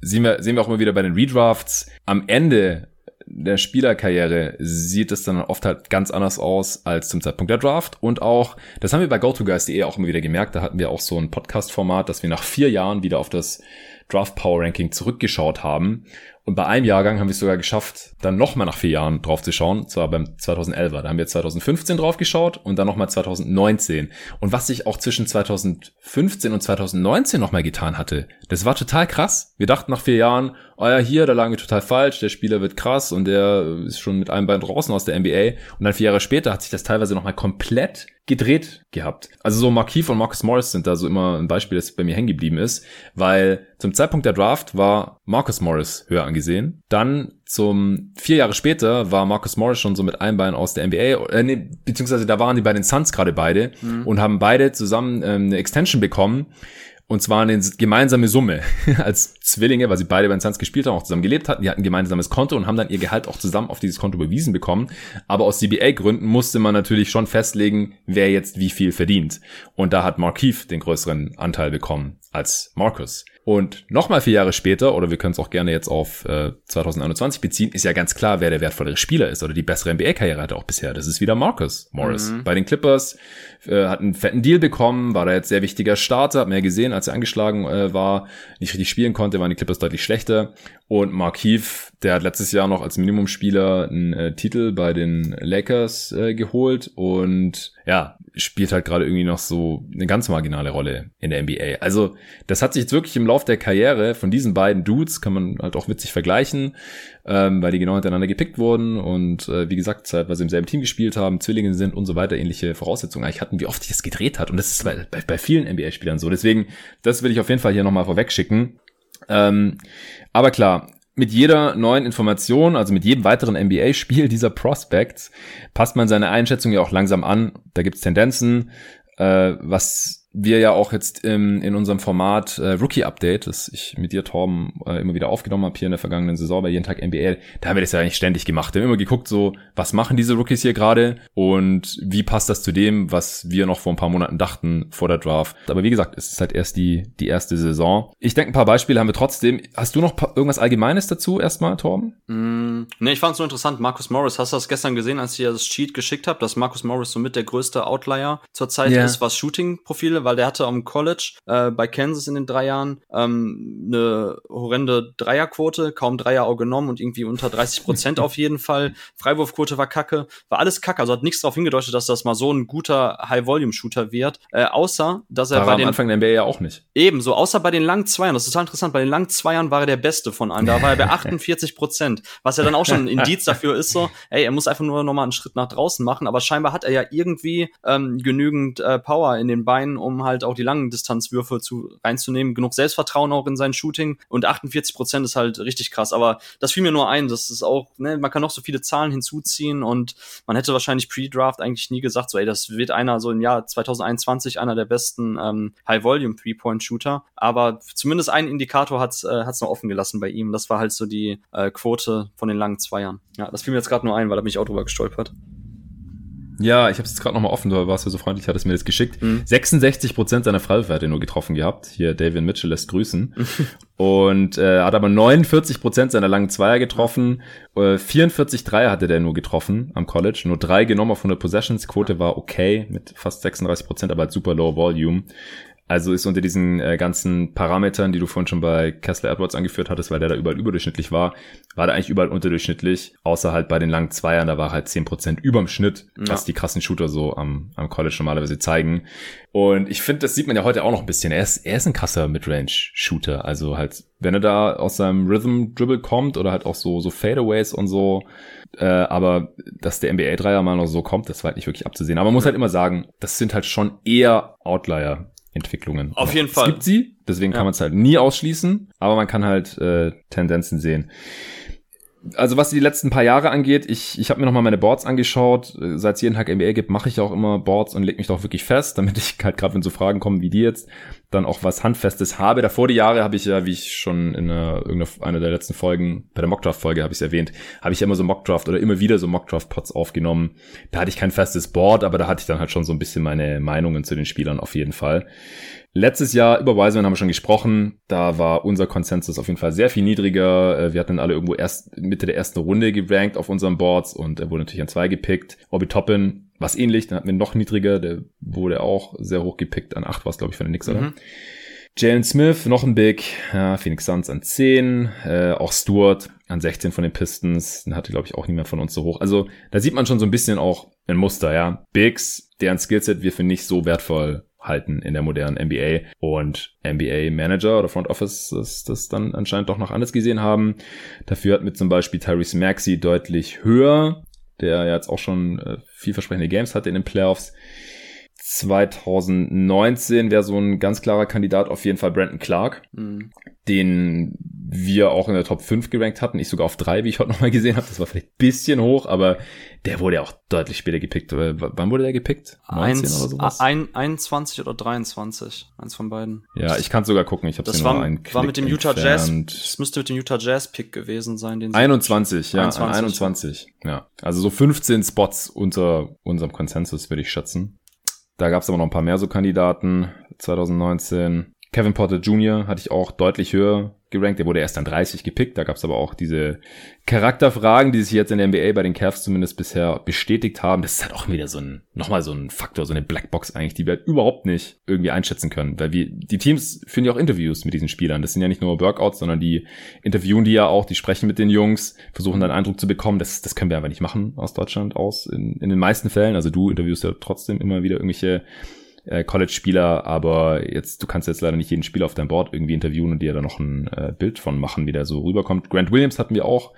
sehen wir, sehen wir auch immer wieder bei den Redrafts. Am Ende der Spielerkarriere sieht es dann oft halt ganz anders aus als zum Zeitpunkt der Draft. Und auch, das haben wir bei GoToGuys.de auch immer wieder gemerkt, da hatten wir auch so ein Podcast-Format, dass wir nach vier Jahren wieder auf das Draft Power Ranking zurückgeschaut haben und bei einem Jahrgang haben wir es sogar geschafft, dann nochmal nach vier Jahren drauf zu schauen, zwar beim 2011er. Da haben wir 2015 drauf geschaut und dann nochmal 2019. Und was sich auch zwischen 2015 und 2019 nochmal getan hatte, das war total krass. Wir dachten nach vier Jahren, oh ja, hier, da lagen wir total falsch, der Spieler wird krass und der ist schon mit einem Bein draußen aus der NBA. Und dann vier Jahre später hat sich das teilweise nochmal komplett gedreht gehabt. Also so Marquis und Marcus Morris sind da so immer ein Beispiel, das bei mir hängen geblieben ist, weil zum Zeitpunkt der Draft war Marcus Morris höher angesehen. Dann zum vier Jahre später war Marcus Morris schon so mit einem Bein aus der NBA, äh, nee, beziehungsweise da waren die bei den Suns gerade beide mhm. und haben beide zusammen ähm, eine Extension bekommen und zwar eine gemeinsame Summe als Zwillinge, weil sie beide bei den Suns gespielt haben, auch zusammen gelebt hatten. Die hatten ein gemeinsames Konto und haben dann ihr Gehalt auch zusammen auf dieses Konto überwiesen bekommen. Aber aus CBA-Gründen musste man natürlich schon festlegen, wer jetzt wie viel verdient. Und da hat Markeith den größeren Anteil bekommen als Marcus. Und nochmal vier Jahre später, oder wir können es auch gerne jetzt auf äh, 2021 beziehen, ist ja ganz klar, wer der wertvollere Spieler ist oder die bessere NBA-Karriere hatte auch bisher. Das ist wieder Marcus Morris. Mhm. Bei den Clippers äh, hat einen fetten Deal bekommen, war da jetzt sehr wichtiger Starter, hat mehr gesehen, als er angeschlagen äh, war, nicht richtig spielen konnte, waren die Clippers deutlich schlechter. Und Mark Heath, der hat letztes Jahr noch als Minimumspieler einen äh, Titel bei den Lakers äh, geholt und ja, spielt halt gerade irgendwie noch so eine ganz marginale Rolle in der NBA. Also das hat sich jetzt wirklich im Lauf der Karriere von diesen beiden Dudes, kann man halt auch witzig vergleichen, ähm, weil die genau hintereinander gepickt wurden und äh, wie gesagt, weil sie im selben Team gespielt haben, Zwillinge sind und so weiter, ähnliche Voraussetzungen eigentlich hatten, wie oft sich das gedreht hat. Und das ist bei, bei, bei vielen NBA-Spielern so. Deswegen, das will ich auf jeden Fall hier nochmal vorweg schicken. Ähm, aber klar, mit jeder neuen Information, also mit jedem weiteren NBA-Spiel dieser Prospects, passt man seine Einschätzung ja auch langsam an. Da gibt's Tendenzen, äh, was wir ja auch jetzt im, in unserem Format äh, Rookie Update, das ich mit dir, Torben, äh, immer wieder aufgenommen habe hier in der vergangenen Saison bei jeden Tag NBA, da haben wir das ja eigentlich ständig gemacht. Wir haben immer geguckt, so, was machen diese Rookies hier gerade und wie passt das zu dem, was wir noch vor ein paar Monaten dachten vor der Draft. Aber wie gesagt, es ist halt erst die, die erste Saison. Ich denke, ein paar Beispiele haben wir trotzdem. Hast du noch irgendwas Allgemeines dazu erstmal, Torben? Mm, ne, ich fand es nur interessant. Marcus Morris, hast du das gestern gesehen, als ihr das Cheat geschickt habt, dass Marcus Morris somit der größte Outlier zurzeit yeah. ist, was Shooting-Profile weil der hatte am College äh, bei Kansas in den drei Jahren ähm, eine horrende Dreierquote, kaum Dreier auch genommen und irgendwie unter 30 Prozent auf jeden Fall. Freiwurfquote war kacke, war alles kacke, also hat nichts darauf hingedeutet, dass das mal so ein guter High-Volume-Shooter wird, äh, außer, dass er da bei den... am Anfang der NBA ja auch nicht. Ebenso, außer bei den langen Zweiern, das ist total interessant, bei den langen Zweiern war er der Beste von allen, da war er bei 48 Prozent, was ja dann auch schon ein Indiz dafür ist, so, ey, er muss einfach nur nochmal einen Schritt nach draußen machen, aber scheinbar hat er ja irgendwie ähm, genügend äh, Power in den Beinen, um halt auch die langen Distanzwürfe zu, reinzunehmen. Genug Selbstvertrauen auch in sein Shooting. Und 48 Prozent ist halt richtig krass. Aber das fiel mir nur ein. Das ist auch, ne, man kann noch so viele Zahlen hinzuziehen und man hätte wahrscheinlich Pre-Draft eigentlich nie gesagt, so, ey, das wird einer so im Jahr 2021 einer der besten ähm, High-Volume Three-Point-Shooter. Aber zumindest ein Indikator hat's äh, noch offen gelassen bei ihm. Das war halt so die äh, Quote von den langen Zweiern. Ja, das fiel mir jetzt gerade nur ein, weil da bin ich auch drüber gestolpert. Ja, ich habe es jetzt gerade nochmal offen, du warst ja so freundlich, hattest mir das geschickt. Mhm. 66 Prozent seiner Freiwürfe hat er nur getroffen gehabt. Hier, David Mitchell lässt grüßen. und äh, hat aber 49 Prozent seiner langen Zweier getroffen. Äh, 44 Dreier hatte der nur getroffen am College. Nur drei genommen auf 100 Possessions. Quote war okay mit fast 36 Prozent, aber halt super low Volume. Also ist unter diesen äh, ganzen Parametern, die du vorhin schon bei Kessler Edwards angeführt hattest, weil der da überall überdurchschnittlich war, war der eigentlich überall unterdurchschnittlich, außer halt bei den langen Zweiern, da war halt zehn Prozent überm Schnitt, ja. was die krassen Shooter so am, am College normalerweise zeigen. Und ich finde, das sieht man ja heute auch noch ein bisschen. Er ist, er ist ein krasser Midrange-Shooter. Also halt, wenn er da aus seinem Rhythm-Dribble kommt oder halt auch so, so Fadeaways und so, äh, aber dass der NBA-Dreier mal noch so kommt, das war halt nicht wirklich abzusehen. Aber man muss halt immer sagen, das sind halt schon eher Outlier. Entwicklungen. Auf jeden Fall. Es gibt sie, deswegen ja. kann man es halt nie ausschließen, aber man kann halt äh, Tendenzen sehen. Also was die letzten paar Jahre angeht, ich, ich habe mir nochmal meine Boards angeschaut. Seit es jeden Tag NBA gibt, mache ich auch immer Boards und leg mich doch wirklich fest, damit ich halt gerade, wenn so Fragen kommen wie die jetzt, dann auch was Handfestes habe. Davor die Jahre habe ich ja, wie ich schon in einer, irgendeiner der letzten Folgen, bei der Mockdraft-Folge habe ich es erwähnt, habe ich ja immer so Mockdraft oder immer wieder so Mockdraft-Pots aufgenommen. Da hatte ich kein festes Board, aber da hatte ich dann halt schon so ein bisschen meine Meinungen zu den Spielern auf jeden Fall. Letztes Jahr über Wiseman haben wir schon gesprochen. Da war unser Konsensus auf jeden Fall sehr viel niedriger. Äh, wir hatten alle irgendwo erst Mitte der ersten Runde gerankt auf unseren Boards und er wurde natürlich an zwei gepickt. Obi Toppin was ähnlich, dann hatten wir noch niedriger, der wurde auch sehr hoch gepickt, an 8 war es, glaube ich, von den Knicks, oder? Mhm. Jalen Smith, noch ein Big, ja, Phoenix Suns an 10, äh, auch Stewart an 16 von den Pistons, den hatte, glaube ich, auch niemand von uns so hoch. Also da sieht man schon so ein bisschen auch ein Muster, ja. Bigs, deren Skillset wir für nicht so wertvoll halten in der modernen NBA und NBA Manager oder Front Office das, das dann anscheinend doch noch anders gesehen haben. Dafür hat mit zum Beispiel Tyrese Maxey deutlich höher der jetzt auch schon äh, vielversprechende Games hatte in den Playoffs. 2019 wäre so ein ganz klarer Kandidat auf jeden Fall Brandon Clark, mhm. den wir auch in der Top 5 gerankt hatten. Ich sogar auf 3, wie ich heute nochmal gesehen habe. Das war vielleicht ein bisschen hoch, aber der wurde ja auch deutlich später gepickt. Wann wurde der gepickt? 19 Eins, oder sowas? Ein, 21 oder 23. Eins von beiden. Ja, ich kann sogar gucken. Ich habe das war, war mit dem Utah entfernt. Jazz. Das müsste mit dem Utah Jazz Pick gewesen sein. Den 21, ja, 21. 21. Ja, also so 15 Spots unter unserem Konsensus würde ich schätzen. Da gab es aber noch ein paar mehr so Kandidaten. 2019. Kevin Porter Jr. hatte ich auch deutlich höher gerankt. Der wurde erst an 30 gepickt. Da gab es aber auch diese Charakterfragen, die sich jetzt in der NBA bei den Cavs zumindest bisher bestätigt haben. Das ist halt auch wieder so ein, nochmal so ein Faktor, so eine Blackbox eigentlich, die wir halt überhaupt nicht irgendwie einschätzen können. Weil wir, die Teams führen ja auch Interviews mit diesen Spielern. Das sind ja nicht nur Workouts, sondern die interviewen die ja auch, die sprechen mit den Jungs, versuchen dann Eindruck zu bekommen. Das, das können wir einfach nicht machen aus Deutschland aus in, in den meisten Fällen. Also du interviewst ja trotzdem immer wieder irgendwelche äh, College-Spieler, aber jetzt, du kannst jetzt leider nicht jeden Spieler auf deinem Board irgendwie interviewen und dir da noch ein äh, Bild von machen, wie der so rüberkommt. Grant Williams hatten wir auch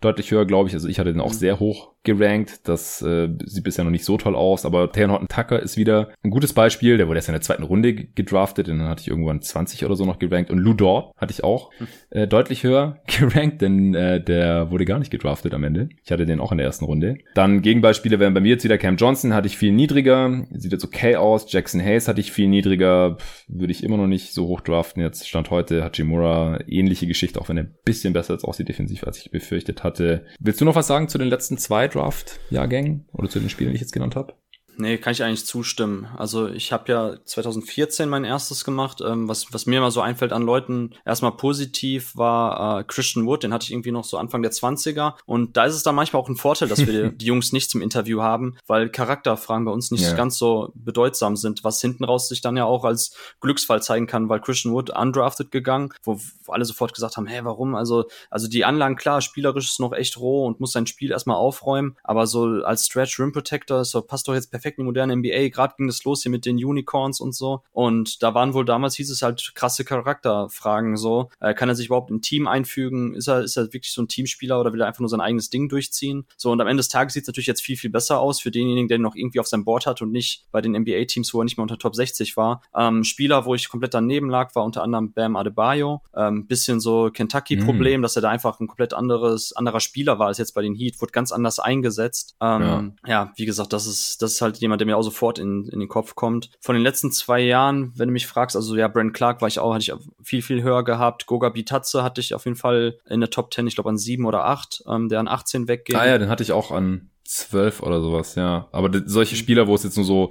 deutlich höher, glaube ich. Also ich hatte den auch mhm. sehr hoch gerankt. Das äh, sieht bisher noch nicht so toll aus, aber Taylor Horton Tucker ist wieder ein gutes Beispiel. Der wurde erst in der zweiten Runde gedraftet, und dann hatte ich irgendwann 20 oder so noch gerankt. Und Lou Dort hatte ich auch mhm. äh, deutlich höher gerankt, denn äh, der wurde gar nicht gedraftet am Ende. Ich hatte den auch in der ersten Runde. Dann Gegenbeispiele wären bei mir jetzt wieder Cam Johnson, hatte ich viel niedriger. Sieht jetzt okay aus. Jackson Hayes hatte ich viel niedriger. Würde ich immer noch nicht so hoch draften. Jetzt stand heute Hachimura ähnliche Geschichte, auch wenn er ein bisschen besser jetzt aussieht defensiv, als ich befürchtet hatte. Willst du noch was sagen zu den letzten zwei Draft-Jahrgängen oder zu den Spielen, die ich jetzt genannt habe? Nee, kann ich eigentlich zustimmen. Also ich habe ja 2014 mein erstes gemacht. Ähm, was, was mir immer so einfällt an Leuten, erstmal positiv war äh, Christian Wood, den hatte ich irgendwie noch so Anfang der 20er. Und da ist es dann manchmal auch ein Vorteil, dass wir die Jungs nicht zum Interview haben, weil Charakterfragen bei uns nicht yeah. ganz so bedeutsam sind, was hinten raus sich dann ja auch als Glücksfall zeigen kann, weil Christian Wood undrafted gegangen, wo, alle sofort gesagt haben, hä, warum? Also, also die Anlagen, klar, spielerisch ist noch echt roh und muss sein Spiel erstmal aufräumen, aber so als Stretch Rim Protector, so passt doch jetzt perfekt perfekt in die moderne NBA. Gerade ging es los hier mit den Unicorns und so. Und da waren wohl damals hieß es halt krasse Charakterfragen so. Äh, kann er sich überhaupt in ein Team einfügen? Ist er, ist er wirklich so ein Teamspieler oder will er einfach nur sein eigenes Ding durchziehen? So, und am Ende des Tages sieht es natürlich jetzt viel, viel besser aus für denjenigen, der ihn noch irgendwie auf seinem Board hat und nicht bei den NBA-Teams, wo er nicht mehr unter Top 60 war. Ähm, Spieler, wo ich komplett daneben lag, war unter anderem Bam Adebayo. Ähm, bisschen so Kentucky-Problem, mhm. dass er da einfach ein komplett anderes, anderer Spieler war als jetzt bei den Heat, wurde ganz anders eingesetzt. Ähm, ja. ja, wie gesagt, das ist, das ist halt jemand, der mir auch sofort in, in den Kopf kommt. Von den letzten zwei Jahren, wenn du mich fragst, also ja, Brent Clark war ich auch, hatte ich viel, viel höher gehabt. Goga Bitatze hatte ich auf jeden Fall in der Top 10, ich glaube an sieben oder acht, ähm, der an 18 wegging. Ah ja, den hatte ich auch an zwölf oder sowas, ja. Aber solche Spieler, wo es jetzt nur so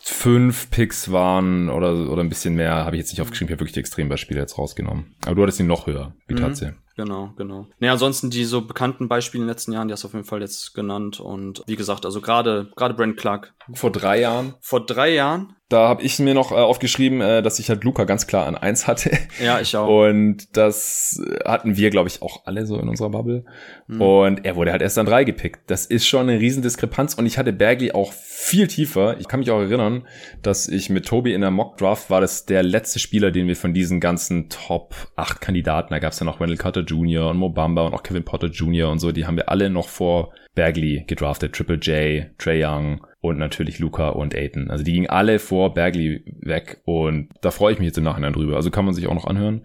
fünf Picks waren oder, oder ein bisschen mehr, habe ich jetzt nicht aufgeschrieben. Ich habe wirklich die Extrembeispiele jetzt rausgenommen. Aber du hattest ihn noch höher, Bitatze. Mhm. Genau, genau. Ne, ansonsten die so bekannten Beispiele in den letzten Jahren, die hast du auf jeden Fall jetzt genannt. Und wie gesagt, also gerade gerade Brent Clark. Vor drei Jahren? Vor drei Jahren da habe ich mir noch äh, aufgeschrieben, äh, dass ich halt Luca ganz klar an eins hatte. Ja, ich auch. Und das hatten wir, glaube ich, auch alle so in unserer Bubble. Mhm. Und er wurde halt erst an drei gepickt. Das ist schon eine Riesendiskrepanz. Und ich hatte Bagley auch viel tiefer. Ich kann mich auch erinnern, dass ich mit Tobi in der Mock Draft war das der letzte Spieler, den wir von diesen ganzen Top 8 Kandidaten, da gab es ja noch Wendell Carter Jr. und Mobamba und auch Kevin Potter Jr. und so, die haben wir alle noch vor Bagley gedraftet, Triple J, Trey Young und natürlich Luca und Aiton. Also die gingen alle vor Bagley weg und da freue ich mich jetzt im Nachhinein drüber. Also kann man sich auch noch anhören.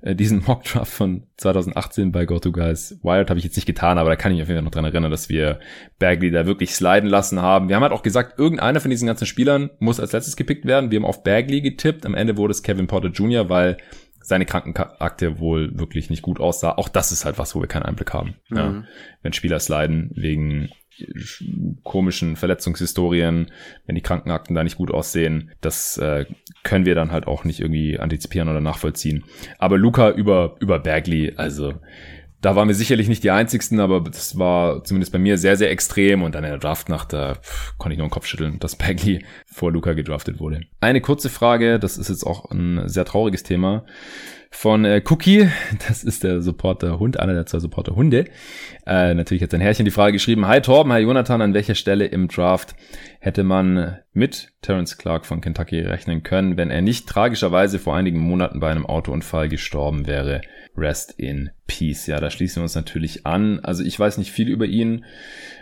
Äh, diesen Mockdraft von 2018 bei GoToGuys Wired habe ich jetzt nicht getan, aber da kann ich mich auf jeden Fall noch dran erinnern, dass wir Bagley da wirklich sliden lassen haben. Wir haben halt auch gesagt, irgendeiner von diesen ganzen Spielern muss als letztes gepickt werden. Wir haben auf Bagley getippt. Am Ende wurde es Kevin Porter Jr., weil seine Krankenakte wohl wirklich nicht gut aussah. Auch das ist halt was, wo wir keinen Einblick haben. Mhm. Ja. Wenn Spieler sliden wegen komischen Verletzungshistorien, wenn die Krankenakten da nicht gut aussehen, das äh, können wir dann halt auch nicht irgendwie antizipieren oder nachvollziehen. Aber Luca über, über Bagley, also da waren wir sicherlich nicht die einzigsten, aber das war zumindest bei mir sehr, sehr extrem und dann in der Draftnacht, da konnte ich nur den Kopf schütteln, dass Bagley vor Luca gedraftet wurde. Eine kurze Frage, das ist jetzt auch ein sehr trauriges Thema von äh, Cookie. Das ist der Supporter Hund, einer der zwei Supporter Hunde. Äh, natürlich hat sein Herrchen die Frage geschrieben. Hi Torben, hi Jonathan, an welcher Stelle im Draft hätte man mit Terence Clark von Kentucky rechnen können, wenn er nicht tragischerweise vor einigen Monaten bei einem Autounfall gestorben wäre? Rest in Peace. Ja, da schließen wir uns natürlich an. Also ich weiß nicht viel über ihn,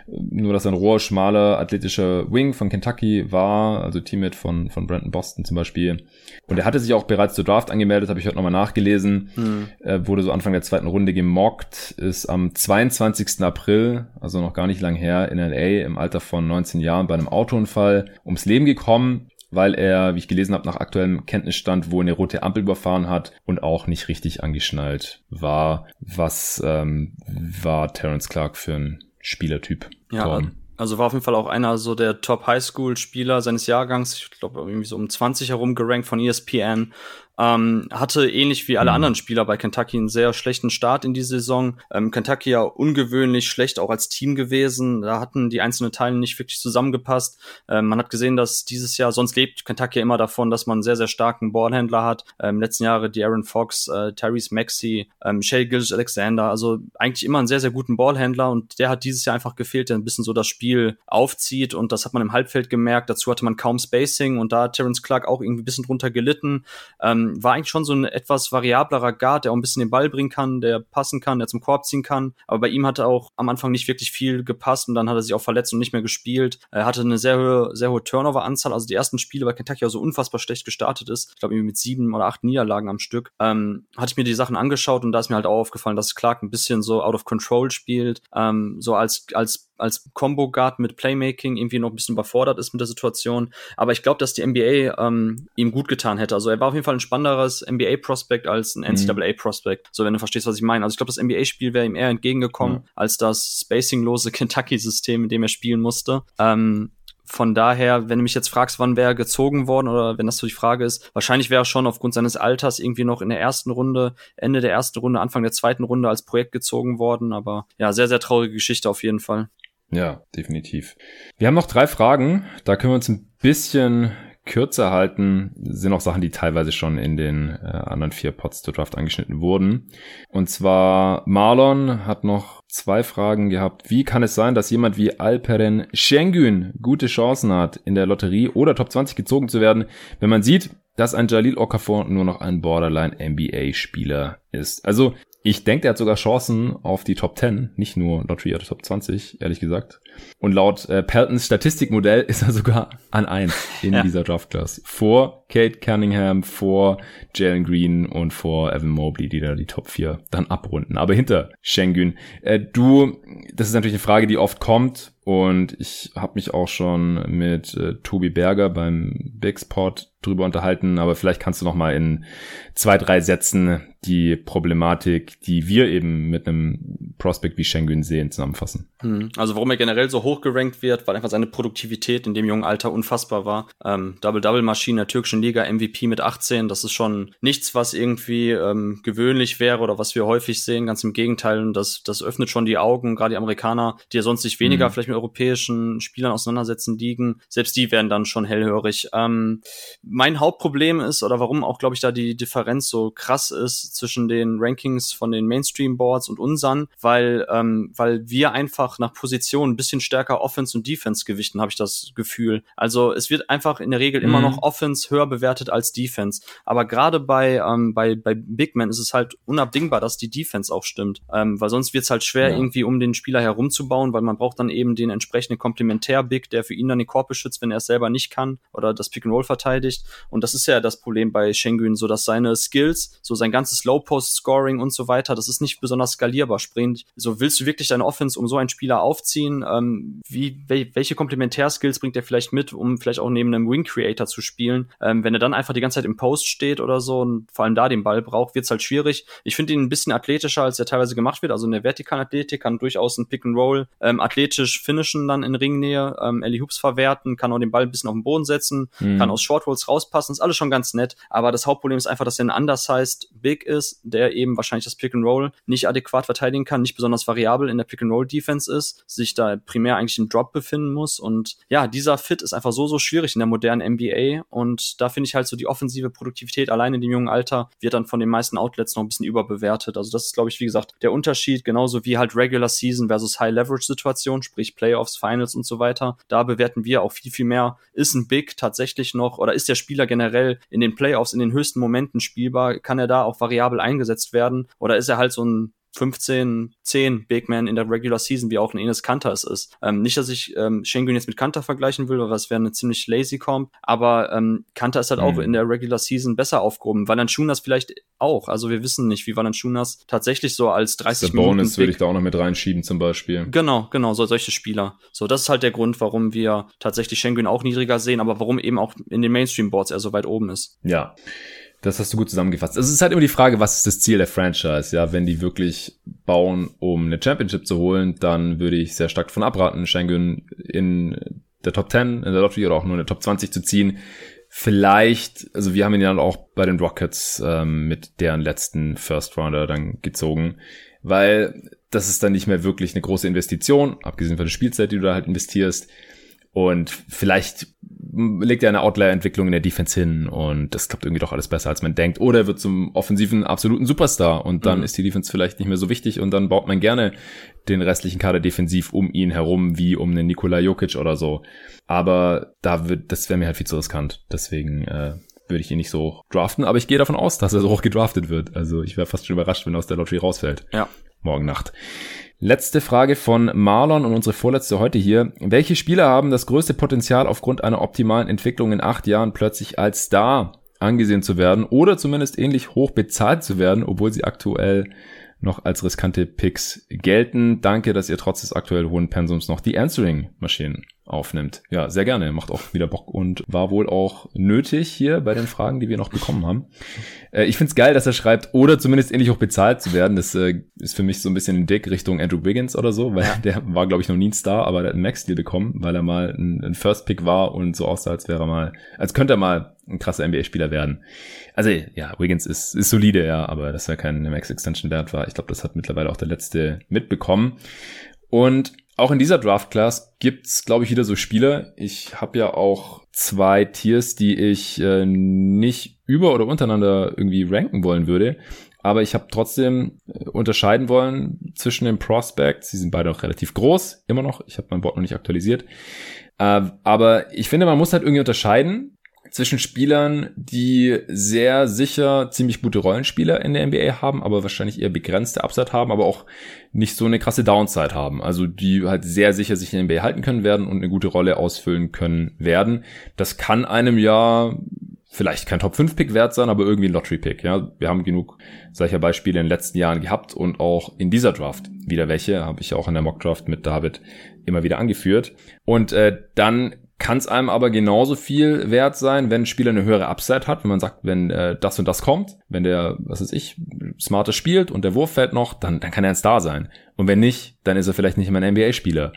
nur dass er ein roher, schmaler, athletischer Wing von Kentucky war, also Teammate von, von Brandon Boston zum Beispiel. Und er hatte sich auch bereits zur Draft angemeldet, habe ich heute nochmal nachgelesen. Mhm. Er wurde so Anfang der zweiten Runde gemockt, ist am 22. April, also noch gar nicht lang her, in LA im Alter von 19 Jahren bei einem Autounfall ums Leben gekommen weil er, wie ich gelesen habe, nach aktuellem Kenntnisstand wohl eine rote Ampel überfahren hat und auch nicht richtig angeschnallt war. Was ähm, war Terence Clark für ein Spielertyp? Ja, Torben? Also war auf jeden Fall auch einer so der Top Highschool Spieler seines Jahrgangs, ich glaube irgendwie so um 20 herum gerankt von ESPN. Ähm, hatte ähnlich wie alle mhm. anderen Spieler bei Kentucky einen sehr schlechten Start in die Saison. Ähm, Kentucky ja ungewöhnlich schlecht auch als Team gewesen. Da hatten die einzelnen Teile nicht wirklich zusammengepasst. Ähm, man hat gesehen, dass dieses Jahr, sonst lebt Kentucky immer davon, dass man einen sehr, sehr starken Ballhändler hat. Ähm, letzten Jahre die Aaron Fox, äh, Tyrese Maxey, ähm, Shay Gilgis Alexander. Also eigentlich immer einen sehr, sehr guten Ballhändler und der hat dieses Jahr einfach gefehlt, der ein bisschen so das Spiel aufzieht und das hat man im Halbfeld gemerkt. Dazu hatte man kaum Spacing und da hat Terence Clark auch irgendwie ein bisschen drunter gelitten. Ähm, war eigentlich schon so ein etwas variablerer Guard, der auch ein bisschen den Ball bringen kann, der passen kann, der zum Korb ziehen kann. Aber bei ihm hatte auch am Anfang nicht wirklich viel gepasst und dann hat er sich auch verletzt und nicht mehr gespielt. Er hatte eine sehr hohe, sehr hohe Turnover-Anzahl. Also die ersten Spiele bei Kentucky auch so unfassbar schlecht gestartet ist. Ich glaube, mit sieben oder acht Niederlagen am Stück. Ähm, hatte ich mir die Sachen angeschaut und da ist mir halt auch aufgefallen, dass Clark ein bisschen so out of control spielt. Ähm, so als, als als Combo Guard mit Playmaking irgendwie noch ein bisschen überfordert ist mit der Situation. Aber ich glaube, dass die NBA ähm, ihm gut getan hätte. Also er war auf jeden Fall ein spannenderes NBA-Prospect als ein NCAA-Prospect. So, wenn du verstehst, was ich meine. Also ich glaube, das NBA-Spiel wäre ihm eher entgegengekommen mhm. als das spacinglose Kentucky-System, in dem er spielen musste. Ähm, von daher, wenn du mich jetzt fragst, wann wäre er gezogen worden oder wenn das so die Frage ist, wahrscheinlich wäre er schon aufgrund seines Alters irgendwie noch in der ersten Runde, Ende der ersten Runde, Anfang der zweiten Runde als Projekt gezogen worden. Aber ja, sehr, sehr traurige Geschichte auf jeden Fall. Ja, definitiv. Wir haben noch drei Fragen. Da können wir uns ein bisschen kürzer halten. Das sind auch Sachen, die teilweise schon in den äh, anderen vier Pots to Draft angeschnitten wurden. Und zwar Marlon hat noch zwei Fragen gehabt. Wie kann es sein, dass jemand wie Alperen Schengen gute Chancen hat, in der Lotterie oder Top 20 gezogen zu werden, wenn man sieht, dass ein Jalil Okafor nur noch ein Borderline NBA Spieler ist. Also ich denke, er hat sogar Chancen auf die Top 10, nicht nur Lottery oder Top 20, ehrlich gesagt. Und laut äh, Peltons Statistikmodell ist er sogar an 1 in ja. dieser Draft Class. Vor Kate Cunningham, vor Jalen Green und vor Evan Mobley, die da die Top 4 dann abrunden. Aber hinter Schengen. Äh, du, das ist natürlich eine Frage, die oft kommt. Und ich habe mich auch schon mit äh, Tobi Berger beim Big Spot drüber unterhalten, aber vielleicht kannst du noch mal in zwei, drei Sätzen die Problematik, die wir eben mit einem Prospect wie Schengen sehen, zusammenfassen. Hm. Also warum er generell so hoch gerankt wird, weil einfach seine Produktivität in dem jungen Alter unfassbar war. Ähm, Double-Double-Maschine der türkischen Liga, MVP mit 18, das ist schon nichts, was irgendwie ähm, gewöhnlich wäre oder was wir häufig sehen. Ganz im Gegenteil, das, das öffnet schon die Augen, gerade die Amerikaner, die ja sonst sich weniger mhm. vielleicht mit europäischen Spielern auseinandersetzen liegen, selbst die werden dann schon hellhörig. Ähm, mein Hauptproblem ist, oder warum auch, glaube ich, da die Differenz so krass ist zwischen den Rankings von den Mainstream-Boards und unseren, weil, ähm, weil wir einfach nach Position ein bisschen stärker Offense und Defense gewichten, habe ich das Gefühl. Also es wird einfach in der Regel mhm. immer noch Offense höher bewertet als Defense. Aber gerade bei, ähm, bei, bei Big Man ist es halt unabdingbar, dass die Defense auch stimmt. Ähm, weil sonst wird es halt schwer, ja. irgendwie um den Spieler herumzubauen, weil man braucht dann eben den entsprechenden Komplementär-Big, der für ihn dann den Korb beschützt, wenn er es selber nicht kann oder das Pick and Roll verteidigt. Und das ist ja das Problem bei Schengen, so dass seine Skills, so sein ganzes Low-Post-Scoring und so weiter, das ist nicht besonders skalierbar. Sprich, so willst du wirklich deine Offense um so einen Spieler aufziehen? Ähm, wie, welche Komplementär-Skills bringt er vielleicht mit, um vielleicht auch neben einem Wing-Creator zu spielen? Ähm, wenn er dann einfach die ganze Zeit im Post steht oder so und vor allem da den Ball braucht, wird es halt schwierig. Ich finde ihn ein bisschen athletischer, als er teilweise gemacht wird. Also in der vertikalen Athletik kann durchaus ein Pick and Roll ähm, athletisch finishen dann in Ringnähe, ähm, Ellie Hoops verwerten, kann auch den Ball ein bisschen auf den Boden setzen, mhm. kann aus Short Rolls rauspassen, ist alles schon ganz nett. Aber das Hauptproblem ist einfach, dass er ein undersized Big ist, der eben wahrscheinlich das Pick and Roll nicht adäquat verteidigen kann, nicht besonders variabel in der Pick and Roll Defense ist, sich da primär eigentlich im Drop befinden muss und ja, dieser Fit ist einfach so so schwierig in der modernen NBA und da finde ich halt so die offensive Produktivität allein in dem jungen Alter wird dann von den meisten Outlets noch ein bisschen überbewertet. Also das ist glaube ich wie gesagt der Unterschied genauso wie halt Regular Season versus High Leverage Situation, sprich Playoffs, Finals und so weiter. Da bewerten wir auch viel viel mehr ist ein Big tatsächlich noch oder ist der Spieler generell in den Playoffs in den höchsten Momenten spielbar? Kann er da auch variabel eingesetzt werden oder ist er halt so ein 15, 10 Big Man in der Regular Season, wie auch ein Enes Kanter es ist. Ähm, nicht, dass ich ähm, Schengen jetzt mit Kanter vergleichen will, weil das wäre eine ziemlich lazy Comp, aber ähm, Kanter ist halt mhm. auch in der Regular Season besser aufgehoben. Valanciunas vielleicht auch. Also wir wissen nicht, wie Valanciunas tatsächlich so als 30 der Minuten Bonus würde ich da auch noch mit reinschieben zum Beispiel. Genau, genau, so solche Spieler. So, das ist halt der Grund, warum wir tatsächlich Schengen auch niedriger sehen, aber warum eben auch in den Mainstream-Boards er so weit oben ist. Ja. Das hast du gut zusammengefasst. Es ist halt immer die Frage, was ist das Ziel der Franchise? Ja, wenn die wirklich bauen, um eine Championship zu holen, dann würde ich sehr stark davon abraten, Schengen in der Top 10 in der Lottery oder auch nur in der Top 20 zu ziehen. Vielleicht, also wir haben ihn ja auch bei den Rockets ähm, mit deren letzten First Rounder dann gezogen, weil das ist dann nicht mehr wirklich eine große Investition, abgesehen von der Spielzeit, die du da halt investierst. Und vielleicht legt er eine Outlier-Entwicklung in der Defense hin und das klappt irgendwie doch alles besser, als man denkt. Oder er wird zum offensiven absoluten Superstar und dann mhm. ist die Defense vielleicht nicht mehr so wichtig und dann baut man gerne den restlichen Kader defensiv um ihn herum, wie um einen Nikola Jokic oder so. Aber da wird, das wäre mir halt viel zu riskant. Deswegen äh, würde ich ihn nicht so draften, aber ich gehe davon aus, dass er so hoch gedraftet wird. Also ich wäre fast schon überrascht, wenn er aus der Lottery rausfällt. Ja. Morgen Nacht. Letzte Frage von Marlon und unsere vorletzte heute hier. Welche Spieler haben das größte Potenzial aufgrund einer optimalen Entwicklung in acht Jahren plötzlich als Star angesehen zu werden oder zumindest ähnlich hoch bezahlt zu werden, obwohl sie aktuell noch als riskante Picks gelten. Danke, dass ihr trotz des aktuell hohen Pensums noch die Answering-Maschinen aufnimmt. Ja, sehr gerne. Macht auch wieder Bock und war wohl auch nötig hier bei den Fragen, die wir noch bekommen haben. Äh, ich find's geil, dass er schreibt, oder zumindest ähnlich hoch bezahlt zu werden. Das äh, ist für mich so ein bisschen ein Dick Richtung Andrew Wiggins oder so, weil der war, glaube ich, noch nie ein Star, aber der hat einen Max-Deal bekommen, weil er mal ein, ein First-Pick war und so aussah, als wäre er mal, als könnte er mal ein krasser NBA-Spieler werden. Also ja, Wiggins ist, ist solide, ja, aber dass er keine Max-Extension wert war, ich glaube, das hat mittlerweile auch der letzte mitbekommen. Und auch in dieser Draft-Class gibt's, glaube ich, wieder so Spieler. Ich habe ja auch zwei Tiers, die ich äh, nicht über- oder untereinander irgendwie ranken wollen würde. Aber ich habe trotzdem äh, unterscheiden wollen zwischen den Prospects. Sie sind beide auch relativ groß, immer noch. Ich habe mein Board noch nicht aktualisiert. Äh, aber ich finde, man muss halt irgendwie unterscheiden zwischen Spielern, die sehr sicher ziemlich gute Rollenspieler in der NBA haben, aber wahrscheinlich eher begrenzte Upside haben, aber auch nicht so eine krasse Downside haben. Also die halt sehr sicher sich in der NBA halten können werden und eine gute Rolle ausfüllen können werden. Das kann einem ja vielleicht kein Top 5 Pick wert sein, aber irgendwie ein Lottery Pick. Ja, wir haben genug solcher Beispiele in den letzten Jahren gehabt und auch in dieser Draft wieder welche, habe ich auch in der Mock Draft mit David immer wieder angeführt. Und äh, dann kann es einem aber genauso viel wert sein, wenn ein Spieler eine höhere Upside hat, wenn man sagt, wenn äh, das und das kommt, wenn der, was weiß ich, smarter spielt und der Wurf fällt noch, dann, dann kann er ein Star sein. Und wenn nicht, dann ist er vielleicht nicht immer ein NBA-Spieler.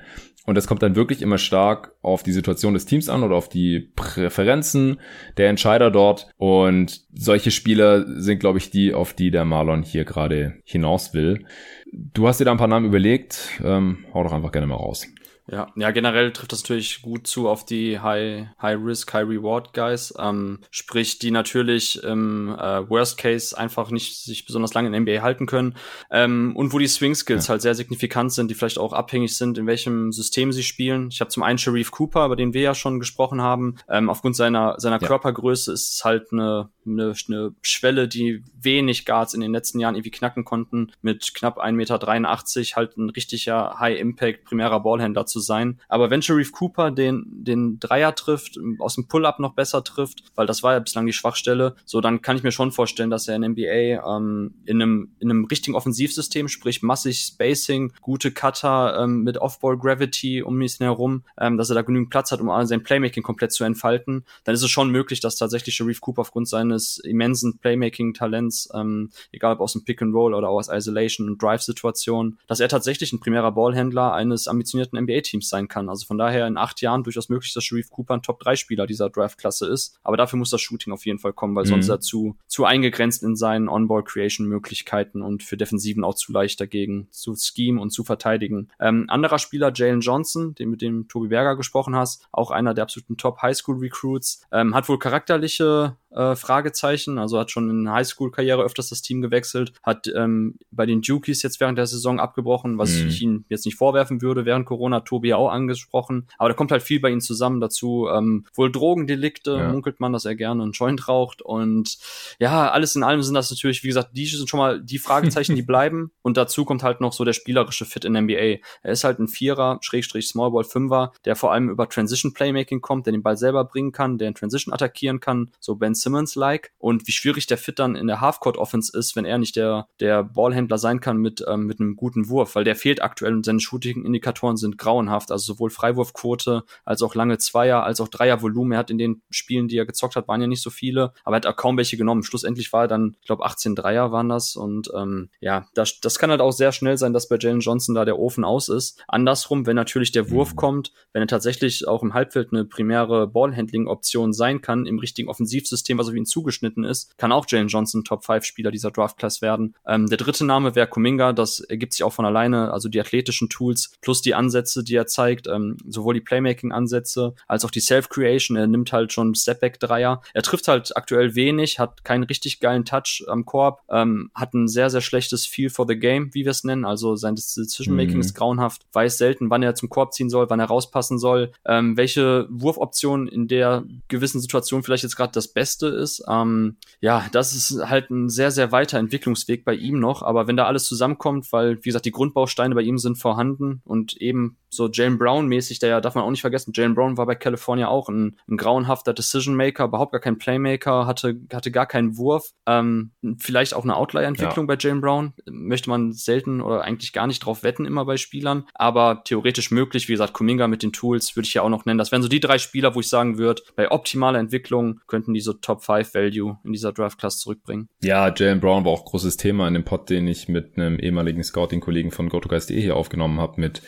Und das kommt dann wirklich immer stark auf die Situation des Teams an oder auf die Präferenzen der Entscheider dort. Und solche Spieler sind, glaube ich, die, auf die der Marlon hier gerade hinaus will. Du hast dir da ein paar Namen überlegt. Ähm, hau doch einfach gerne mal raus. Ja, ja, generell trifft das natürlich gut zu auf die High, High Risk, High Reward Guys. Ähm, sprich, die natürlich im äh, Worst Case einfach nicht sich besonders lange in NBA halten können. Ähm, und wo die Swing Skills ja. halt sehr signifikant sind, die vielleicht auch abhängig sind, in welchem System sie spielen. Ich habe zum einen Sharif Cooper, über den wir ja schon gesprochen haben. Ähm, aufgrund seiner, seiner ja. Körpergröße ist es halt eine, eine, eine Schwelle, die wenig Guards in den letzten Jahren irgendwie knacken konnten. Mit knapp 1,83 Meter halt ein richtiger High Impact primärer Ballhändler zu sein. Aber wenn Sharif Cooper den, den Dreier trifft, aus dem Pull-Up noch besser trifft, weil das war ja bislang die Schwachstelle, so dann kann ich mir schon vorstellen, dass er in NBA ähm, in, einem, in einem richtigen Offensivsystem, sprich massig Spacing, gute Cutter ähm, mit Off-Ball Gravity um ihn herum, ähm, dass er da genügend Platz hat, um sein Playmaking komplett zu entfalten, dann ist es schon möglich, dass tatsächlich Sharif Cooper aufgrund seines immensen Playmaking-Talents, ähm, egal ob aus dem Pick and Roll oder aus Isolation und Drive-Situationen, dass er tatsächlich ein primärer Ballhändler eines ambitionierten NBA NBA-Teams sein kann. Also von daher in acht Jahren durchaus möglich, dass Sharif Cooper ein Top-3-Spieler dieser Draft-Klasse ist. Aber dafür muss das Shooting auf jeden Fall kommen, weil mhm. sonst ist er zu, zu eingegrenzt in seinen On-Ball-Creation-Möglichkeiten und für Defensiven auch zu leicht dagegen zu scheme und zu verteidigen. Ähm, anderer Spieler, Jalen Johnson, den mit dem Tobi Berger gesprochen hast, auch einer der absoluten Top-Highschool-Recruits, ähm, hat wohl charakterliche äh, Fragezeichen. Also hat schon in Highschool-Karriere öfters das Team gewechselt, hat ähm, bei den Dukies jetzt während der Saison abgebrochen, was mhm. ich ihm jetzt nicht vorwerfen würde. Während Corona Tobi auch angesprochen. Aber da kommt halt viel bei ihm zusammen dazu. Ähm, wohl Drogendelikte, ja. munkelt man, dass er gerne einen Joint raucht. Und ja, alles in allem sind das natürlich, wie gesagt, die sind schon mal die Fragezeichen, die bleiben. Und dazu kommt halt noch so der spielerische Fit in NBA. Er ist halt ein Vierer, Schrägstrich Smallball Fünfer, der vor allem über Transition Playmaking kommt, der den Ball selber bringen kann, der in Transition attackieren kann, so Ben Simmons-like und wie schwierig der Fit dann in der Halfcourt-Offense ist, wenn er nicht der, der Ballhändler sein kann mit, ähm, mit einem guten Wurf, weil der fehlt aktuell und seine Shooting-Indikatoren sind grauenhaft, also sowohl Freiwurfquote als auch lange Zweier, als auch Dreiervolumen. Er hat in den Spielen, die er gezockt hat, waren ja nicht so viele, aber er hat auch kaum welche genommen. Schlussendlich war er dann, ich glaube, 18 Dreier waren das und ähm, ja, das, das kann halt auch sehr schnell sein, dass bei Jalen Johnson da der Ofen aus ist. Andersrum, wenn natürlich der Wurf mhm. kommt, wenn er tatsächlich auch im Halbfeld eine primäre Ballhandling-Option sein kann, im richtigen Offensivsystem, System, was auf ihn zugeschnitten ist, kann auch Jalen Johnson Top 5 Spieler dieser Draft Class werden. Ähm, der dritte Name wäre Kuminga, das ergibt sich auch von alleine, also die athletischen Tools plus die Ansätze, die er zeigt, ähm, sowohl die Playmaking-Ansätze als auch die Self-Creation. Er nimmt halt schon Stepback-Dreier. Er trifft halt aktuell wenig, hat keinen richtig geilen Touch am Korb, ähm, hat ein sehr, sehr schlechtes Feel for the Game, wie wir es nennen. Also sein Decision-Making mhm. ist grauenhaft, weiß selten, wann er zum Korb ziehen soll, wann er rauspassen soll, ähm, welche Wurfoption in der gewissen Situation vielleicht jetzt gerade das Beste Beste ist. Ähm, ja, das ist halt ein sehr, sehr weiter Entwicklungsweg bei ihm noch. Aber wenn da alles zusammenkommt, weil, wie gesagt, die Grundbausteine bei ihm sind vorhanden und eben so Jalen Brown-mäßig, der ja, darf man auch nicht vergessen, Jalen Brown war bei California auch ein, ein grauenhafter Decision-Maker, überhaupt gar kein Playmaker, hatte, hatte gar keinen Wurf. Ähm, vielleicht auch eine Outlier-Entwicklung ja. bei Jalen Brown. Möchte man selten oder eigentlich gar nicht drauf wetten, immer bei Spielern. Aber theoretisch möglich, wie gesagt, Kuminga mit den Tools würde ich ja auch noch nennen. Das wären so die drei Spieler, wo ich sagen würde, bei optimaler Entwicklung könnten die so Top 5 Value in dieser Draft Class zurückbringen. Ja, Jalen Brown war auch großes Thema in dem Pod, den ich mit einem ehemaligen Scouting-Kollegen von GoToGuys.de hier aufgenommen habe, mit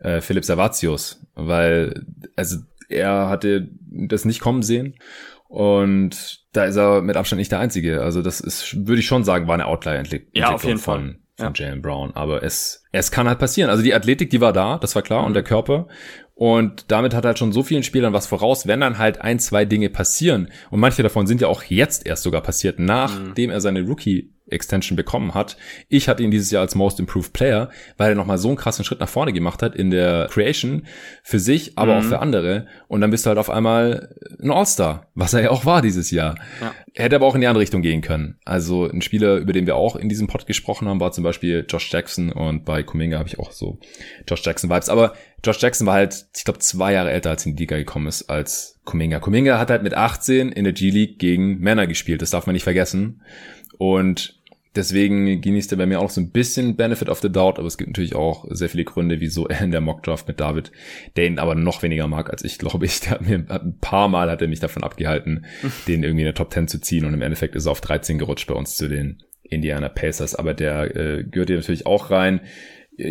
äh, Philipp Savatius, weil also er hatte das nicht kommen sehen und da ist er mit Abstand nicht der Einzige. Also das ist, würde ich schon sagen, war eine Outlier-Entwicklung ja, auf jeden von, Fall. Von ja. Jalen Brown. Aber es, es kann halt passieren. Also die Athletik, die war da, das war klar, mhm. und der Körper. Und damit hat halt schon so vielen Spielern was voraus, wenn dann halt ein, zwei Dinge passieren. Und manche davon sind ja auch jetzt erst sogar passiert, nachdem mhm. er seine Rookie Extension bekommen hat. Ich hatte ihn dieses Jahr als Most Improved Player, weil er nochmal so einen krassen Schritt nach vorne gemacht hat in der Creation für sich, aber mhm. auch für andere. Und dann bist du halt auf einmal ein All-Star, was er ja auch war dieses Jahr. Ja. Er hätte aber auch in die andere Richtung gehen können. Also ein Spieler, über den wir auch in diesem Pod gesprochen haben, war zum Beispiel Josh Jackson und bei Kuminga habe ich auch so Josh Jackson Vibes. Aber Josh Jackson war halt, ich glaube, zwei Jahre älter, als in die Liga gekommen ist, als Kuminga. Kuminga hat halt mit 18 in der G-League gegen Männer gespielt, das darf man nicht vergessen. Und Deswegen genießt er bei mir auch so ein bisschen Benefit of the Doubt, aber es gibt natürlich auch sehr viele Gründe, wieso er in der Mockdraft mit David, der ihn aber noch weniger mag als ich, glaube ich. Der hat mir ein paar Mal hat er mich davon abgehalten, den irgendwie in der Top 10 zu ziehen und im Endeffekt ist er auf 13 gerutscht bei uns zu den Indiana Pacers, aber der äh, gehört hier natürlich auch rein.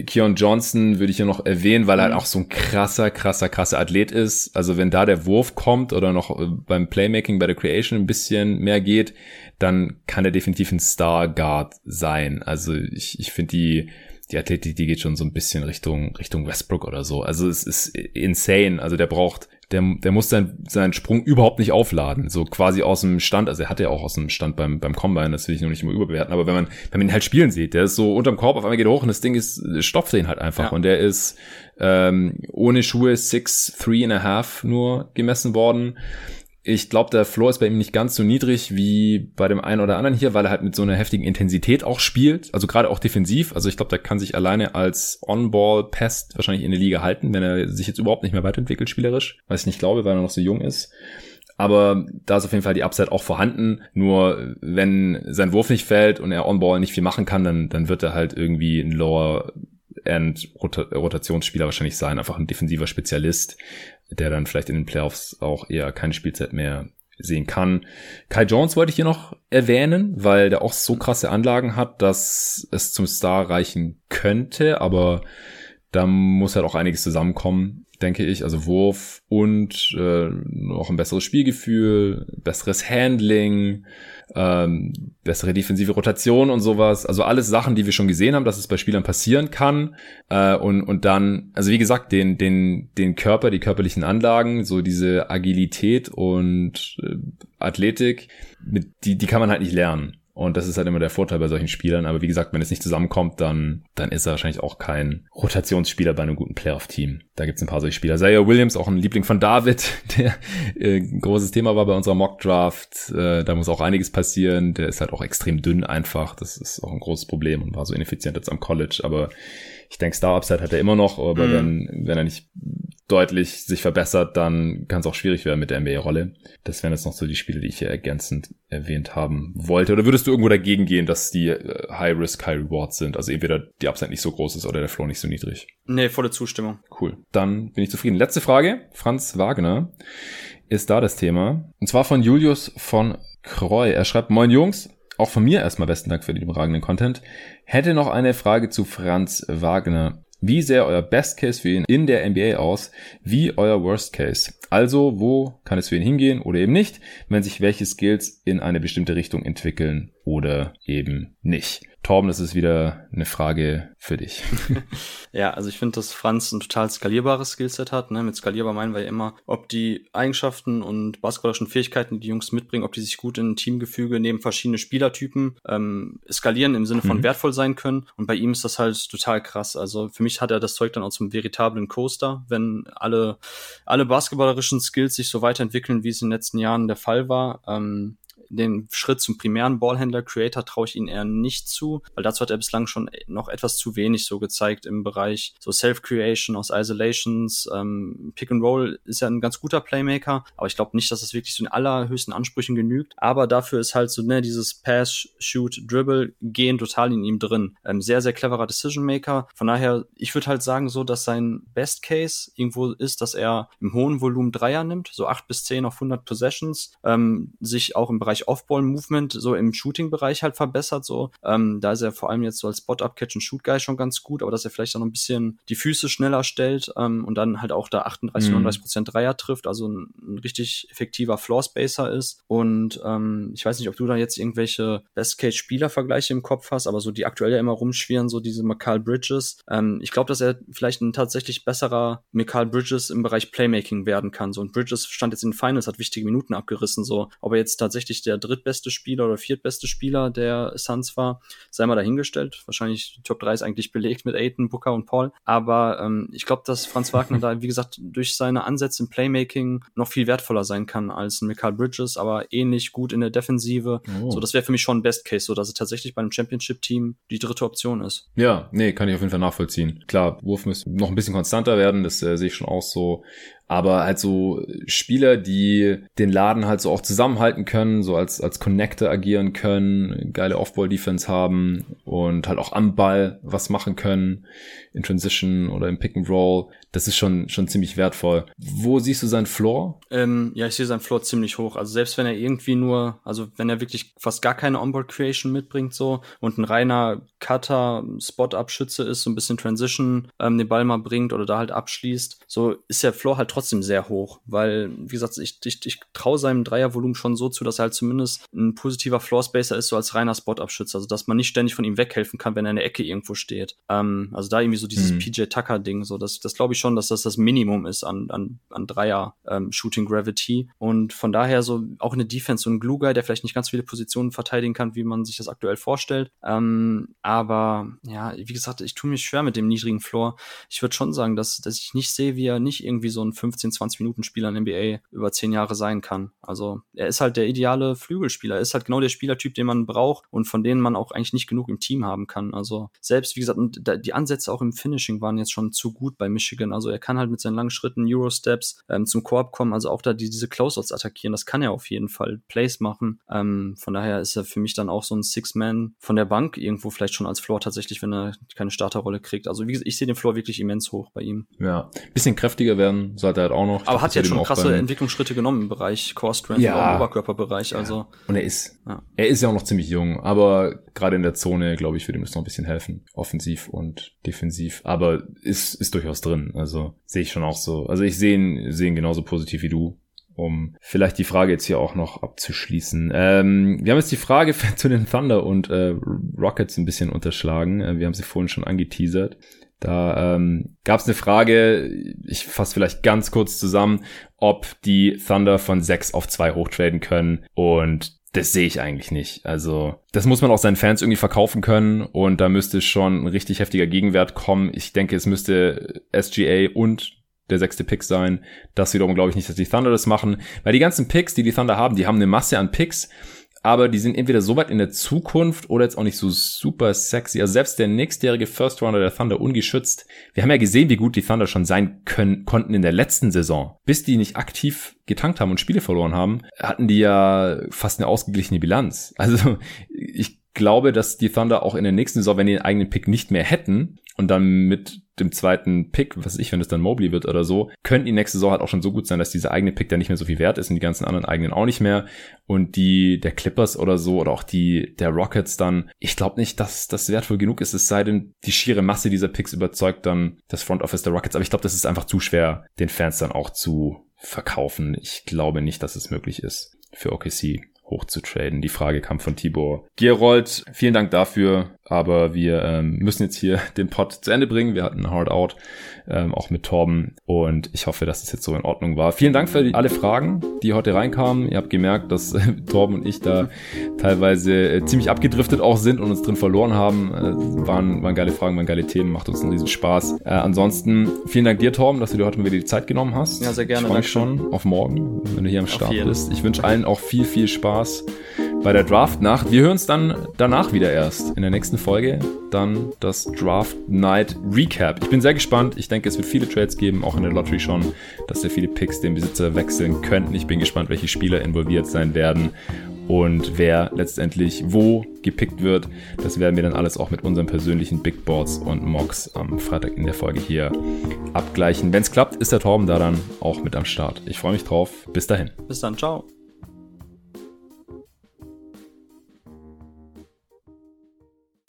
Keon Johnson würde ich hier noch erwähnen, weil er halt mhm. auch so ein krasser, krasser, krasser Athlet ist. Also wenn da der Wurf kommt oder noch äh, beim Playmaking, bei der Creation ein bisschen mehr geht, dann kann er definitiv ein Star Guard sein. Also ich, ich finde die, die Athletik, die geht schon so ein bisschen Richtung, Richtung Westbrook oder so. Also es ist insane. Also der braucht der, der muss sein, seinen Sprung überhaupt nicht aufladen. So quasi aus dem Stand, also er hatte ja auch aus dem Stand beim, beim Combine, das will ich noch nicht immer überbewerten, aber wenn man, wenn man ihn halt spielen sieht, der ist so unterm Korb, auf einmal geht er hoch und das Ding ist, stopft den halt einfach. Ja. Und der ist ähm, ohne Schuhe six, three and a half nur gemessen worden ich glaube, der Floor ist bei ihm nicht ganz so niedrig wie bei dem einen oder anderen hier, weil er halt mit so einer heftigen Intensität auch spielt, also gerade auch defensiv. Also ich glaube, der kann sich alleine als On-Ball-Pest wahrscheinlich in der Liga halten, wenn er sich jetzt überhaupt nicht mehr weiterentwickelt spielerisch, was ich nicht glaube, weil er noch so jung ist. Aber da ist auf jeden Fall die Upside auch vorhanden. Nur wenn sein Wurf nicht fällt und er On-Ball nicht viel machen kann, dann, dann wird er halt irgendwie ein Lower End Rotationsspieler wahrscheinlich sein, einfach ein defensiver Spezialist der dann vielleicht in den Playoffs auch eher keine Spielzeit mehr sehen kann. Kai Jones wollte ich hier noch erwähnen, weil der auch so krasse Anlagen hat, dass es zum Star reichen könnte, aber da muss halt auch einiges zusammenkommen, denke ich. Also Wurf und äh, noch ein besseres Spielgefühl, besseres Handling, ähm, bessere defensive Rotation und sowas. Also alles Sachen, die wir schon gesehen haben, dass es bei Spielern passieren kann. Äh, und, und dann, also wie gesagt, den, den, den Körper, die körperlichen Anlagen, so diese Agilität und äh, Athletik, mit, die, die kann man halt nicht lernen. Und das ist halt immer der Vorteil bei solchen Spielern. Aber wie gesagt, wenn es nicht zusammenkommt, dann, dann ist er wahrscheinlich auch kein Rotationsspieler bei einem guten Playoff-Team. Da gibt es ein paar solche Spieler. Zaire Williams, auch ein Liebling von David, der äh, großes Thema war bei unserer Mock-Draft. Äh, da muss auch einiges passieren. Der ist halt auch extrem dünn einfach. Das ist auch ein großes Problem und war so ineffizient jetzt am College. Aber ich denke, Star-Upside hat er immer noch, aber mm. wenn, wenn er nicht deutlich sich verbessert, dann kann es auch schwierig werden mit der NBA-Rolle. Das wären jetzt noch so die Spiele, die ich hier ergänzend erwähnt haben wollte. Oder würdest du irgendwo dagegen gehen, dass die äh, High-Risk, High-Reward sind? Also entweder die Upside nicht so groß ist oder der Floor nicht so niedrig. Nee, volle Zustimmung. Cool. Dann bin ich zufrieden. Letzte Frage. Franz Wagner ist da das Thema. Und zwar von Julius von Kreu. Er schreibt, Moin Jungs, auch von mir erstmal besten Dank für den überragenden Content. Hätte noch eine Frage zu Franz Wagner. Wie sähe euer Best Case für ihn in der NBA aus? Wie euer Worst Case? Also, wo kann es für ihn hingehen oder eben nicht, wenn sich welche Skills in eine bestimmte Richtung entwickeln oder eben nicht? Torben, das ist wieder eine Frage für dich. ja, also ich finde, dass Franz ein total skalierbares Skillset hat. Ne? Mit skalierbar meinen wir ja immer, ob die Eigenschaften und basketballerischen Fähigkeiten, die die Jungs mitbringen, ob die sich gut in ein Teamgefüge neben verschiedene Spielertypen ähm, skalieren im Sinne von mhm. wertvoll sein können. Und bei ihm ist das halt total krass. Also für mich hat er das Zeug dann auch zum veritablen Coaster, wenn alle, alle basketballerischen Skills sich so weiterentwickeln, wie es in den letzten Jahren der Fall war. Ähm, den Schritt zum primären Ballhändler Creator traue ich ihn eher nicht zu, weil dazu hat er bislang schon noch etwas zu wenig so gezeigt im Bereich so Self-Creation aus Isolations. Ähm, Pick and Roll ist ja ein ganz guter Playmaker, aber ich glaube nicht, dass das wirklich so in allerhöchsten Ansprüchen genügt. Aber dafür ist halt so ne, dieses Pass, Shoot, Dribble gehen total in ihm drin. Ähm, sehr, sehr cleverer Decision Maker. Von daher, ich würde halt sagen so, dass sein Best Case irgendwo ist, dass er im hohen Volumen Dreier nimmt, so acht bis zehn auf 100 Possessions, ähm, sich auch im Bereich Bereich Off-Ball-Movement so im Shooting-Bereich halt verbessert. So, ähm, da ist er vor allem jetzt so als Spot-Up-Catch-and-Shoot-Guy schon ganz gut, aber dass er vielleicht auch noch ein bisschen die Füße schneller stellt ähm, und dann halt auch da 38, mhm. 39 Prozent Dreier trifft, also ein, ein richtig effektiver Floor-Spacer ist. Und ähm, ich weiß nicht, ob du da jetzt irgendwelche Best-Case-Spieler-Vergleiche im Kopf hast, aber so die aktuell ja immer rumschwirren, so diese Mikal Bridges. Ähm, ich glaube, dass er vielleicht ein tatsächlich besserer Mikal Bridges im Bereich Playmaking werden kann. So und Bridges stand jetzt in den Finals, hat wichtige Minuten abgerissen. So, ob er jetzt tatsächlich der drittbeste Spieler oder viertbeste Spieler der Suns war, sei mal dahingestellt. Wahrscheinlich die Top 3 ist eigentlich belegt mit Aiton, Booker und Paul. Aber ähm, ich glaube, dass Franz Wagner da, wie gesagt, durch seine Ansätze im Playmaking noch viel wertvoller sein kann als ein Michael Bridges, aber ähnlich gut in der Defensive. Oh. So, das wäre für mich schon ein Best Case, so dass er tatsächlich bei einem Championship-Team die dritte Option ist. Ja, nee, kann ich auf jeden Fall nachvollziehen. Klar, Wurf muss noch ein bisschen konstanter werden, das äh, sehe ich schon auch so. Aber halt so Spieler, die den Laden halt so auch zusammenhalten können, so als, als Connector agieren können, geile Off-Ball-Defense haben und halt auch am Ball was machen können in Transition oder im Pick and Roll. Das ist schon, schon ziemlich wertvoll. Wo siehst du seinen Floor? Ähm, ja, ich sehe seinen Floor ziemlich hoch. Also selbst wenn er irgendwie nur, also wenn er wirklich fast gar keine Onboard Creation mitbringt so und ein reiner Cutter, Spot-Up-Schütze ist, so ein bisschen Transition ähm, den Ball mal bringt oder da halt abschließt, so ist der Floor halt trotzdem sehr hoch, weil, wie gesagt, ich, ich, ich traue seinem Dreiervolumen schon so zu, dass er halt zumindest ein positiver Floor-Spacer ist, so als reiner Spot-Up-Schütze. Also, dass man nicht ständig von ihm weghelfen kann, wenn er in der Ecke irgendwo steht. Ähm, also da irgendwie so dieses mhm. PJ Tucker-Ding, so das, das glaube ich schon, dass das das Minimum ist an, an, an Dreier ähm, Shooting Gravity. Und von daher so auch eine Defense, so ein Glue-Guy, der vielleicht nicht ganz viele Positionen verteidigen kann, wie man sich das aktuell vorstellt. Ähm, aber ja, wie gesagt, ich tue mich schwer mit dem niedrigen Floor. Ich würde schon sagen, dass, dass ich nicht sehe, wie er nicht irgendwie so ein 15, 20 Minuten Spieler in NBA über 10 Jahre sein kann. Also er ist halt der ideale Flügelspieler. Er ist halt genau der Spielertyp, den man braucht und von denen man auch eigentlich nicht genug im Team haben kann. Also selbst, wie gesagt, die Ansätze auch im Finishing waren jetzt schon zu gut bei Michigan. Also er kann halt mit seinen langen Schritten, Eurosteps ähm, zum Korb kommen, also auch da die, diese Closeouts attackieren. Das kann er auf jeden Fall. Plays machen. Ähm, von daher ist er für mich dann auch so ein Six-Man von der Bank irgendwo vielleicht schon als Floor tatsächlich, wenn er keine Starterrolle kriegt. Also wie gesagt, ich sehe den Floor wirklich immens hoch bei ihm. Ja, bisschen kräftiger werden sollte er halt auch noch. Aber hat jetzt schon krasse Entwicklungsschritte genommen im Bereich Core Strength ja. und Oberkörperbereich. Also ja. und er ist, ja. er ist ja auch noch ziemlich jung, aber gerade in der Zone, glaube ich, würde ihm das noch ein bisschen helfen, offensiv und defensiv. Aber ist ist durchaus drin. Also sehe ich schon auch so. Also ich sehe ihn, sehe ihn genauso positiv wie du um vielleicht die Frage jetzt hier auch noch abzuschließen. Ähm, wir haben jetzt die Frage zu den Thunder und äh, Rockets ein bisschen unterschlagen. Äh, wir haben sie vorhin schon angeteasert. Da ähm, gab es eine Frage, ich fasse vielleicht ganz kurz zusammen, ob die Thunder von 6 auf 2 hochtraden können. Und das sehe ich eigentlich nicht. Also, das muss man auch seinen Fans irgendwie verkaufen können und da müsste schon ein richtig heftiger Gegenwert kommen. Ich denke, es müsste SGA und der sechste Pick sein. Das wiederum glaube ich nicht, dass die Thunder das machen, weil die ganzen Picks, die die Thunder haben, die haben eine Masse an Picks aber die sind entweder so weit in der Zukunft oder jetzt auch nicht so super sexy. Also selbst der nächstjährige First Rounder der Thunder ungeschützt. Wir haben ja gesehen, wie gut die Thunder schon sein können, konnten in der letzten Saison. Bis die nicht aktiv getankt haben und Spiele verloren haben, hatten die ja fast eine ausgeglichene Bilanz. Also ich glaube, dass die Thunder auch in der nächsten Saison, wenn die einen eigenen Pick nicht mehr hätten und dann mit dem zweiten Pick, was ich, wenn es dann Mobley wird oder so, könnte die nächste Saison halt auch schon so gut sein, dass dieser eigene Pick dann nicht mehr so viel wert ist und die ganzen anderen eigenen auch nicht mehr. Und die der Clippers oder so oder auch die der Rockets dann, ich glaube nicht, dass das wertvoll genug ist, es sei denn, die schiere Masse dieser Picks überzeugt dann das Front Office der Rockets. Aber ich glaube, das ist einfach zu schwer, den Fans dann auch zu verkaufen. Ich glaube nicht, dass es möglich ist für OKC hoch zu traden. Die Frage kam von Tibor Gerold. Vielen Dank dafür. Aber wir ähm, müssen jetzt hier den Pod zu Ende bringen. Wir hatten ein Hard Out, ähm, auch mit Torben. Und ich hoffe, dass es jetzt so in Ordnung war. Vielen Dank für die, alle Fragen, die heute reinkamen. Ihr habt gemerkt, dass äh, Torben und ich da teilweise äh, ziemlich abgedriftet auch sind und uns drin verloren haben. Äh, waren, waren geile Fragen, waren geile Themen. Macht uns einen riesen Spaß. Äh, ansonsten vielen Dank dir, Torben, dass du dir heute mal wieder die Zeit genommen hast. Ja, sehr gerne. Ich freue mich schon auf morgen, wenn du hier am Start bist. Ich wünsche allen auch viel, viel Spaß bei der Draft-Nacht. Wir hören uns dann danach wieder erst in der nächsten Folge. Dann das Draft Night Recap. Ich bin sehr gespannt. Ich denke, es wird viele Trades geben, auch in der Lottery schon, dass sehr viele Picks den Besitzer wechseln könnten. Ich bin gespannt, welche Spieler involviert sein werden und wer letztendlich wo gepickt wird. Das werden wir dann alles auch mit unseren persönlichen Big Boards und Mocks am Freitag in der Folge hier abgleichen. Wenn es klappt, ist der Torben da dann auch mit am Start. Ich freue mich drauf. Bis dahin. Bis dann. Ciao.